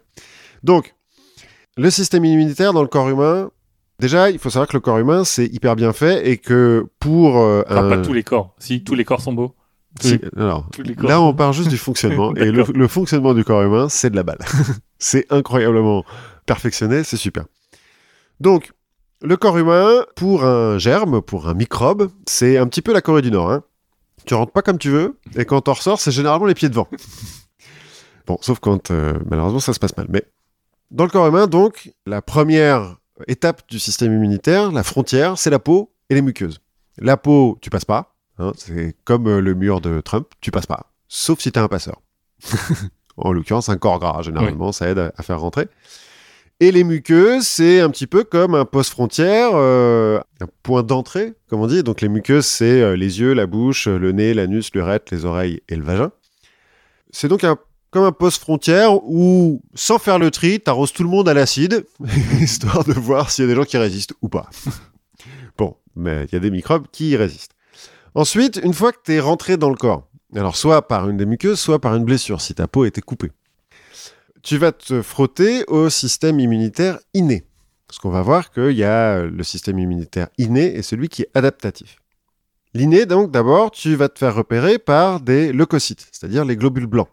Donc, le système immunitaire dans le corps humain, déjà, il faut savoir que le corps humain, c'est hyper bien fait et que pour. euh, Enfin, un- pas tous les corps. Si, tous les corps sont beaux. Si- alors, là, on parle juste du fonctionnement. et le, fonctionnement du corps humain, c'est de la balle. c'est incroyablement perfectionné, c'est super. Donc, le corps humain, pour un germe, pour un microbe, c'est un petit peu la Corée du Nord. hein. Tu rentres pas comme tu veux, et quand t'en ressors, c'est généralement les pieds devant. Bon, sauf quand euh, malheureusement ça se passe mal. Mais dans le corps humain, donc, la première étape du système immunitaire, la frontière, c'est la peau et les muqueuses. La peau, tu passes pas. Hein, c'est comme euh, le mur de Trump, tu passes pas. Sauf si t'es un passeur. en l'occurrence, un corps gras, généralement, ça aide à, à faire rentrer. Et les muqueuses, c'est un petit peu comme un poste frontière, euh, un point d'entrée, comme on dit. Donc les muqueuses, c'est euh, les yeux, la bouche, le nez, l'anus, l'urètre, les oreilles et le vagin. C'est donc un, comme un poste frontière où, sans faire le tri, t'arroses tout le monde à l'acide, histoire de voir s'il y a des gens qui résistent ou pas. bon, mais il y a des microbes qui y résistent. Ensuite, une fois que t'es rentré dans le corps, alors soit par une des muqueuses, soit par une blessure, si ta peau était coupée tu vas te frotter au système immunitaire inné. Parce qu'on va voir qu'il y a le système immunitaire inné et celui qui est adaptatif. L'inné, donc, d'abord, tu vas te faire repérer par des leucocytes, c'est-à-dire les globules blancs,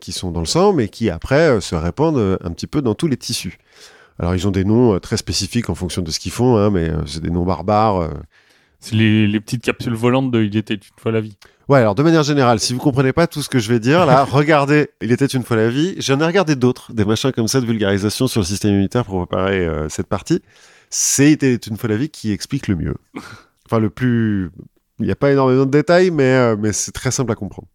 qui sont dans le sang, mais qui après euh, se répandent euh, un petit peu dans tous les tissus. Alors, ils ont des noms euh, très spécifiques en fonction de ce qu'ils font, hein, mais euh, c'est des noms barbares. C'est les, les petites capsules volantes de Il était une fois la vie. Ouais, alors de manière générale, si vous comprenez pas tout ce que je vais dire, là, regardez, il était une fois la vie. J'en ai regardé d'autres, des machins comme ça de vulgarisation sur le système immunitaire pour préparer euh, cette partie. C'est il était une fois la vie qui explique le mieux. Enfin, le plus. Il n'y a pas énormément de détails, mais, euh, mais c'est très simple à comprendre.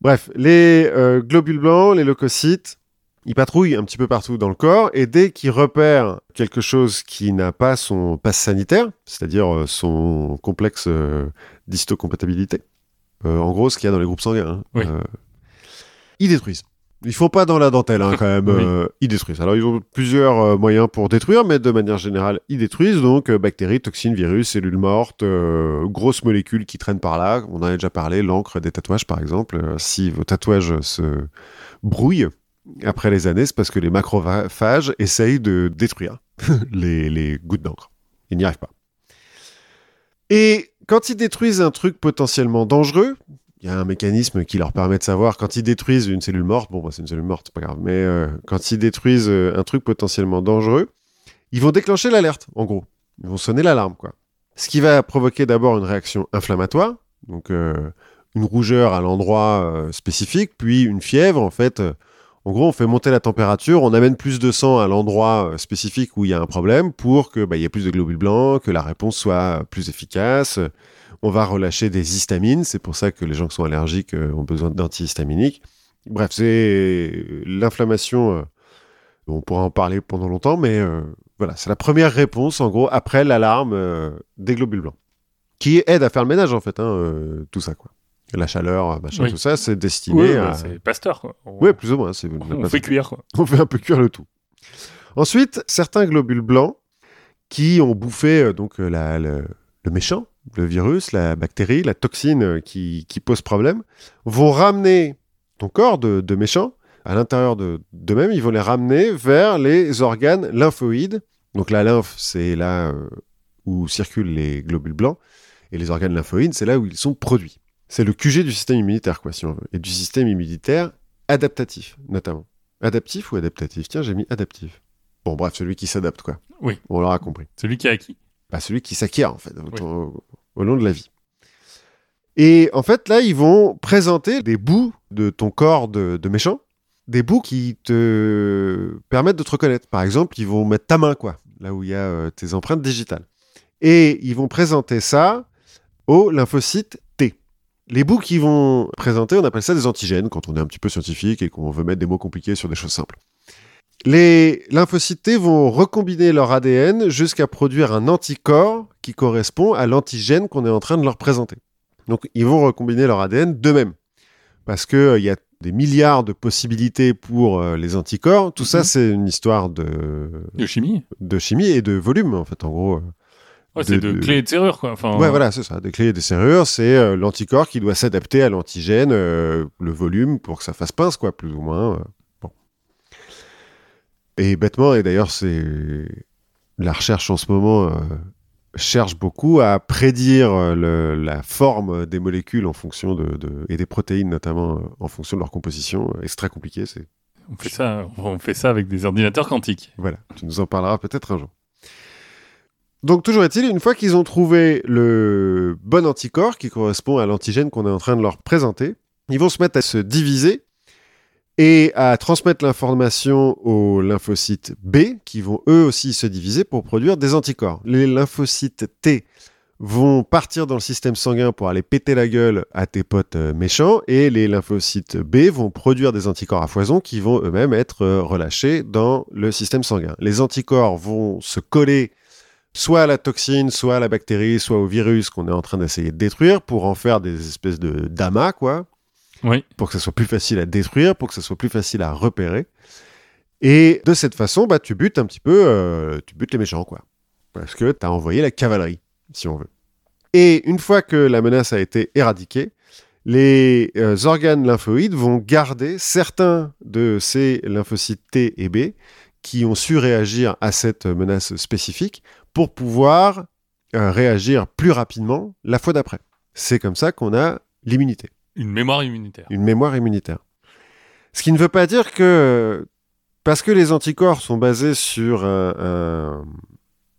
Bref, les euh, globules blancs, les leucocytes, ils patrouillent un petit peu partout dans le corps et dès qu'ils repèrent quelque chose qui n'a pas son passe sanitaire, c'est-à-dire euh, son complexe euh, d'histocompatibilité, euh, en gros ce qu'il y a dans les groupes sanguins, hein, Oui. euh, ils détruisent. Ils font pas dans la dentelle hein, quand même, Oui. ils détruisent. Alors ils ont plusieurs moyens pour détruire, mais de manière générale, ils détruisent donc bactéries, toxines, virus, cellules mortes, grosses molécules qui traînent par là. On en a déjà parlé, l'encre des tatouages par exemple. Si vos tatouages se brouillent, après les années, c'est parce que les macrophages essayent de détruire les, gouttes d'encre. Ils n'y arrivent pas. Et quand ils détruisent un truc potentiellement dangereux, il y a un mécanisme qui leur permet de savoir quand ils détruisent une cellule morte, bon, bah, c'est une cellule morte, c'est pas grave, mais euh, quand ils détruisent euh, un truc potentiellement dangereux, ils vont déclencher l'alerte, en gros. Ils vont sonner l'alarme, quoi. Ce qui va provoquer d'abord une réaction inflammatoire, donc euh, une rougeur à l'endroit spécifique, puis une fièvre, en fait. En gros, on fait monter la température, on amène plus de sang à l'endroit euh, spécifique où il y a un problème pour que bah, y ait plus de globules blancs, que la réponse soit euh, plus efficace. On va relâcher des histamines, c'est pour ça que les gens qui sont allergiques euh, ont besoin d'antihistaminiques. Bref, c'est l'inflammation. on pourra en parler pendant longtemps, mais voilà, c'est la première réponse en gros après l'alarme des globules blancs, qui aide à faire le ménage en fait, hein, tout ça quoi. La chaleur, machin, Oui. tout ça, c'est destiné à. c'est Pasteur. Quoi. On, Oui, plus ou moins. on fait cuire. Quoi. on fait un peu cuire le tout. Ensuite, certains globules blancs qui ont bouffé euh, donc euh, la- le, le méchant, le virus, la bactérie, la toxine euh, qui, qui pose problème, vont ramener ton corps de, de méchant à l'intérieur de- d'eux-mêmes. Ils vont les ramener vers les organes lymphoïdes. Donc la lymphe, c'est là euh, où circulent les globules blancs. Et les organes lymphoïdes, c'est là où ils sont produits. C'est le QG du système immunitaire, quoi, si on veut. Et du système immunitaire adaptatif, notamment. Adaptif ou adaptatif? Tiens, j'ai mis adaptif. Bon, bref, celui qui s'adapte, quoi. Oui. On l'aura compris. Celui qui a acquis? Bah, celui qui s'acquiert, en fait, au, au- au long de la vie. Et en fait, là, ils vont présenter des bouts de ton corps de, de méchant, des bouts qui te permettent de te reconnaître. Par exemple, ils vont mettre ta main, quoi, là où il y a euh, tes empreintes digitales. Et ils vont présenter ça aux lymphocytes T. Les bouts qu'ils vont présenter, on appelle ça des antigènes quand on est un petit peu scientifique et qu'on veut mettre des mots compliqués sur des choses simples. Les lymphocytes T vont recombiner leur ADN jusqu'à produire un anticorps qui correspond à l'antigène qu'on est en train de leur présenter. Donc ils vont recombiner leur ADN d'eux-mêmes. Parce qu'il y a des milliards de possibilités pour euh, les anticorps. Tout ça, Mhm. c'est une histoire de, De chimie. de chimie et de volume, en fait, en gros. Ouais, c'est De- de, de- clés et de serrures. Quoi. Enfin, Ouais, voilà, c'est ça. Des clés et des serrures, c'est euh, l'anticorps qui doit s'adapter à l'antigène, euh, le volume pour que ça fasse pince, quoi, plus ou moins. euh, bon. Et bêtement, et d'ailleurs, c'est la recherche en ce moment euh, cherche beaucoup à prédire euh, le- la forme des molécules en fonction de, de- et des protéines notamment euh, en fonction de leur composition. Et c'est très compliqué. C'est On fait ça, on fait ça avec des ordinateurs quantiques. voilà, tu nous en parleras peut-être un jour. Donc, toujours est-il, une fois qu'ils ont trouvé le bon anticorps qui correspond à l'antigène qu'on est en train de leur présenter, ils vont se mettre à se diviser et à transmettre l'information aux lymphocytes B, qui vont eux aussi se diviser pour produire des anticorps. Les lymphocytes T vont partir dans le système sanguin pour aller péter la gueule à tes potes euh, méchants, et les lymphocytes B vont produire des anticorps à foison qui vont eux-mêmes être euh, relâchés dans le système sanguin. Les anticorps vont se coller soit à la toxine, soit à la bactérie, soit au virus qu'on est en train d'essayer de détruire pour en faire des espèces de d'amas, quoi. Oui. Pour que ça soit plus facile à détruire, pour que ça soit plus facile à repérer. Et de cette façon, bah, tu butes un petit peu, euh, tu butes les méchants, quoi. Parce que tu as envoyé la cavalerie, si on veut. Et une fois que la menace a été éradiquée, les euh, organes lymphoïdes vont garder certains de ces lymphocytes T et B qui ont su réagir à cette menace spécifique pour pouvoir euh, réagir plus rapidement la fois d'après. C'est comme ça qu'on a l'immunité, Une mémoire immunitaire. une mémoire immunitaire. Ce qui ne veut pas dire que parce que les anticorps sont basés sur un- un-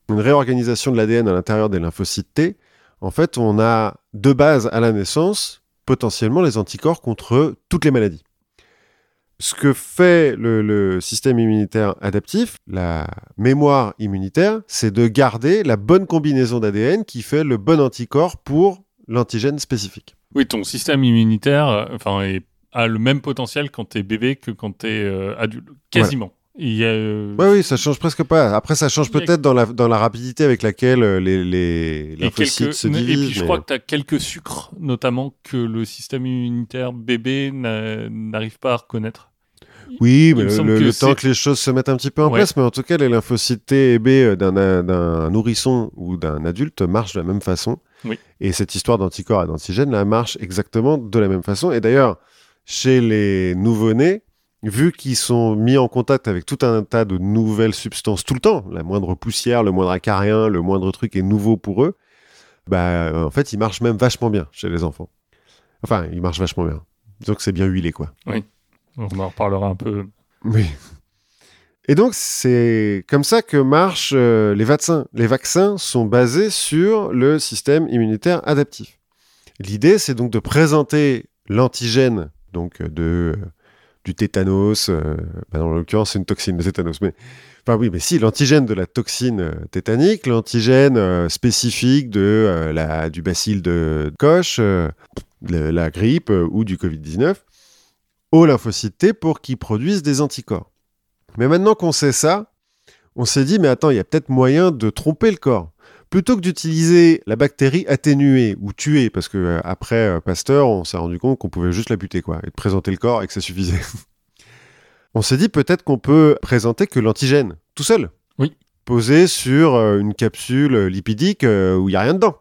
une réorganisation de l'ADN à l'intérieur des lymphocytes T, en fait, on a de base à la naissance potentiellement les anticorps contre toutes les maladies. Ce que fait le, le système immunitaire adaptif, la mémoire immunitaire, c'est de garder la bonne combinaison d'ADN qui fait le bon anticorps pour l'antigène spécifique. Oui, ton système immunitaire euh, enfin, est- a le même potentiel quand t'es bébé que quand t'es euh, adulte. Quasiment. Il y a, euh, Oui, oui, ça change presque pas. Après, ça change a- peut-être dans la, dans la rapidité avec laquelle euh, les, les et, quelques- se et divisent. puis je crois que tu as quelques sucres, notamment, que le système immunitaire bébé n'a- n'arrive pas à reconnaître. Oui, mais le, que temps que les choses se mettent un petit peu en Ouais. place, mais en tout cas, les lymphocytes T et B euh, d'un d'un nourrisson ou d'un adulte marchent de la même façon. Oui. Et cette histoire d'anticorps et d'antigènes, là, marche exactement de la même façon. Et d'ailleurs, chez les nouveau-nés, vu qu'ils sont mis en contact avec tout un tas de nouvelles substances tout le temps, la moindre poussière, le moindre acarien, le moindre truc est nouveau pour eux, bah, euh, en fait, ils marchent même vachement bien chez les enfants. Enfin, ils marchent vachement bien. Disons que c'est bien huilé, quoi. On en reparlera un peu. Oui. Et donc, c'est comme ça que marchent euh, les vaccins. Les vaccins sont basés sur le système immunitaire adaptif. L'idée, c'est donc de présenter l'antigène donc euh, de, euh, du tétanos. euh, bah, dans l'occurrence, c'est une toxine, le tétanos. Mais, enfin, oui, mais si, l'antigène de la toxine euh, tétanique, l'antigène euh, spécifique de, euh, la, du bacille de Koch, le- la grippe ou du Covid-19 aux lymphocytes T pour qu'ils produisent des anticorps. Mais maintenant qu'on sait ça, on s'est dit, mais attends, il y a peut-être moyen de tromper le corps. Plutôt que d'utiliser la bactérie atténuée ou tuée, parce que euh, après euh, Pasteur, on s'est rendu compte qu'on pouvait juste la buter, quoi, et de présenter le corps et que ça suffisait. on s'est dit peut-être qu'on peut présenter que l'antigène, tout seul. Oui. Posé sur euh, une capsule lipidique où il n'y a rien dedans.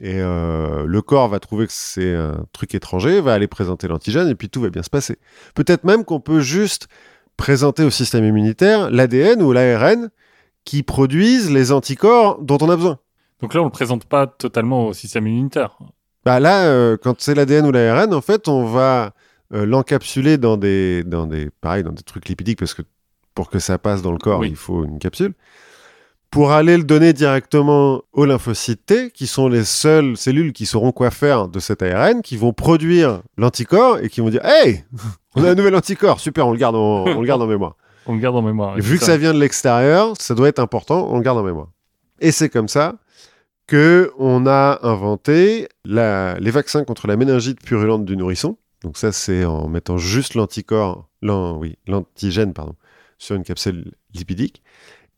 Et le corps va trouver que c'est un truc étranger, va aller présenter l'antigène et puis tout va bien se passer. Peut-être même qu'on peut juste présenter au système immunitaire l'ADN ou l'ARN qui produisent les anticorps dont on a besoin. Donc là, on le présente pas totalement au système immunitaire. Bah là, euh, quand c'est l'ADN ou l'ARN, en fait, on va euh, l'encapsuler dans des, dans des, pareil, dans des trucs lipidiques parce que pour que ça passe dans le corps, Oui. il faut une capsule. Pour aller le donner directement aux lymphocytes T, qui sont les seules cellules qui sauront quoi faire de cet ARN, qui vont produire l'anticorps et qui vont dire Hey, on a un nouvel anticorps, super, on le garde en, on le garde en mémoire. On le garde en mémoire. Et vu que ça vient de l'extérieur, ça doit être important, on le garde en mémoire. Et c'est comme ça on a inventé les vaccins contre la méningite purulente du nourrisson. Donc ça, c'est en mettant juste l'anticorps, l'antigène, pardon, sur une capsule lipidique.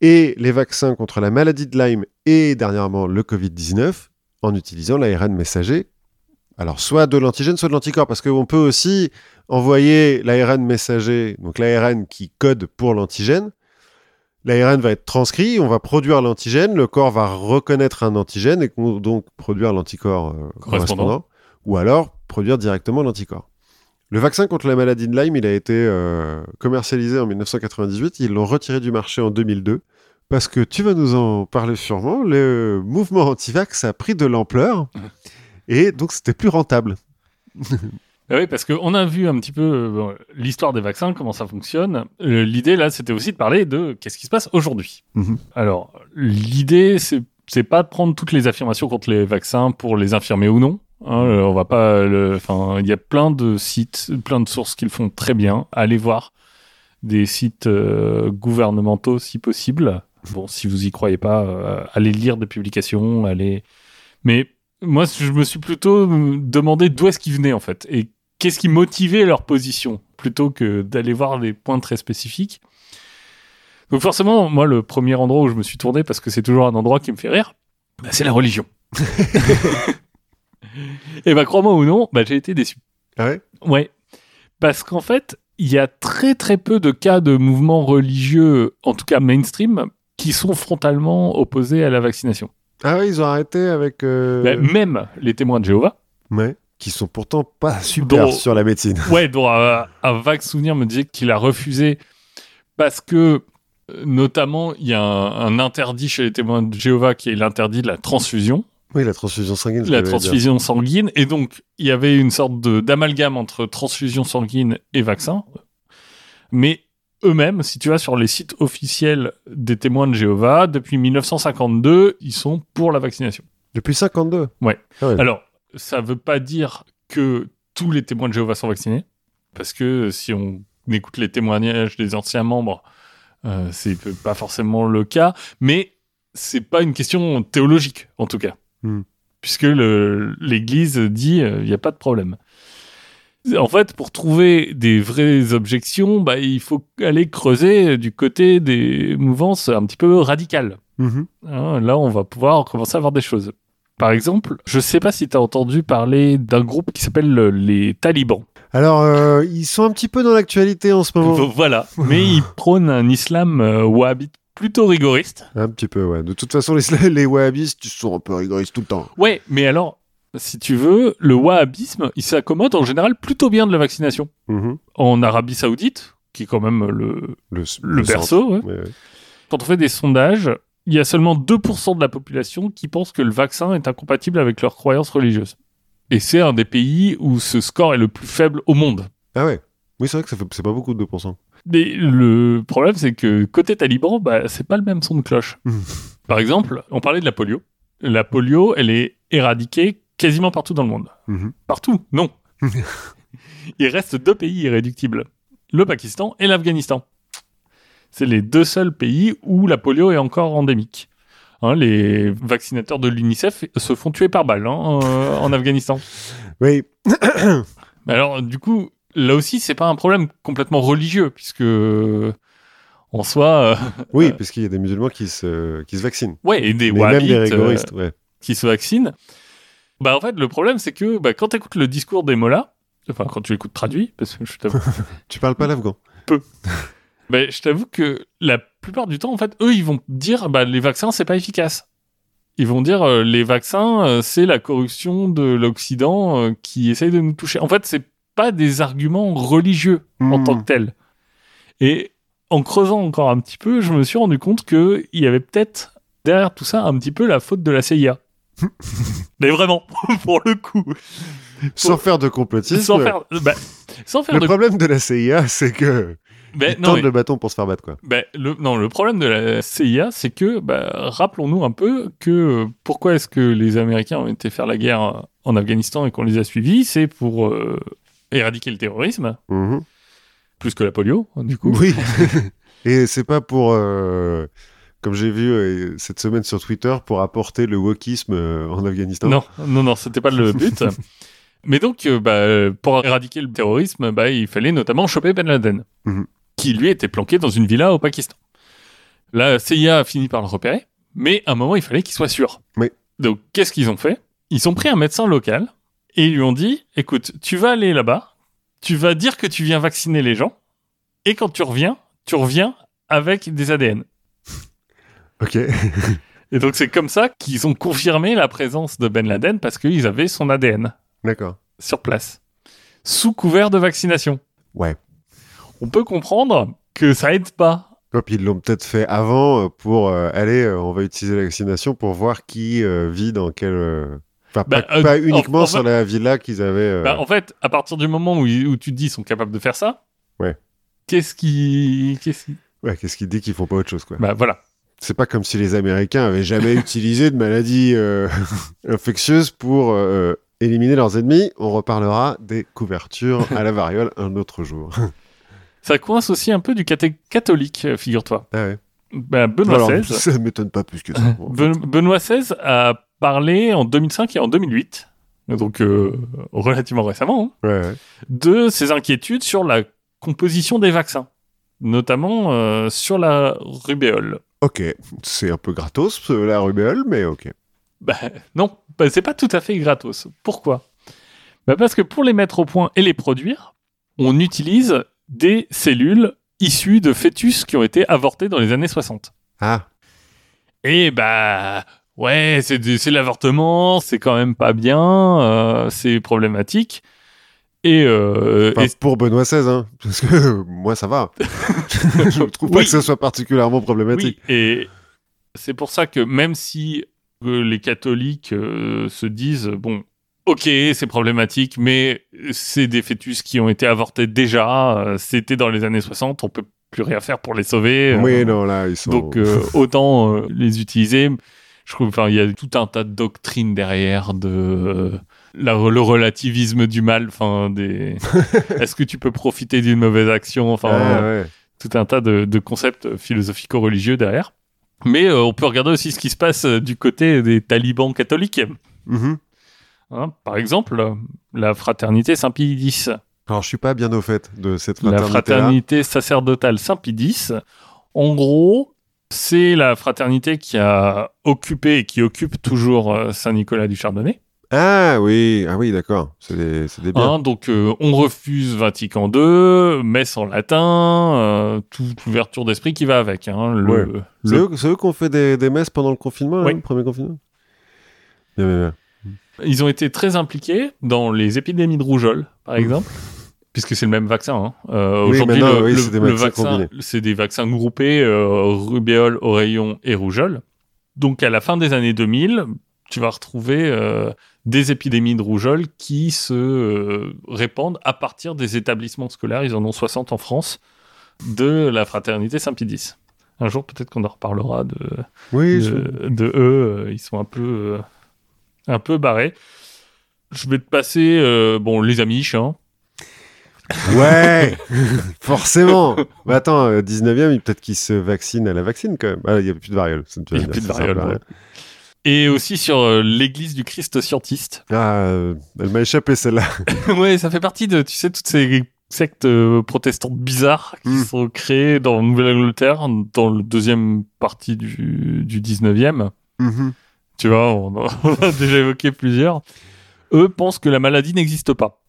Et les vaccins contre la maladie de Lyme et dernièrement le Covid-19 en utilisant l'ARN messager. Alors soit de l'antigène, soit de l'anticorps, parce qu'on peut aussi envoyer l'ARN messager, donc l'ARN qui code pour l'antigène. L'ARN va être transcrit, on va produire l'antigène, le corps va reconnaître un antigène et donc produire l'anticorps euh, Correspondant. correspondant, ou alors produire directement l'anticorps. Le vaccin contre la maladie de Lyme, il a été euh, commercialisé en 1998, ils l'ont retiré du marché en 2002, parce que tu vas nous en parler sûrement, le mouvement anti-vax a pris de l'ampleur, et donc c'était plus rentable. Ah oui, parce qu'on a vu un petit peu euh, l'histoire des vaccins, comment ça fonctionne. Euh, l'idée, là, c'était aussi de parler de qu'est-ce qui se passe aujourd'hui. Mhm. Alors, l'idée, c'est pas de prendre toutes les affirmations contre les vaccins pour les infirmer ou non. Hein, euh, on va pas. le- Enfin, il y a plein de sites, plein de sources qui le font très bien. Allez voir des sites euh, gouvernementaux si possible. Bon, si vous y croyez pas, allez lire des publications, allez. Mais moi, je me suis plutôt demandé d'où est-ce qu'ils venaient en fait et qu'est-ce qui motivait leur position plutôt que d'aller voir des points très spécifiques. Donc forcément, moi, le premier endroit où je me suis tourné, parce que c'est toujours un endroit qui me fait rire, bah, c'est la religion. Et bah crois-moi ou non, bah, j'ai été déçu. Ah ouais? Ouais. Parce qu'en fait, il y a très très peu de cas de mouvements religieux, en tout cas mainstream, qui sont frontalement opposés à la vaccination. Ah ouais, ils ont arrêté avec. euh, Bah, même les témoins de Jéhovah, Ouais. Qui sont pourtant pas super Dont- sur la médecine. ouais, dont un, un vague souvenir me disait qu'il a refusé parce que, euh, notamment, il y a un, un interdit chez les témoins de Jéhovah qui est l'interdit de la transfusion. Oui, la transfusion sanguine. la transfusion sanguine. Et donc, il y avait une sorte d'amalgame entre transfusion sanguine et vaccin. Mais eux-mêmes, si tu vas sur les sites officiels des témoins de Jéhovah, depuis 1952, ils sont pour la vaccination. Depuis 52. Ouais. Ah ouais. Alors, ça veut pas dire que tous les témoins de Jéhovah sont vaccinés. Parce que si on écoute les témoignages des anciens membres, euh, c'est pas forcément le cas. Mais c'est pas une question théologique, en tout cas. Hmm. Puisque l'Église dit il n'y a pas de problème. En fait, pour trouver des vraies objections, bah, il faut aller creuser du côté des mouvances un petit peu radicales. Mhm. Hein, là, on va pouvoir commencer à voir des choses. Par exemple, je sais pas si tu as entendu parler d'un groupe qui s'appelle les talibans. Alors, euh, ils sont un petit peu dans l'actualité en ce moment. Voilà, mais ils prônent un islam euh, wahhabite plutôt rigoriste. Un petit peu, ouais. De toute façon, les, les wahhabistes, ils sont un peu rigoristes tout le temps. Ouais, mais alors, si tu veux, le wahhabisme, il s'accommode en général plutôt bien de la vaccination. Mhm. En Arabie Saoudite, qui est quand même le, Le, le le berceau, ouais. centre. Ouais, ouais. quand on fait des sondages, il y a seulement 2% de la population qui pense que le vaccin est incompatible avec leurs croyances religieuses. Et c'est un des pays où ce score est le plus faible au monde. Ah ouais. Oui, c'est vrai que ça fait, c'est pas beaucoup de 2%. Mais le problème, c'est que côté taliban, bah, c'est pas le même son de cloche. Mhm. Par exemple, on parlait de la polio. La polio, elle est éradiquée quasiment partout dans le monde. Mhm. Partout, non. Il reste deux pays irréductibles. Le Pakistan et l'Afghanistan. C'est les deux seuls pays où la polio est encore endémique. Hein, les vaccinateurs de l'UNICEF se font tuer par balle hein, euh, en Afghanistan. Oui. Mais alors, du coup, là aussi, c'est pas un problème complètement religieux, puisque en soi, euh, Oui, parce qu'il y a des musulmans qui se, qui se vaccinent. ouais, et des wahhabites des euh, ouais. qui se vaccinent. Bah, en fait, le problème, c'est que bah, quand tu écoutes le discours des mollahs, enfin, quand tu l'écoutes traduit, parce que je t'avoue, Tu parles pas l'afghan. bah, je t'avoue que la plupart du temps, en fait, eux, ils vont dire, bah, les vaccins, c'est pas efficace. Ils vont dire, euh, les vaccins, euh, c'est la corruption de l'Occident euh, qui essaye de nous toucher. En fait, c'est pas des arguments religieux en Hmm. tant que tels. Et en creusant encore un petit peu, je me suis rendu compte qu'il y avait peut-être derrière tout ça un petit peu la faute de la CIA. Mais vraiment, pour le coup. Sans faire de complotisme. Sans faire, bah, sans faire Le de... problème de la CIA, c'est que ils non, mais- le bâton pour se faire battre, quoi. le, non, le problème de la CIA, c'est que, bah, rappelons-nous un peu que euh, pourquoi est-ce que les Américains ont été faire la guerre euh, en Afghanistan et qu'on les a suivis, c'est pour euh, éradiquer le terrorisme, Mhm. plus que la polio, du coup. Oui. Et c'est pas pour, euh, comme j'ai vu euh, cette semaine sur Twitter, pour apporter le wokisme euh, en Afghanistan. Non, non, non, c'était pas le but. Mais donc, euh, bah, pour éradiquer le terrorisme, bah, il fallait notamment choper Ben Laden, Mhm. qui lui était planqué dans une villa au Pakistan. La CIA a fini par le repérer, mais à un moment, il fallait qu'il soit sûr. Oui. Donc, qu'est-ce qu'ils ont fait? Ils ont pris un médecin local et ils lui ont dit "Écoute, tu vas aller là-bas, tu vas dire que tu viens vacciner les gens, et quand tu reviens, tu reviens avec des ADN." Ok. Et donc, c'est comme ça qu'ils ont confirmé la présence de Ben Laden parce qu'ils avaient son ADN D'accord. sur place, sous couvert de vaccination. Ouais. On peut comprendre que ça aide pas. Et puis ils l'ont peut-être fait avant euh, pour euh, aller, euh, on va utiliser la vaccination pour voir qui euh, vit dans quel. Enfin, Bah, pas, pas en- uniquement en sur fait- la villa qu'ils avaient. Bah, en fait, à partir du moment où, tu te dis qu'ils sont capables de faire ça, Ouais. qu'est-ce qui. Qu'est-ce qui... Ouais, qu'est-ce qu'il dit qu'ils font pas autre chose, quoi. Bah voilà. C'est pas comme si les Américains avaient jamais utilisé de maladies euh, infectieuses pour euh, éliminer leurs ennemis. On reparlera des couvertures à la variole un autre jour. Ça coince aussi un peu du catholique, euh, figure-toi. Ah ouais. Ben, Benoît Alors, XVI. ça m'étonne pas plus que ça. Ben- Benoît XVI a parlé en 2005 et en 2008, donc euh, relativement récemment, hein, Ouais, ouais. de ses inquiétudes sur la composition des vaccins, notamment euh, sur la rubéole. Ok, c'est un peu gratos euh, la rubéole, mais ok. Bah, non, bah, c'est pas tout à fait gratos. Pourquoi? Bah, Parce que pour les mettre au point et les produire, on utilise des cellules issues de fœtus qui ont été avortés dans les années 60. Ah, Et bah ouais, c'est l'avortement, c'est quand même pas bien, euh, c'est problématique. Et, euh, Enfin, et- pour Benoît XVI, hein, parce que moi ça va. Je trouve pas Oui. que ce soit particulièrement problématique. oui, et c'est pour ça que même si euh, les catholiques euh, se disent bon, ok, c'est problématique, mais c'est des fœtus qui ont été avortés déjà, c'était dans les années 60, on peut plus rien faire pour les sauver. Oui, non, là ils sont. Donc autant les utiliser. Je trouve, enfin, il y a tout un tas de doctrines derrière de la- le relativisme du mal. Enfin, des. Est-ce que tu peux profiter d'une mauvaise action Enfin, euh, ouais. tout un tas de, de concepts philosophico-religieux derrière. Mais euh, on peut regarder aussi ce qui se passe euh, du côté des talibans catholiques. Mhm. Hein, par exemple, la fraternité Saint-Pie X. Alors je suis pas bien au fait de cette La fraternité. fraternité sacerdotale Saint-Pie X, en gros, c'est la fraternité qui a occupé et qui occupe toujours Saint-Nicolas du Chardonnay. Ah oui, ah oui, d'accord. C'est des, c'est des biens. Hein, donc, euh, on refuse Vatican II, messe en latin, euh, toute l'ouverture d'esprit qui va avec. hein, le, Ouais. le- c'est eux, c'est eux qui ont fait des, des messes pendant le confinement, Oui. le premier confinement? Bien, bien, bien. Ils ont été très impliqués dans les épidémies de rougeole, par Mmh. exemple. Puisque c'est le même vaccin. hein. Euh, Oui, Aujourd'hui, maintenant, le, oui, le- c'est des le vaccins vaccin, c'est des vaccins groupés, euh, rubéole, oreillon et rougeole. Donc, à la fin des années 2000, tu vas retrouver euh, des épidémies de rougeole qui se euh, répandent à partir des établissements scolaires. Ils en ont 60 en France de la fraternité Saint-Pie X. Un jour, peut-être qu'on en reparlera de, Oui, de, de eux. Ils sont un peu, euh, un peu barrés. Je vais te passer, euh, bon, les Amish, hein. Ouais, forcément. Mais attends, euh, 19e, peut-être qu'ils se vaccinent à la vaccine quand même. Ah, il n'y a plus de variole. Il y a plus de variole, ouais. Et aussi sur euh, l'église du Christ scientiste. Ah, euh, elle m'a échappé celle-là. ouais, ça fait partie de, tu sais, toutes ces sectes euh, protestantes bizarres qui Mm. sont créées dans Nouvelle-Angleterre, dans le deuxième partie du, du 19e. Mhm. Tu vois, on on a déjà évoqué plusieurs. Eux pensent que la maladie n'existe pas.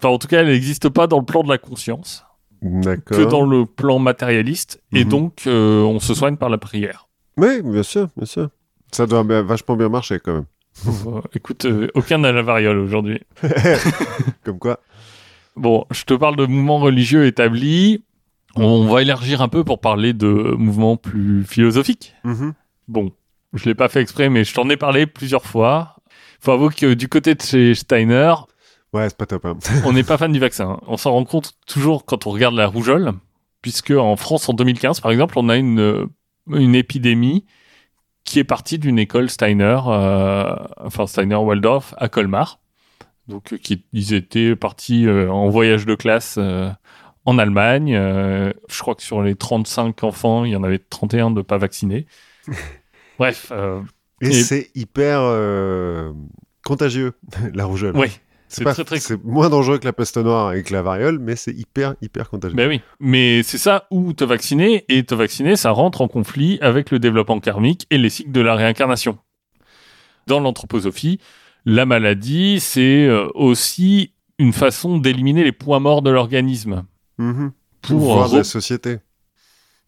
Enfin, en tout cas, elle n'existe pas dans le plan de la conscience, que dans le plan matérialiste. Et Mhm. donc, on se soigne par la prière. Oui, bien sûr, bien sûr. Ça doit bien- vachement bien marcher quand même. Écoute, euh, aucun n'a la variole aujourd'hui. Comme quoi. Bon, je te parle de mouvements religieux établis. On va élargir un peu pour parler de mouvements plus philosophiques. Mhm. Bon, je l'ai pas fait exprès, mais je t'en ai parlé plusieurs fois. Faut avouer que du côté de chez Steiner, Ouais, c'est pas top. hein. on n'est pas fan du vaccin. On s'en rend compte toujours quand on regarde la rougeole, puisque en France, en 2015, par exemple, on a une, euh, une épidémie qui est partie d'une école Steiner, euh, enfin Steiner-Waldorf, à Colmar. Donc, euh, qui, ils étaient partis euh, en voyage de classe euh, en Allemagne. Euh, je crois que sur les 35 enfants, il y en avait 31 de pas vaccinés. Bref, euh, Et, Et- c'est hyper euh, contagieux, la rougeole. oui, c'est très très c'est moins dangereux que la peste noire et que la variole, mais c'est hyper, hyper contagieux. Ben oui, mais c'est ça où te vacciner, et te vacciner, ça rentre en conflit avec le développement karmique et les cycles de la réincarnation. Dans l'anthroposophie, la maladie, c'est euh, aussi une façon d'éliminer les points morts de l'organisme. Mhm. Pour re- la société.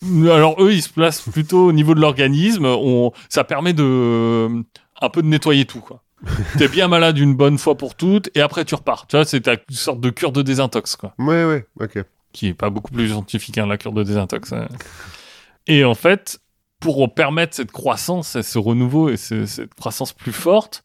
Alors eux, ils se placent plutôt au niveau de l'organisme. On... Ça permet de un peu de nettoyer tout. quoi. T'es bien malade une bonne fois pour toutes, et après tu repars. Tu vois, c'est ta- une sorte de cure de désintox. quoi. Ouais, ouais, ok. qui est pas beaucoup plus scientifique, hein, la cure de désintox. hein. Et en fait, pour permettre cette croissance, et ce renouveau et ce- cette croissance plus forte,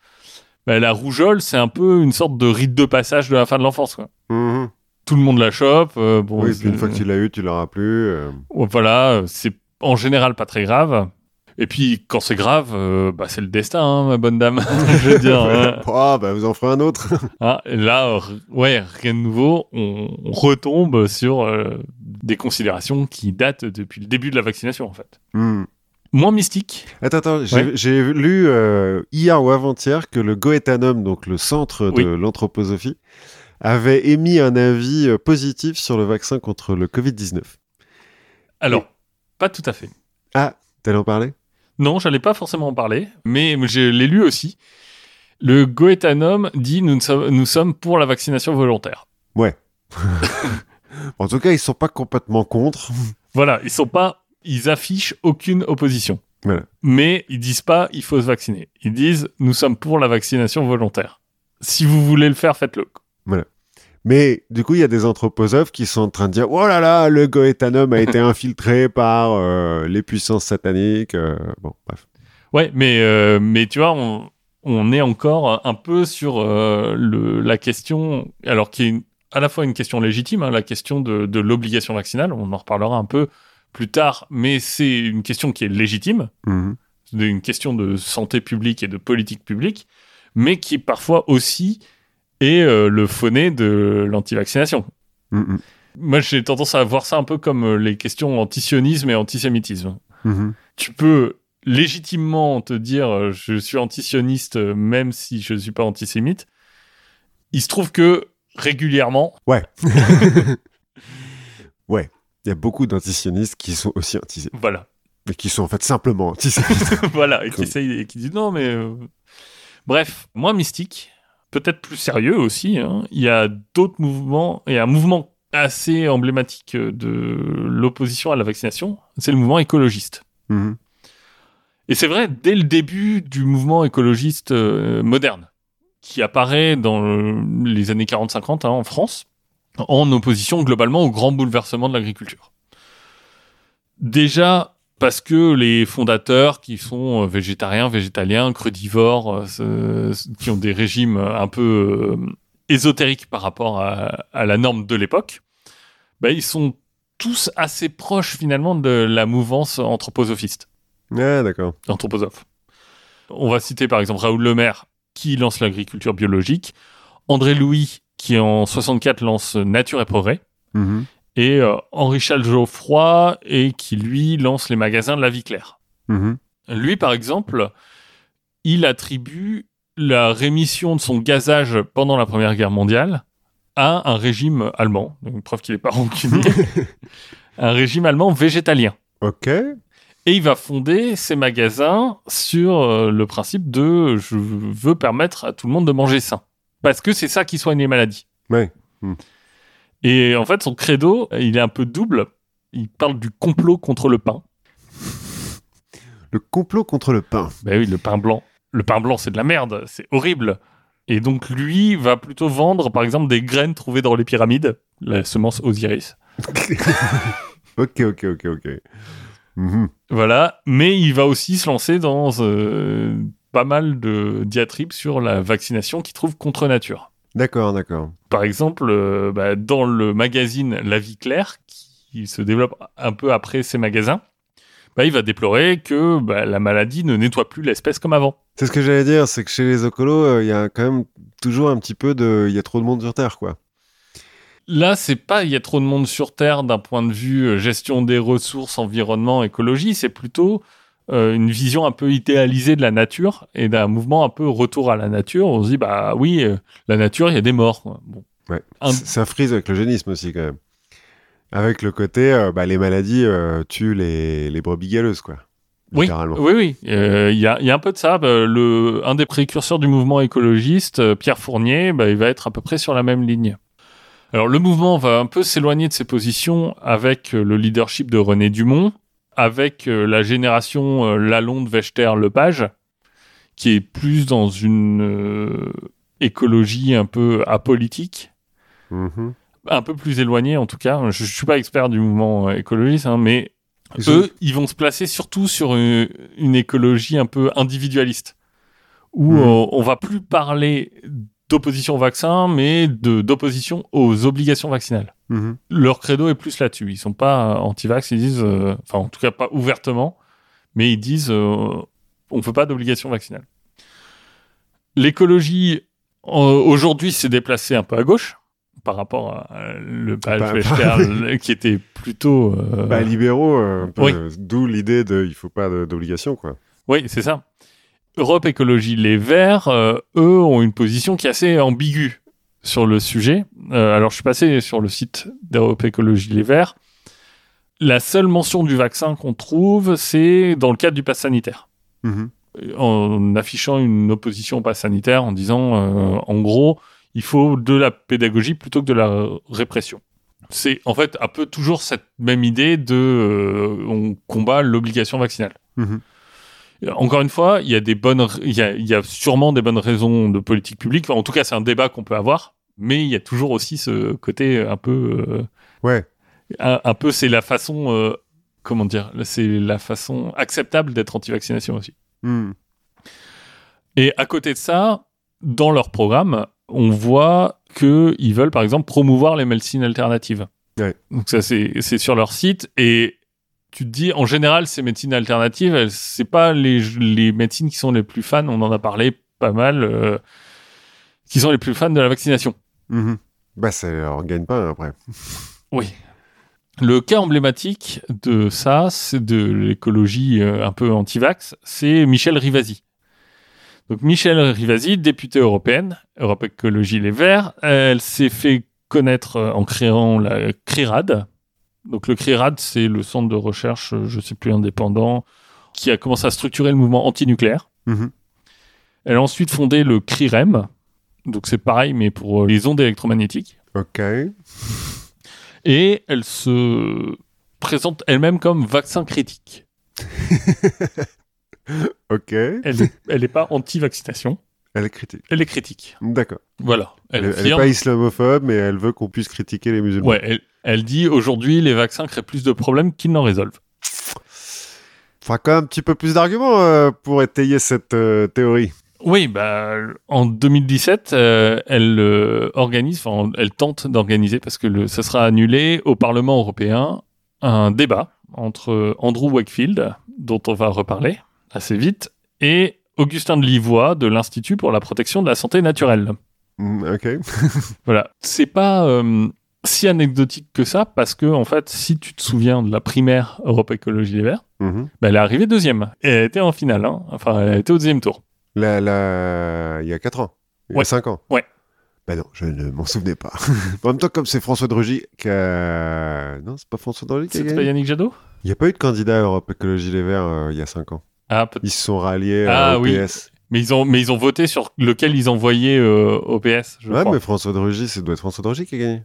bah, la rougeole, c'est un peu une sorte de rite de passage de la fin de l'enfance. quoi. Mhm. Tout le monde la chope. euh, bon, oui, puis une fois que tu l'as eu, tu l'auras plus. euh. voilà, c'est en général pas très grave. Et puis, quand c'est grave, euh, bah, c'est le destin, hein, ma bonne dame. Je veux dire. hein. Oh, bah, vous en ferez un autre. Ah, et là, ouais, rien de nouveau. On, on retombe sur euh, des considérations qui datent depuis le début de la vaccination, en fait. Hmm. Moins mystique. Attends, attends, j'ai Ouais. j'ai lu euh, hier ou avant-hier que le Goethanum, donc le centre de l'anthroposophie, avait émis un avis positif sur le vaccin contre le Covid-19. Alors, pas tout à fait. Ah, t'allais en parler? Non, j'allais pas forcément en parler, mais je l'ai lu aussi. Le Goethanum dit nous, nous sommes pour la vaccination volontaire. En tout cas, ils sont pas complètement contre. Voilà, ils sont pas, ils affichent aucune opposition. Voilà. Mais ils disent pas il faut se vacciner. Ils disent nous sommes pour la vaccination volontaire. Si vous voulez le faire, faites-le. Mais du coup, il y a des anthroposophes qui sont en train de dire Oh là là, le Goethanum a été infiltré par euh, les puissances sataniques. euh, bon, bref. Ouais, mais, euh, mais tu vois, on, on est encore un peu sur euh, le, la question, alors qui est une- à la fois une question légitime, hein, la question de, de l'obligation vaccinale, on en reparlera un peu plus tard, mais c'est une question qui est légitime, Mhm. c'est une question de santé publique et de politique publique, mais qui parfois aussi est euh, le fauné de l'antivaccination. Mhm. Moi, j'ai tendance à voir ça un peu comme euh, les questions antisionisme et antisémitisme Mhm. tu peux légitimement te dire euh, je suis antisioniste même si je ne suis pas antisémite. Il se trouve que régulièrement, Ouais. ouais. Il y a beaucoup d'antisionistes qui sont aussi antisémites. voilà, Mais qui sont en fait simplement antisémites. voilà, et qui essayent- et qui disent non mais euh, bref, moins mystique, peut-être plus sérieux aussi. hein. Il y a d'autres mouvements et un mouvement assez emblématique euh, de l'opposition à la vaccination, c'est le mouvement écologiste. Mhm. Et c'est vrai, dès le début du mouvement écologiste euh, moderne, qui apparaît dans le- les années 40-50 hein, en France, en opposition globalement au grand bouleversement de l'agriculture. Déjà parce que les fondateurs qui sont euh, végétariens, végétaliens, crudivores, euh, qui ont des régimes un peu euh, ésotériques par rapport à, à la norme de l'époque, bah, ils sont tous assez proches finalement de la mouvance anthroposophiste Ah, d'accord. anthroposophe. On va citer par exemple Raoul Lemaire qui lance l'agriculture biologique, André Louis qui en 64 lance Nature et Progrès, Mhm. Et euh, Henri Charles Geoffroy et qui lui lance les magasins de la vie claire. Mhm. Lui par exemple, il attribue la rémission de son gazage pendant la Première Guerre mondiale à un régime allemand, donc preuve qu'il n'est pas rancunier, un régime allemand végétalien. Ok. Et il va fonder ses magasins sur euh, le principe de je veux permettre à tout le monde de manger sain. Parce que c'est ça qui soigne les maladies. Ouais. Et en fait, son credo, il est un peu double. Il parle du complot contre le pain. Le complot contre le pain. Ben oui, le pain blanc. Le pain blanc, c'est de la merde, c'est horrible. Et donc, lui va plutôt vendre, par exemple, des graines trouvées dans les pyramides, la semence Osiris. Ok, ok, ok, ok. Mhm. Voilà, mais il va aussi se lancer dans euh, pas mal de diatribes sur la vaccination qu'il trouve contre nature. D'accord, d'accord. Par exemple, euh, bah, dans le magazine La Vie Claire, qui se développe un peu après ces magasins, bah, il va déplorer que bah, la maladie ne nettoie plus l'espèce comme avant. C'est ce que j'allais dire, c'est que chez les écolos, euh, il y a quand même toujours un petit peu de... Il y a trop de monde sur Terre, quoi. Là, c'est pas il y a trop de monde sur Terre d'un point de vue euh, gestion des ressources, environnement, écologie, c'est plutôt euh, une vision un peu idéalisée de la nature et d'un mouvement un peu retour à la nature. On se dit bah oui, euh, la nature, il y a des morts. quoi. Bon. Ouais. Un- C- Ça frise avec le génisme aussi, quand même. Avec le côté, euh, bah, les maladies tuent les, les brebis galeuses, quoi. Oui, oui, oui. Euh, Il y, a, y a un peu de ça. Bah, le, un des précurseurs du mouvement écologiste, euh, Pierre Fournier, bah, il va être à peu près sur la même ligne. Alors le mouvement va un peu s'éloigner de ses positions avec euh, le leadership de René Dumont, avec euh, la génération euh, Lalonde, Vechter, Lepage, qui est plus dans une euh, écologie un peu apolitique, Mhm. un peu plus éloignée en tout cas. Je, je suis pas expert du mouvement écologiste, hein, mais eux, ils vont se placer surtout sur une, une écologie un peu individualiste, où Mhm. euh, on va plus parler d'opposition au vaccin, mais d'opposition aux obligations vaccinales. Mhm. Leur credo est plus là-dessus. Ils sont pas euh, anti-vax, ils disent, euh, enfin en tout cas pas ouvertement, mais ils disent euh, on ne veut pas d'obligation vaccinale. L'écologie, euh, aujourd'hui, s'est déplacée un peu à gauche par rapport à le Bah, HPR qui était plutôt. Bah, libéraux, Oui. d'où l'idée de il faut pas d'obligation, quoi. Oui, c'est ça. Europe Écologie Les Verts, euh, eux, ont une position qui est assez ambiguë sur le sujet. Euh, alors, je suis passé sur le site d'Europe Écologie Les Verts. La seule mention du vaccin qu'on trouve, c'est dans le cadre du pass sanitaire. Mhm. En affichant une opposition au pass sanitaire, en disant, euh, en gros, il faut de la pédagogie plutôt que de la répression. C'est en fait un peu toujours cette même idée de on combat l'obligation vaccinale. Mhm. Encore une fois, il y a des bonnes, il y a, il y a sûrement des bonnes raisons de politique publique. Enfin, en tout cas, c'est un débat qu'on peut avoir, mais il y a toujours aussi ce côté un peu, euh, Ouais. un, un peu, c'est la façon, euh, comment dire, c'est la façon acceptable d'être anti-vaccination aussi. Mhm. Et à côté de ça, dans leur programme, on voit que ils veulent par exemple promouvoir les médecines alternatives. Ouais. Donc ça c'est sur leur site et tu te dis en général ces médecines alternatives, elles- c'est pas les les médecines qui sont les plus fans, on en a parlé pas mal euh, qui sont les plus fans de la vaccination. Mhm. Bah, ça leur gagne pas après. Oui. Le cas emblématique de ça, c'est de l'écologie euh, un peu anti-vax, c'est Michel Rivasi. Donc Michel Rivasi, députée européenne, Europe Écologie Les Verts, elle s'est fait connaître euh, en créant la CRIRAD. Donc le CRIRAD, c'est le centre de recherche, euh, je sais plus, indépendant, qui a commencé à structurer le mouvement antinucléaire. Mhm. Elle a ensuite fondé le CRIREM, donc c'est pareil, mais pour euh, les ondes électromagnétiques. Ok. et elle se présente elle-même comme vaccin critique. Ok. Elle, Elle elle n'est pas anti-vaccination, est critique. elle est critique. D'accord. Voilà. Elle, Elle, elle est affirme- pas islamophobe, mais elle veut qu'on puisse critiquer les musulmans. ouais, elle, elle dit aujourd'hui les vaccins créent plus de problèmes qu'ils n'en résolvent. Faudra quand même un petit peu plus d'arguments euh, pour étayer cette euh, théorie. Oui, bah, en 2017, euh, elle organise, enfin, elle tente d'organiser, parce que le, ça sera annulé au Parlement européen, un débat entre Andrew Wakefield, dont on va reparler assez vite, et Augustin de Livois de l'Institut pour la protection de la santé naturelle. Mm, ok. Voilà, c'est pas si anecdotique que ça, parce que, en fait, si tu te souviens de la primaire Europe Écologie Les Verts, Mhm. bah, elle est arrivée deuxième, et elle était en finale, hein. enfin, elle était au deuxième tour. Là, il y a 4 ans. Il y a Ouais. 5 ans. Ouais. Bah non, je ne m'en souvenais pas. en même temps, comme c'est François de Rugy qui a... Non, c'est pas François de Rugy qui a C'était pas. Yannick Jadot? Il n'y a pas eu de candidat à Europe Écologie Les Verts euh, il y a 5 ans. Ah, Ils se sont ralliés Ah à oui. OPS. Mais ils ont, mais ils ont voté sur lequel ils envoyaient euh, au PS, je Ouais, crois. mais François de Rugy, ça doit être François de Rugy qui a gagné.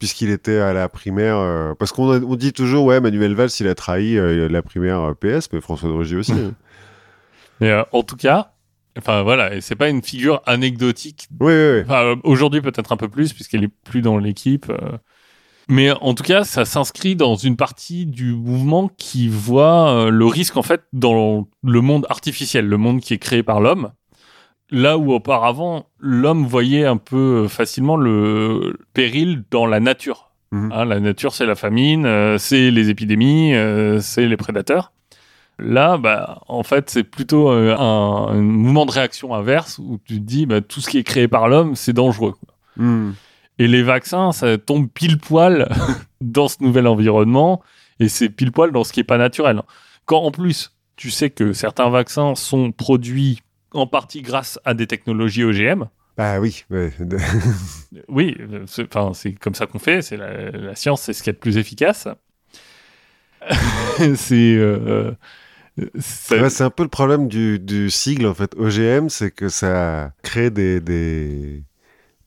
Puisqu'il était à la primaire. euh, Parce qu'on on dit toujours, ouais, Manuel Valls, il a trahi euh, la primaire euh, PS, mais François de Rugy aussi. hein. Mais euh, en tout cas, enfin voilà, et c'est pas une figure anecdotique. oui, oui, oui. Enfin, aujourd'hui peut-être un peu plus puisqu'elle est plus dans l'équipe. Mais en tout cas, ça s'inscrit dans une partie du mouvement qui voit le risque en fait dans le monde artificiel, le monde qui est créé par l'homme. Là où auparavant, l'homme voyait un peu facilement le péril dans la nature. Mhm. Hein, la nature, c'est la famine, euh, c'est les épidémies, euh, c'est les prédateurs. Là, bah, en fait, c'est plutôt euh, un, un mouvement de réaction inverse où tu te dis, bah, tout ce qui est créé par l'homme, c'est dangereux. Hmm. Et les vaccins, ça tombe pile poil dans ce nouvel environnement et c'est pile poil dans ce qui est pas naturel. Quand en plus, tu sais que certains vaccins sont produits en partie grâce à des technologies OGM. Bah oui. ouais. Oui, euh, c'est enfin, c'est comme ça qu'on fait. C'est la, la science, c'est ce qu'il y a de plus efficace. c'est euh, Ouais, c'est un peu le problème du, du sigle, en fait. OGM, c'est que ça crée des, des,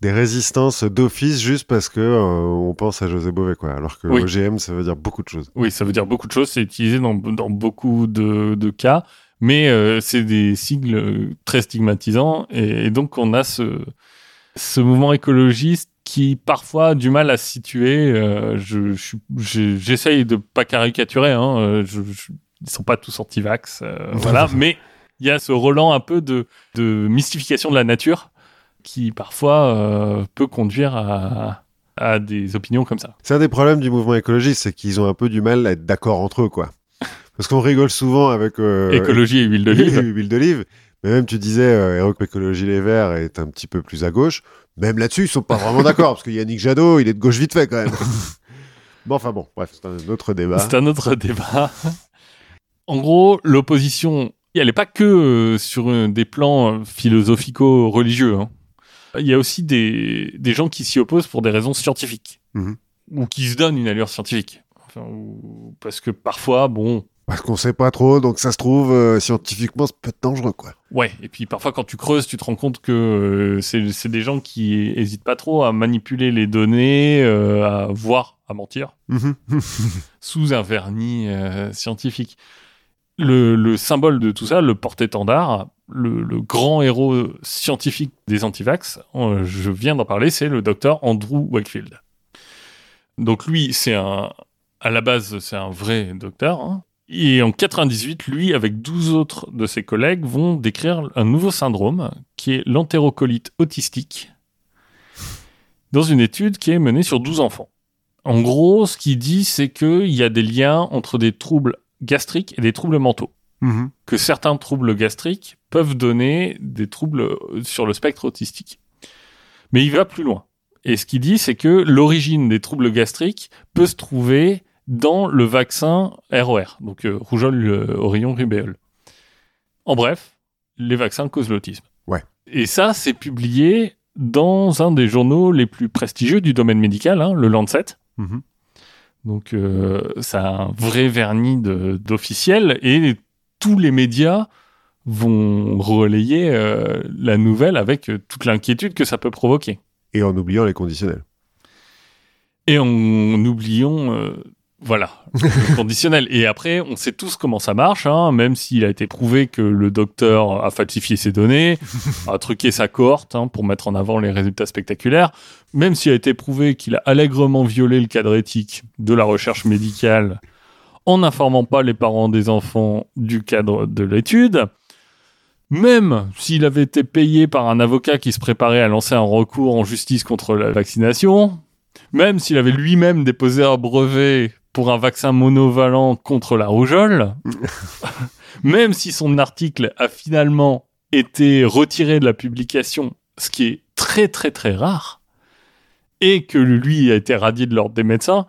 des résistances d'office juste parce que euh, on pense à José Bové, quoi. Alors que Oui. OGM, ça veut dire beaucoup de choses. Oui, ça veut dire beaucoup de choses. C'est utilisé dans, dans beaucoup de, de cas, mais euh, c'est des sigles euh, très stigmatisants. Et, et donc, on a ce, ce mouvement écologiste qui parfois a du mal à se situer. Euh, je, je J'essaye de pas caricaturer. Hein, je, je- ils sont pas tous anti-vax, euh, voilà. mais il y a ce relan un peu de, de mystification de la nature qui parfois peut conduire à, à des opinions comme ça. C'est un des problèmes du mouvement écologiste, c'est qu'ils ont un peu du mal à être d'accord entre eux, quoi. Parce qu'on rigole souvent avec euh, Écologie et huile d'olive. huile d'olive. Mais même tu disais, euh, Écologie Les Verts est un petit peu plus à gauche. Même là-dessus, ils sont pas vraiment d'accord, parce que Yannick Jadot, il est de gauche vite fait quand même. bon, enfin bon, bref, c'est un autre débat. C'est un autre débat. en gros, l'opposition, elle n'est pas que euh, sur euh, des plans philosophico-religieux. hein. Il y a aussi des, des gens qui s'y opposent pour des raisons scientifiques. Mhm. Ou qui se donnent une allure scientifique. Enfin, ou- parce que parfois, bon, Parce qu'on sait pas trop, donc ça se trouve, euh, scientifiquement, c'est peut-être dangereux, quoi. Ouais, et puis parfois quand tu creuses, tu te rends compte que euh, c'est des gens qui hésitent pas trop à manipuler les données, euh, à voir, à mentir, Mhm. sous un vernis euh, scientifique. Le, le symbole de tout ça, le porte-étendard, le, le grand héros scientifique des antivax, je viens d'en parler, c'est le docteur Andrew Wakefield. Donc lui, c'est un, à la base, c'est un vrai docteur. hein. Et en 98, lui, avec 12 autres de ses collègues, vont décrire un nouveau syndrome qui est l'entérocolite autistique dans une étude qui est menée sur 12 enfants. En gros, ce qu'il dit, c'est qu'il y a des liens entre des troubles gastriques et des troubles mentaux. Mhm. Que certains troubles gastriques peuvent donner des troubles euh, sur le spectre autistique. Mais il va plus loin. Et ce qu'il dit, c'est que l'origine des troubles gastriques peut se trouver dans le vaccin ROR, donc euh, rougeole, euh, orion, rubéole. En bref, les vaccins causent l'autisme. Ouais. Et ça, c'est publié dans un des journaux les plus prestigieux du domaine médical, hein, le Lancet. Mhm. Donc, euh, ça a un vrai vernis d'officiel et tous les médias vont relayer euh, la nouvelle avec euh, toute l'inquiétude que ça peut provoquer. Et en oubliant les conditionnels. Et en oubliant, euh, voilà, conditionnel. Et après, on sait tous comment ça marche, hein, même s'il a été prouvé que le docteur a falsifié ses données, a truqué sa cohorte hein, pour mettre en avant les résultats spectaculaires, même s'il a été prouvé qu'il a allègrement violé le cadre éthique de la recherche médicale en n'informant pas les parents des enfants du cadre de l'étude. Même s'il avait été payé par un avocat qui se préparait à lancer un recours en justice contre la vaccination, même s'il avait lui-même déposé un brevet pour un vaccin monovalent contre la rougeole, même si son article a finalement été retiré de la publication, ce qui est très très très rare, et que lui a été radié de l'ordre des médecins,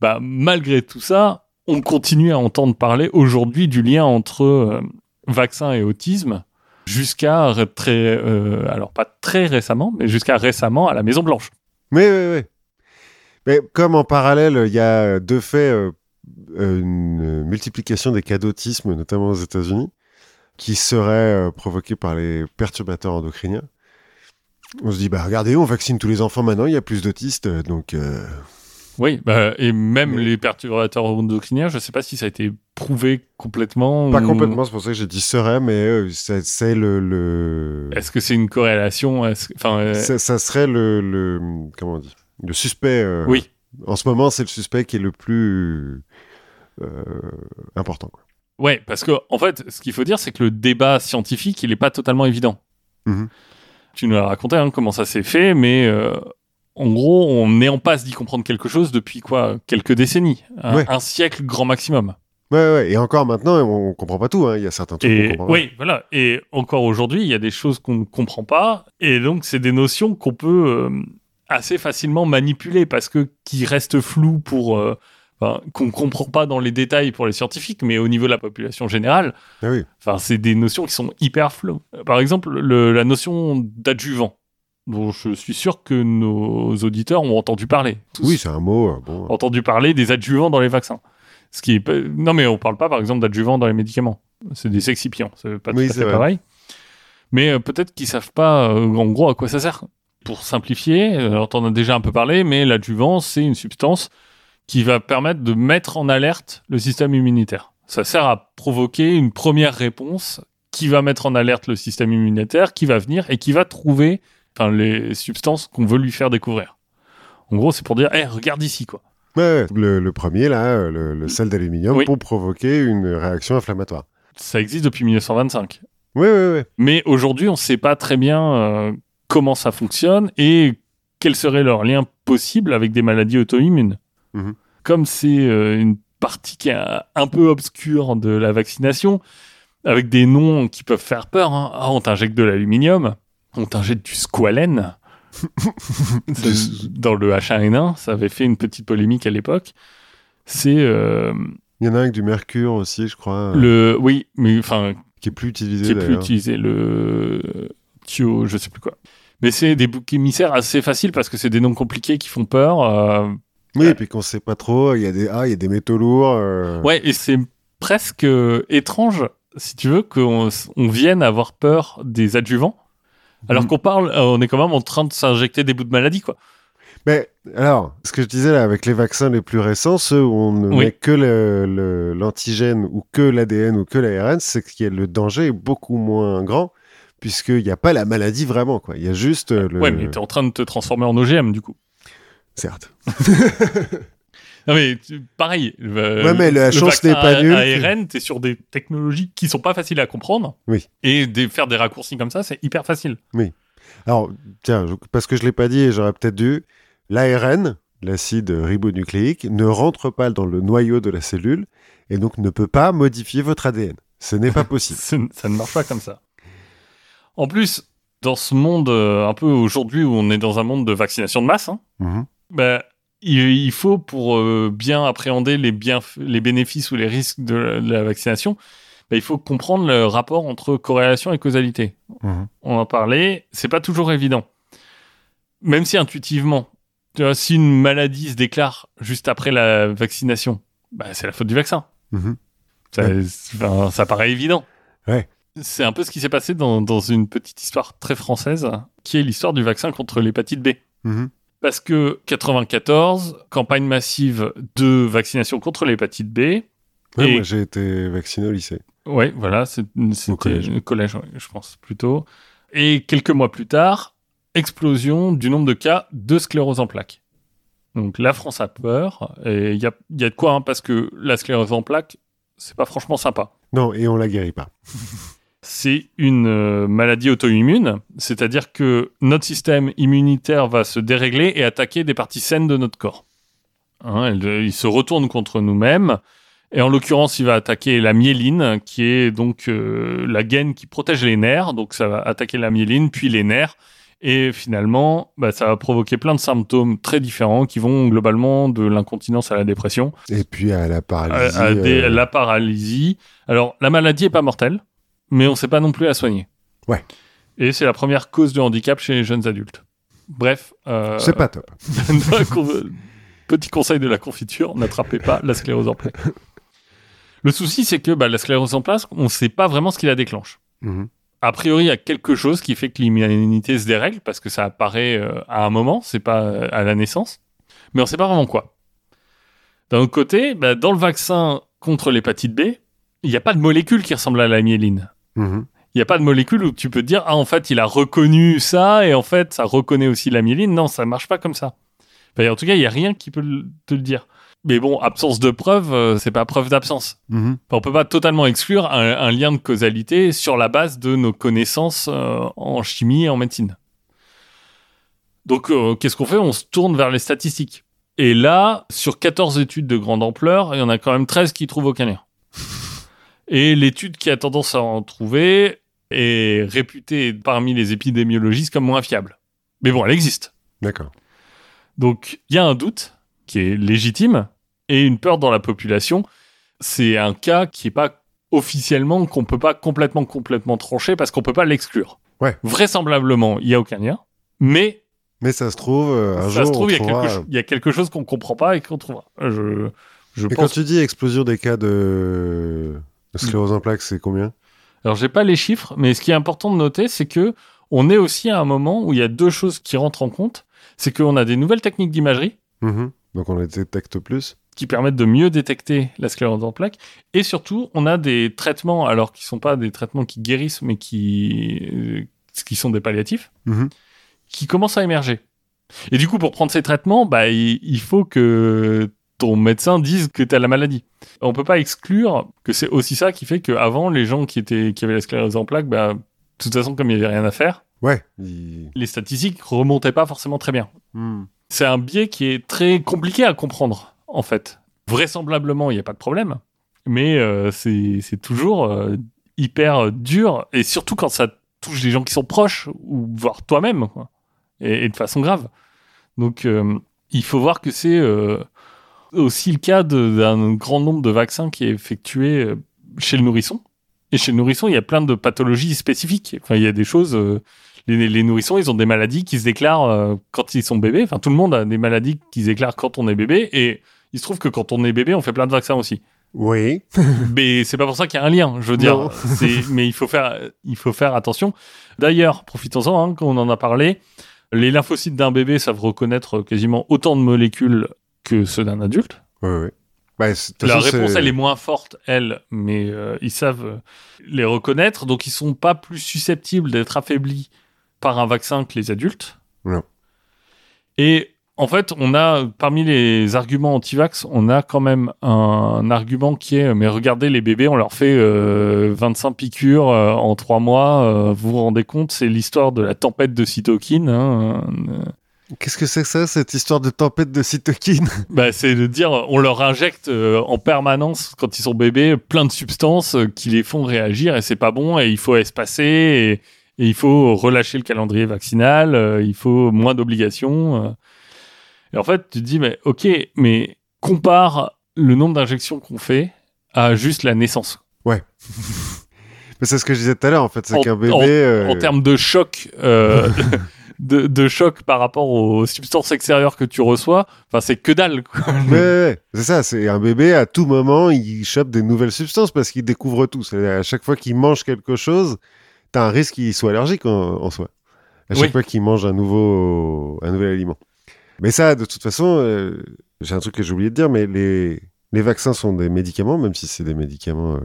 bah, malgré tout ça, on continue à entendre parler aujourd'hui du lien entre euh, vaccin et autisme jusqu'à très, euh, alors pas très récemment, mais jusqu'à récemment à la Maison Blanche. Mais oui, oui. Mais comme en parallèle, il y a deux faits, euh, euh, une multiplication des cas d'autisme, notamment aux États-Unis, qui seraient euh, provoqués par les perturbateurs endocriniens. On se dit, bah regardez, on vaccine tous les enfants maintenant, il y a plus d'autistes, euh, donc euh, Oui, bah, et même Mais- les perturbateurs endocriniens, je ne sais pas si ça a été prouvé complètement. pas ou- complètement, c'est pour ça que j'ai dit serait, mais euh, c'est le, le... Est-ce que c'est une corrélation? Enfin, euh, ça, ça serait le, le comment on dit, le suspect. euh, oui. En ce moment, c'est le suspect qui est le plus euh, important. Quoi. Ouais, parce que en fait, ce qu'il faut dire, c'est que le débat scientifique, il n'est pas totalement évident. Mhm. Tu nous as raconté hein, comment ça s'est fait, mais euh, en gros, on est en passe d'y comprendre quelque chose depuis quoi Quelques décennies, un, Ouais. un siècle grand maximum. Ouais, ouais, et encore maintenant, on, comprend pas tout. hein. Il y a certains trucs qu'on Et comprend pas. oui, voilà. Et encore aujourd'hui, il y a des choses qu'on ne comprend pas, et donc c'est des notions qu'on peut euh, assez facilement manipuler parce que qui restent floues pour euh, enfin, qu'on comprend pas dans les détails pour les scientifiques, mais au niveau de la population générale, Ah oui. enfin c'est des notions qui sont hyper floues. Par exemple, le- la notion d'adjuvant, dont je suis sûr que nos auditeurs ont entendu parler. Tous Oui, c'est un mot. euh, bon. entendu parler des adjuvants dans les vaccins. Ce qui est non mais on parle pas par exemple d'adjuvants dans les médicaments. C'est des sexipiants, c'est pas Oui, tout à fait pareil. Mais euh, peut-être qu'ils savent pas euh, en gros à quoi ça sert. Pour simplifier, alors t'en as déjà un peu parlé, mais l'adjuvant c'est une substance qui va permettre de mettre en alerte le système immunitaire. Ça sert à provoquer une première réponse qui va mettre en alerte le système immunitaire, qui va venir et qui va trouver enfin, les substances qu'on veut lui faire découvrir. En gros, c'est pour dire, Eh, regarde ici, quoi. Ouais. Le, le premier, là, le, le sel d'aluminium, Oui. pour provoquer une réaction inflammatoire. Ça existe depuis 1925. Oui, oui, oui. Mais aujourd'hui, on ne sait pas très bien euh, comment ça fonctionne et quel serait leur lien possible avec des maladies auto-immunes. Mhm. Comme c'est euh, une partie qui est un, peu obscure de la vaccination, avec des noms qui peuvent faire peur. hein. Ah, on t'injecte de l'aluminium, on t'injecte du squalène. Dans le H1N1, ça avait fait une petite polémique à l'époque. C'est euh, Il y en a un avec du mercure aussi, je crois, le. Oui, mais enfin, qui est plus utilisé qui est plus utilisé, le Thio, je sais plus quoi. Mais c'est des boucs émissaires assez faciles parce que c'est des noms compliqués qui font peur. euh, Oui, et puis qu'on sait pas trop, il y a des ah, il y a des métaux lourds. euh, Ouais, et c'est presque euh, étrange, si tu veux, qu'on on vienne avoir peur des adjuvants, alors Mhm. qu'on parle, euh, on est quand même en train de s'injecter des bouts de maladie, quoi. Mais alors, ce que je disais là, avec les vaccins les plus récents, ceux où on ne Oui. met que l'antigène ou que l'ADN ou que l'ARN, c'est que le danger est beaucoup moins grand, puisqu'il n'y a pas la maladie vraiment. Quoi. Il y a juste euh, le... Ouais, mais t'es en train de te transformer en OGM, du coup. Certes. Non, mais pareil. euh, Ouais, mais la chance vaccin n'est pas nulle. ARN, t'es sur des technologies qui sont pas faciles à comprendre. Oui. Et des, faire des raccourcis comme ça, c'est hyper facile. Alors, tiens, je- parce que je ne l'ai pas dit et j'aurais peut-être dû, l'ARN, l'acide ribonucléique, ne rentre pas dans le noyau de la cellule et donc ne peut pas modifier votre ADN. Ce n'est pas possible. Ça ne marche pas comme ça. En plus, dans ce monde, euh, un peu aujourd'hui où on est dans un monde de vaccination de masse, hein, Mhm. bah, il, faut, pour euh, bien appréhender les, bienf- les bénéfices ou les risques de la, de la vaccination, bah, il faut comprendre le rapport entre corrélation et causalité. Mhm. On en parlait, c'est pas toujours évident. Même si intuitivement, tu vois, si une maladie se déclare juste après la vaccination, bah, c'est la faute du vaccin. Mhm. Ça, ça paraît évident. Ouais. C'est un peu ce qui s'est passé dans, dans une petite histoire très française, qui est l'histoire du vaccin contre l'hépatite B. Mhm. Parce que 94, campagne massive de vaccination contre l'hépatite B. Ouais, Et- moi, j'ai été vacciné au lycée. Ouais, voilà, c'est- c'était collège. le collège, ouais, je pense plutôt. Et quelques mois plus tard, explosion du nombre de cas de sclérose en plaques. Donc la France a peur, et il y a, il y a de quoi, hein, parce que la sclérose en plaques, c'est pas franchement sympa. Non, et on la guérit pas. c'est une euh, maladie auto-immune, c'est-à-dire que notre système immunitaire va se dérégler et attaquer des parties saines de notre corps. Hein, elle- il se retourne contre nous-mêmes, et en l'occurrence, il va attaquer la myéline, qui est donc euh, la gaine qui protège les nerfs, donc ça va attaquer la myéline, puis les nerfs, et finalement, bah, ça va provoquer plein de symptômes très différents qui vont globalement de l'incontinence à la dépression, Et puis à la paralysie. à des- euh, la paralysie. Alors, la maladie est pas mortelle, mais on sait pas non plus la soigner. Ouais. Et c'est la première cause de handicap chez les jeunes adultes. Bref. euh, C'est pas top. Petit conseil de la confiture, n'attrapez pas la sclérose en plaques. Le souci, c'est que bah, la sclérose en plaques, on ne sait pas vraiment ce qui la déclenche. Mhm. A priori, il y a quelque chose qui fait que l'immunité se dérègle, parce que ça apparaît euh, à un moment, c'est pas euh, à la naissance, mais on ne sait pas vraiment quoi. D'un autre côté, bah, dans le vaccin contre l'hépatite B, il n'y a pas de molécule qui ressemble à la myéline. Mhm. Il n'y a pas de molécule où tu peux te dire, ah, en fait, il a reconnu ça, et en fait, ça reconnaît aussi la myéline. Non, ça marche pas comme ça. Enfin, en tout cas, il n'y a rien qui peut le- te le dire. Mais bon, absence de preuve, euh, c'est pas preuve d'absence. Mhm. Enfin, on peut pas totalement exclure un, un lien de causalité sur la base de nos connaissances euh, en chimie et en médecine. Donc, euh, qu'est-ce qu'on fait? On se tourne vers les statistiques. Et là, sur 14 études de grande ampleur, il y en a quand même 13 qui trouvent aucun lien. Et l'étude qui a tendance à en trouver est réputée parmi les épidémiologistes comme moins fiable. Mais bon, elle existe. D'accord. Donc, il y a un doute qui est légitime et une peur dans la population. C'est un cas qui est pas officiellement, qu'on peut pas complètement, complètement trancher parce qu'on peut pas l'exclure. Ouais. Vraisemblablement, il y a aucun lien. Mais Mais ça se trouve, euh, un ça jour, se trouve, on il y, a trouvera- quelque cho- il y a quelque chose qu'on comprend pas et qu'on trouvera. Je, je Mais quand tu dis explosion des cas de de sclérose en plaques, c'est combien? Alors, j'ai pas les chiffres, mais ce qui est important de noter, c'est que on est aussi à un moment où il y a deux choses qui rentrent en compte. C'est qu'on a des nouvelles techniques d'imagerie Mhm. Donc on les détecte plus. qui permettent de mieux détecter la sclérose en plaques. Et surtout, on a des traitements, alors qui sont pas des traitements qui guérissent, mais qui, euh, qui sont des palliatifs, Mhm. qui commencent à émerger. Et du coup, pour prendre ces traitements, bah, il, il faut que ton médecin dise que tu as la maladie. On peut pas exclure que c'est aussi ça qui fait qu'avant, les gens qui, étaient, qui avaient la sclérose en plaques, bah, de toute façon, comme il n'y avait rien à faire, Ouais. il- les statistiques remontaient pas forcément très bien Hmm. c'est un biais qui est très compliqué à comprendre, en fait. vraisemblablement, il n'y a pas de problème. Mais euh, c'est c'est toujours euh, hyper dur, et surtout quand ça touche des gens qui sont proches, ou voire toi-même, quoi. Et, et de façon grave. Donc, euh, il faut voir que c'est euh, aussi le cas d'un grand nombre de vaccins qui est effectué euh, chez le nourrisson. Et chez le nourrisson, il y a plein de pathologies spécifiques. Enfin, il y a des choses. euh, les, les nourrissons, ils ont des maladies qui se déclarent euh, quand ils sont bébés. Enfin, tout le monde a des maladies qui se déclarent quand on est bébé. Et il se trouve que quand on est bébé, on fait plein de vaccins aussi. Oui. Mais c'est pas pour ça qu'il y a un lien. Je veux dire, mais il faut faire, il faut faire attention. D'ailleurs, profitons-en, hein, quand on en a parlé, les lymphocytes d'un bébé savent reconnaître quasiment autant de molécules que ceux d'un adulte. Oui, oui. Bah, La façon, réponse, elle est moins forte, elle, mais euh, ils savent euh, les reconnaître, donc ils sont pas plus susceptibles d'être affaiblis par un vaccin que les adultes. Non. Et en fait, on a, parmi les arguments anti-vax, on a quand même un, argument qui est, mais regardez, les bébés, on leur fait euh, 25 piqûres euh, en 3 mois, vous vous rendez compte, c'est l'histoire de la tempête de cytokine. hein, Qu'est-ce que c'est que ça, cette histoire de tempête de cytokine Bah, c'est de dire, on leur injecte euh, en permanence, quand ils sont bébés, plein de substances euh, qui les font réagir et c'est pas bon et il faut espacer et, et il faut relâcher le calendrier vaccinal, euh, il faut moins d'obligations. Et en fait, tu te dis, mais ok, mais compare le nombre d'injections qu'on fait à juste la naissance. Mais C'est ce que je disais tout à l'heure, en fait. C'est qu'un bébé. en- En termes de choc, de, de choc par rapport aux substances extérieures que tu reçois, enfin, c'est que dalle. quoi. Ouais, ouais, ouais. c'est ça. C'est un bébé, à tout moment, il chope des nouvelles substances parce qu'il découvre tout. C'est à chaque fois qu'il mange quelque chose, t'as un risque qu'il soit allergique en, en soi. À chaque Oui. fois qu'il mange un nouveau, un nouvel aliment. Mais ça, de toute façon, euh, j'ai un truc que j'ai oublié de dire, mais les, les vaccins sont des médicaments, même si c'est des médicaments euh,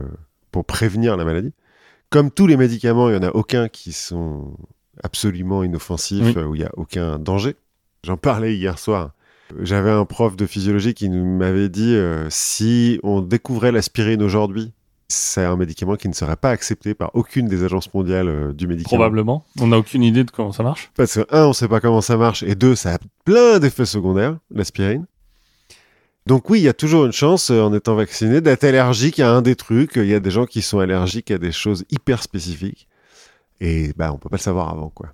pour prévenir la maladie. Comme tous les médicaments, il n'y en a aucun qui sont absolument Oui. euh, où il n'y a aucun danger. J'en parlais hier soir. J'avais un prof de physiologie qui nous- m'avait dit euh, si on découvrait l'aspirine aujourd'hui, c'est un médicament qui ne serait pas accepté par aucune des agences mondiales euh, du médicament. Probablement. On n'a aucune idée de comment ça marche. Parce que, un, on sait pas comment ça marche, et deux, ça a plein d'effets secondaires, l'aspirine. Donc oui, il y a toujours une chance, euh, en étant vacciné, d'être allergique à un des trucs. Il y a des gens qui sont allergiques à des choses hyper spécifiques. Et bah, on peut pas le savoir avant, quoi.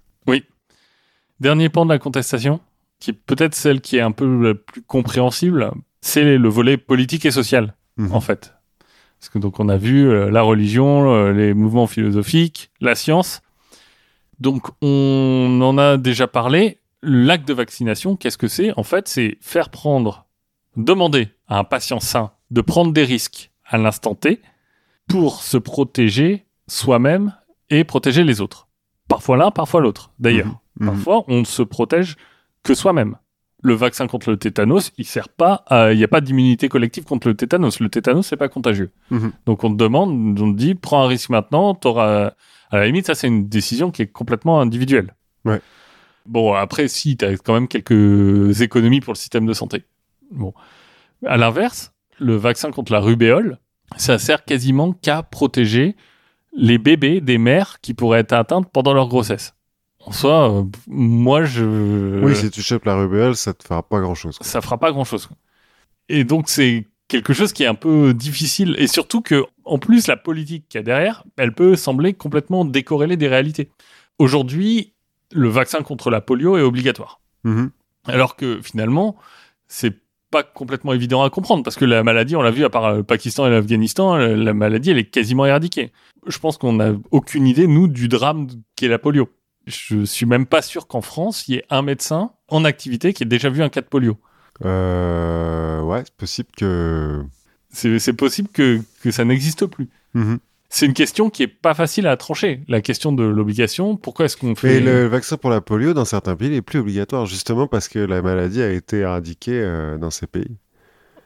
Dernier pan de la contestation, qui est peut-être celle qui est un peu la plus compréhensible, c'est le volet politique et social, Mhm. en fait. Parce que donc on a vu euh, la religion, euh, les mouvements philosophiques, la science. Donc on en a déjà parlé. L'acte de vaccination, qu'est-ce que c'est? En fait, c'est faire prendre, demander à un patient sain de prendre des risques à l'instant T pour se protéger soi-même et protéger les autres. Parfois l'un, parfois l'autre, d'ailleurs. Mhm. Parfois, on ne se protège que soi-même. Le vaccin contre le tétanos, il sert pas. à- Il n'y a pas d'immunité collective contre le tétanos. Le tétanos, c'est pas contagieux. Mhm. Donc on te demande, on te dit, prends un risque maintenant. T'auras. À la limite, ça c'est une décision qui est complètement individuelle. Ouais. Bon, après, si, tu as quand même quelques économies pour le système de santé. Bon. À l'inverse, le vaccin contre la rubéole, ça sert quasiment qu'à protéger les bébés des mères qui pourraient être atteintes pendant leur grossesse. En soi, euh, moi, je... Oui, si tu chopes la rubéole, ça te fera pas grand-chose. ça fera pas grand-chose. Et donc, c'est quelque chose qui est un peu difficile. Et surtout que, en plus, la politique qu'il y a derrière, elle peut sembler complètement décorrélée des réalités. Aujourd'hui, le vaccin contre la polio est obligatoire. Mhm. Alors que finalement, c'est pas complètement évident à comprendre parce que la maladie, on l'a vu à part le Pakistan et l'Afghanistan, la la maladie, elle est quasiment éradiquée. Je pense qu'on n'a aucune idée, nous, du drame qu'est la polio. Je suis même pas sûr qu'en France, il y ait un médecin en activité qui ait déjà vu un cas de polio. Euh, ouais, c'est possible que. C'est c'est possible que, que ça n'existe plus. Mhm. C'est une question qui est pas facile à trancher. La question de l'obligation, pourquoi est-ce qu'on fait... Et le vaccin pour la polio, dans certains pays, n'est plus obligatoire, justement parce que la maladie a été éradiquée euh, dans ces pays.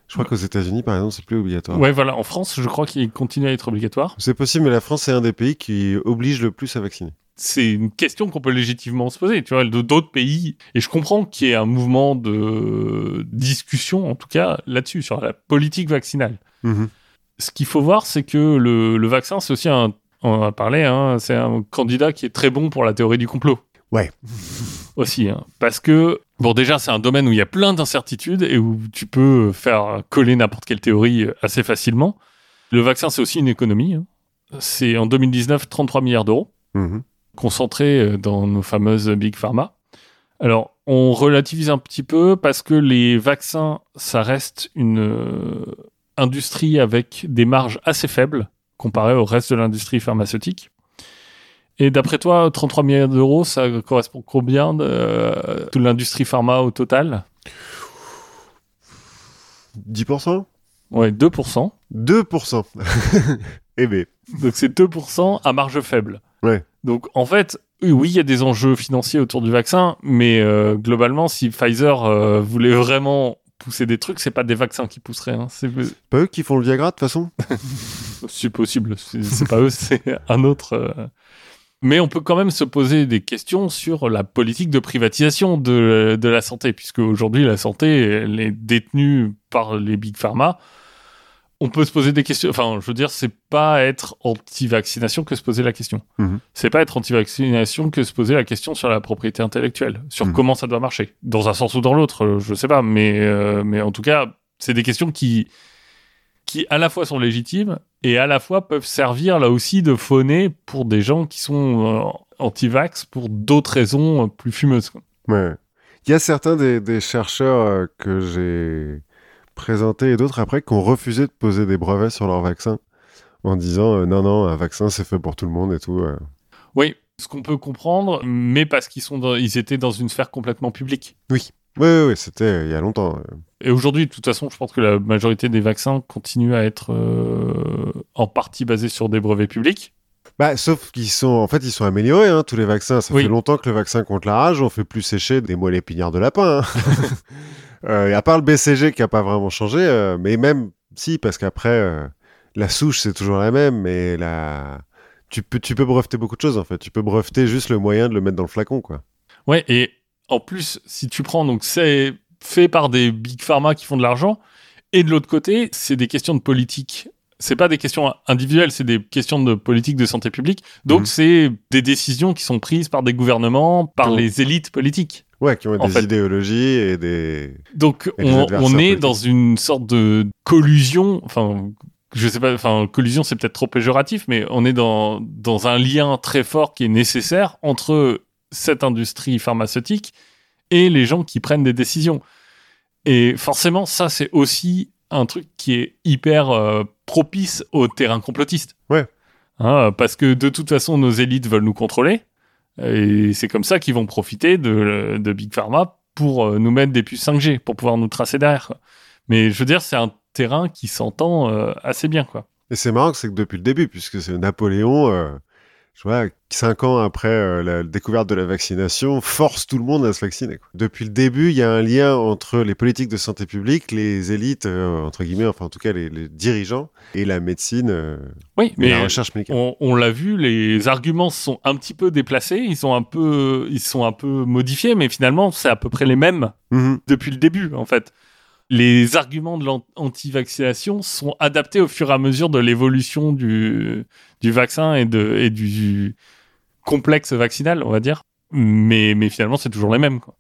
Je crois qu'aux États-Unis, par exemple, c'est plus obligatoire. Ouais, voilà. En France, je crois qu'il continue à être obligatoire. C'est possible, mais la France est un des pays qui oblige le plus à vacciner. c'est une question qu'on peut légitimement se poser, tu vois, de d'autres pays. Et je comprends qu'il y ait un mouvement de discussion, en tout cas, là-dessus, sur la politique vaccinale. Mhm. Ce qu'il faut voir, c'est que le, le vaccin, c'est aussi un, on en a parlé, hein, c'est un candidat qui est très bon pour la théorie du complot. Ouais. Aussi, hein, parce que Bon, déjà, c'est un domaine où il y a plein d'incertitudes et où tu peux faire coller n'importe quelle théorie assez facilement. Le vaccin, c'est aussi une économie. hein. C'est en 2019 33 milliards d'euros Mhm. concentrés dans nos fameuses Big Pharma. Alors, on relativise un petit peu parce que les vaccins, ça reste une euh, industrie avec des marges assez faibles comparé au reste de l'industrie pharmaceutique. Et d'après toi, 33 milliards d'euros, ça correspond combien de euh, toute l'industrie pharma au total? 10% Ouais, 2%. 2%. eh ben, Donc c'est 2% à marge faible. Ouais. Donc en fait, oui, oui, il y a des enjeux financiers autour du vaccin, mais euh, globalement, si Pfizer euh, voulait vraiment pousser des trucs, c'est pas des vaccins qui pousseraient. hein. C'est pas eux qui font le Viagra de toute façon c'est possible. C'est pas eux, c'est un autre. euh. Mais on peut quand même se poser des questions sur la politique de privatisation de, de la santé, puisque aujourd'hui la santé elle est détenue par les big pharma. On peut se poser des questions. Enfin, je veux dire, c'est pas être anti-vaccination que se poser la question. Mhm. C'est pas être anti-vaccination que se poser la question sur la propriété intellectuelle, sur Mhm. comment ça doit marcher, dans un sens ou dans l'autre. euh, Je sais pas, mais euh, mais en tout cas, c'est des questions qui qui à la fois sont légitimes et à la fois peuvent servir là aussi de fauner pour des gens qui sont euh, anti-vax pour d'autres raisons euh, plus fumeuses. quoi. Ouais. Il y a certains des, des chercheurs que j'ai présentés et d'autres après qui ont refusé de poser des brevets sur leur vaccin en disant euh, non, non, un vaccin c'est fait pour tout le monde et tout. euh. Oui, ce qu'on peut comprendre, mais parce qu'ils sont dans- ils étaient dans une sphère complètement publique. Oui, oui, oui, c'était euh, il y a longtemps. Et aujourd'hui, de toute façon, je pense que la majorité des vaccins continuent à être en partie basés sur des brevets publics. Bah, sauf qu'ils sont, en fait, ils sont améliorés, hein, tous les vaccins. Ça Oui. fait longtemps que le vaccin contre la rage, on fait plus sécher des moelles épinières de lapin. hein. Euh, et à part le BCG qui a pas vraiment changé, euh, mais même si, parce qu'après, euh, la souche c'est toujours la même, mais la... tu peux, tu peux breveter beaucoup de choses en fait. Tu peux breveter juste le moyen de le mettre dans le flacon, quoi. Ouais, et en plus, si tu prends, donc c'est fait par des big pharma qui font de l'argent, et de l'autre côté, c'est des questions de politique. C'est pas des questions individuelles, c'est des questions de politique de santé publique. Donc Mhm. c'est des décisions qui sont prises par des gouvernements, par les élites politiques. Ouais, qui ont En des fait- idéologies et des. Donc Et on, est dans une sorte de collusion, enfin je sais pas, enfin collusion c'est peut-être trop péjoratif, mais on est dans, dans un lien très fort qui est nécessaire entre cette industrie pharmaceutique et les gens qui prennent des décisions. Et forcément ça c'est aussi un truc qui est hyper euh, propice au terrain complotiste. Ouais. Hein, parce que de toute façon nos élites veulent nous contrôler. Et c'est comme ça qu'ils vont profiter de, de Big Pharma pour euh, nous mettre des puces 5G, pour pouvoir nous tracer derrière. Mais je veux dire, c'est un terrain qui s'entend euh, assez bien, quoi. Et c'est marrant c'est que depuis le début, puisque c'est Napoléon, euh, je vois, cinq ans après euh, la découverte de la vaccination, force tout le monde à se vacciner. quoi. Depuis le début, il y a un lien entre les politiques de santé publique, les élites, euh, entre guillemets, enfin en tout cas les, les dirigeants, et la médecine, euh, Oui, et mais la recherche médicale. on, on l'a vu, les arguments sont un petit peu déplacés, ils sont un peu, ils sont un peu modifiés, mais finalement, c'est à peu près les mêmes Mhm. depuis le début, en fait. Les arguments de l'anti-vaccination sont adaptés au fur et à mesure de l'évolution du, du vaccin et, de, et du complexe vaccinal, on va dire. Mais, mais finalement, c'est toujours les mêmes. Quoi.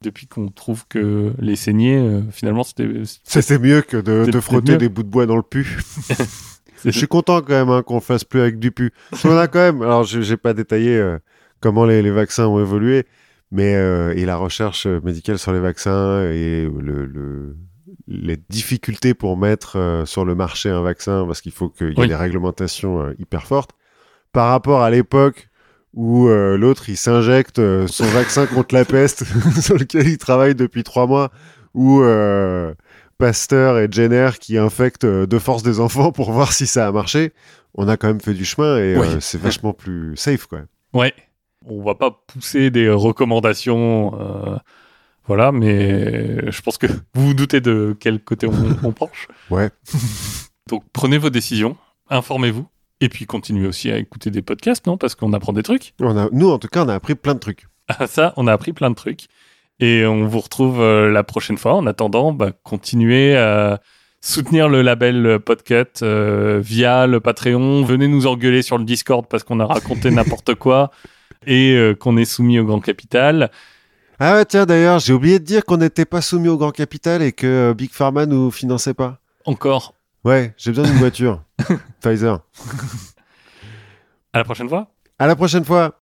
Depuis qu'on trouve que les saignées, euh, finalement, c'était. C'était mieux que de, frotter mieux. des bouts de bois dans le pu. Je suis content quand même hein, qu'on fasse plus avec du pu. Qu'on a quand même, alors je j'ai pas détaillé euh, comment les, les vaccins ont évolué, mais euh, et la recherche euh, médicale sur les vaccins et le, le- les difficultés pour mettre euh, sur le marché un vaccin parce qu'il faut qu'il y ait Oui. des réglementations euh, hyper fortes par rapport à l'époque où euh, l'autre il s'injecte son vaccin contre la peste sur lequel il travaille depuis trois mois ou Pasteur et Jenner qui infectent de force des enfants pour voir si ça a marché, on a quand même fait du chemin et Oui. c'est vachement plus safe quoi. Ouais. On va pas pousser des recommandations. euh, voilà, mais je pense que vous vous doutez de quel côté on, on penche. Ouais. Donc prenez vos décisions, informez-vous, et puis continuez aussi à écouter des podcasts, non Parce qu'on apprend des trucs. On a, nous en tout cas on a appris plein de trucs. Ah, ça, on a appris plein de trucs. Et on vous retrouve euh, la prochaine fois. En attendant, bah, continuez à soutenir le label Podcut euh, via le Patreon. Venez nous engueuler sur le Discord parce qu'on a raconté n'importe quoi et euh, qu'on est soumis au grand capital. Ah ouais, tiens, d'ailleurs, j'ai oublié de dire qu'on n'était pas soumis au grand capital et que euh, Big Pharma nous finançait pas. Encore. Ouais, j'ai besoin d'une voiture. Pfizer. À la prochaine fois. À la prochaine fois.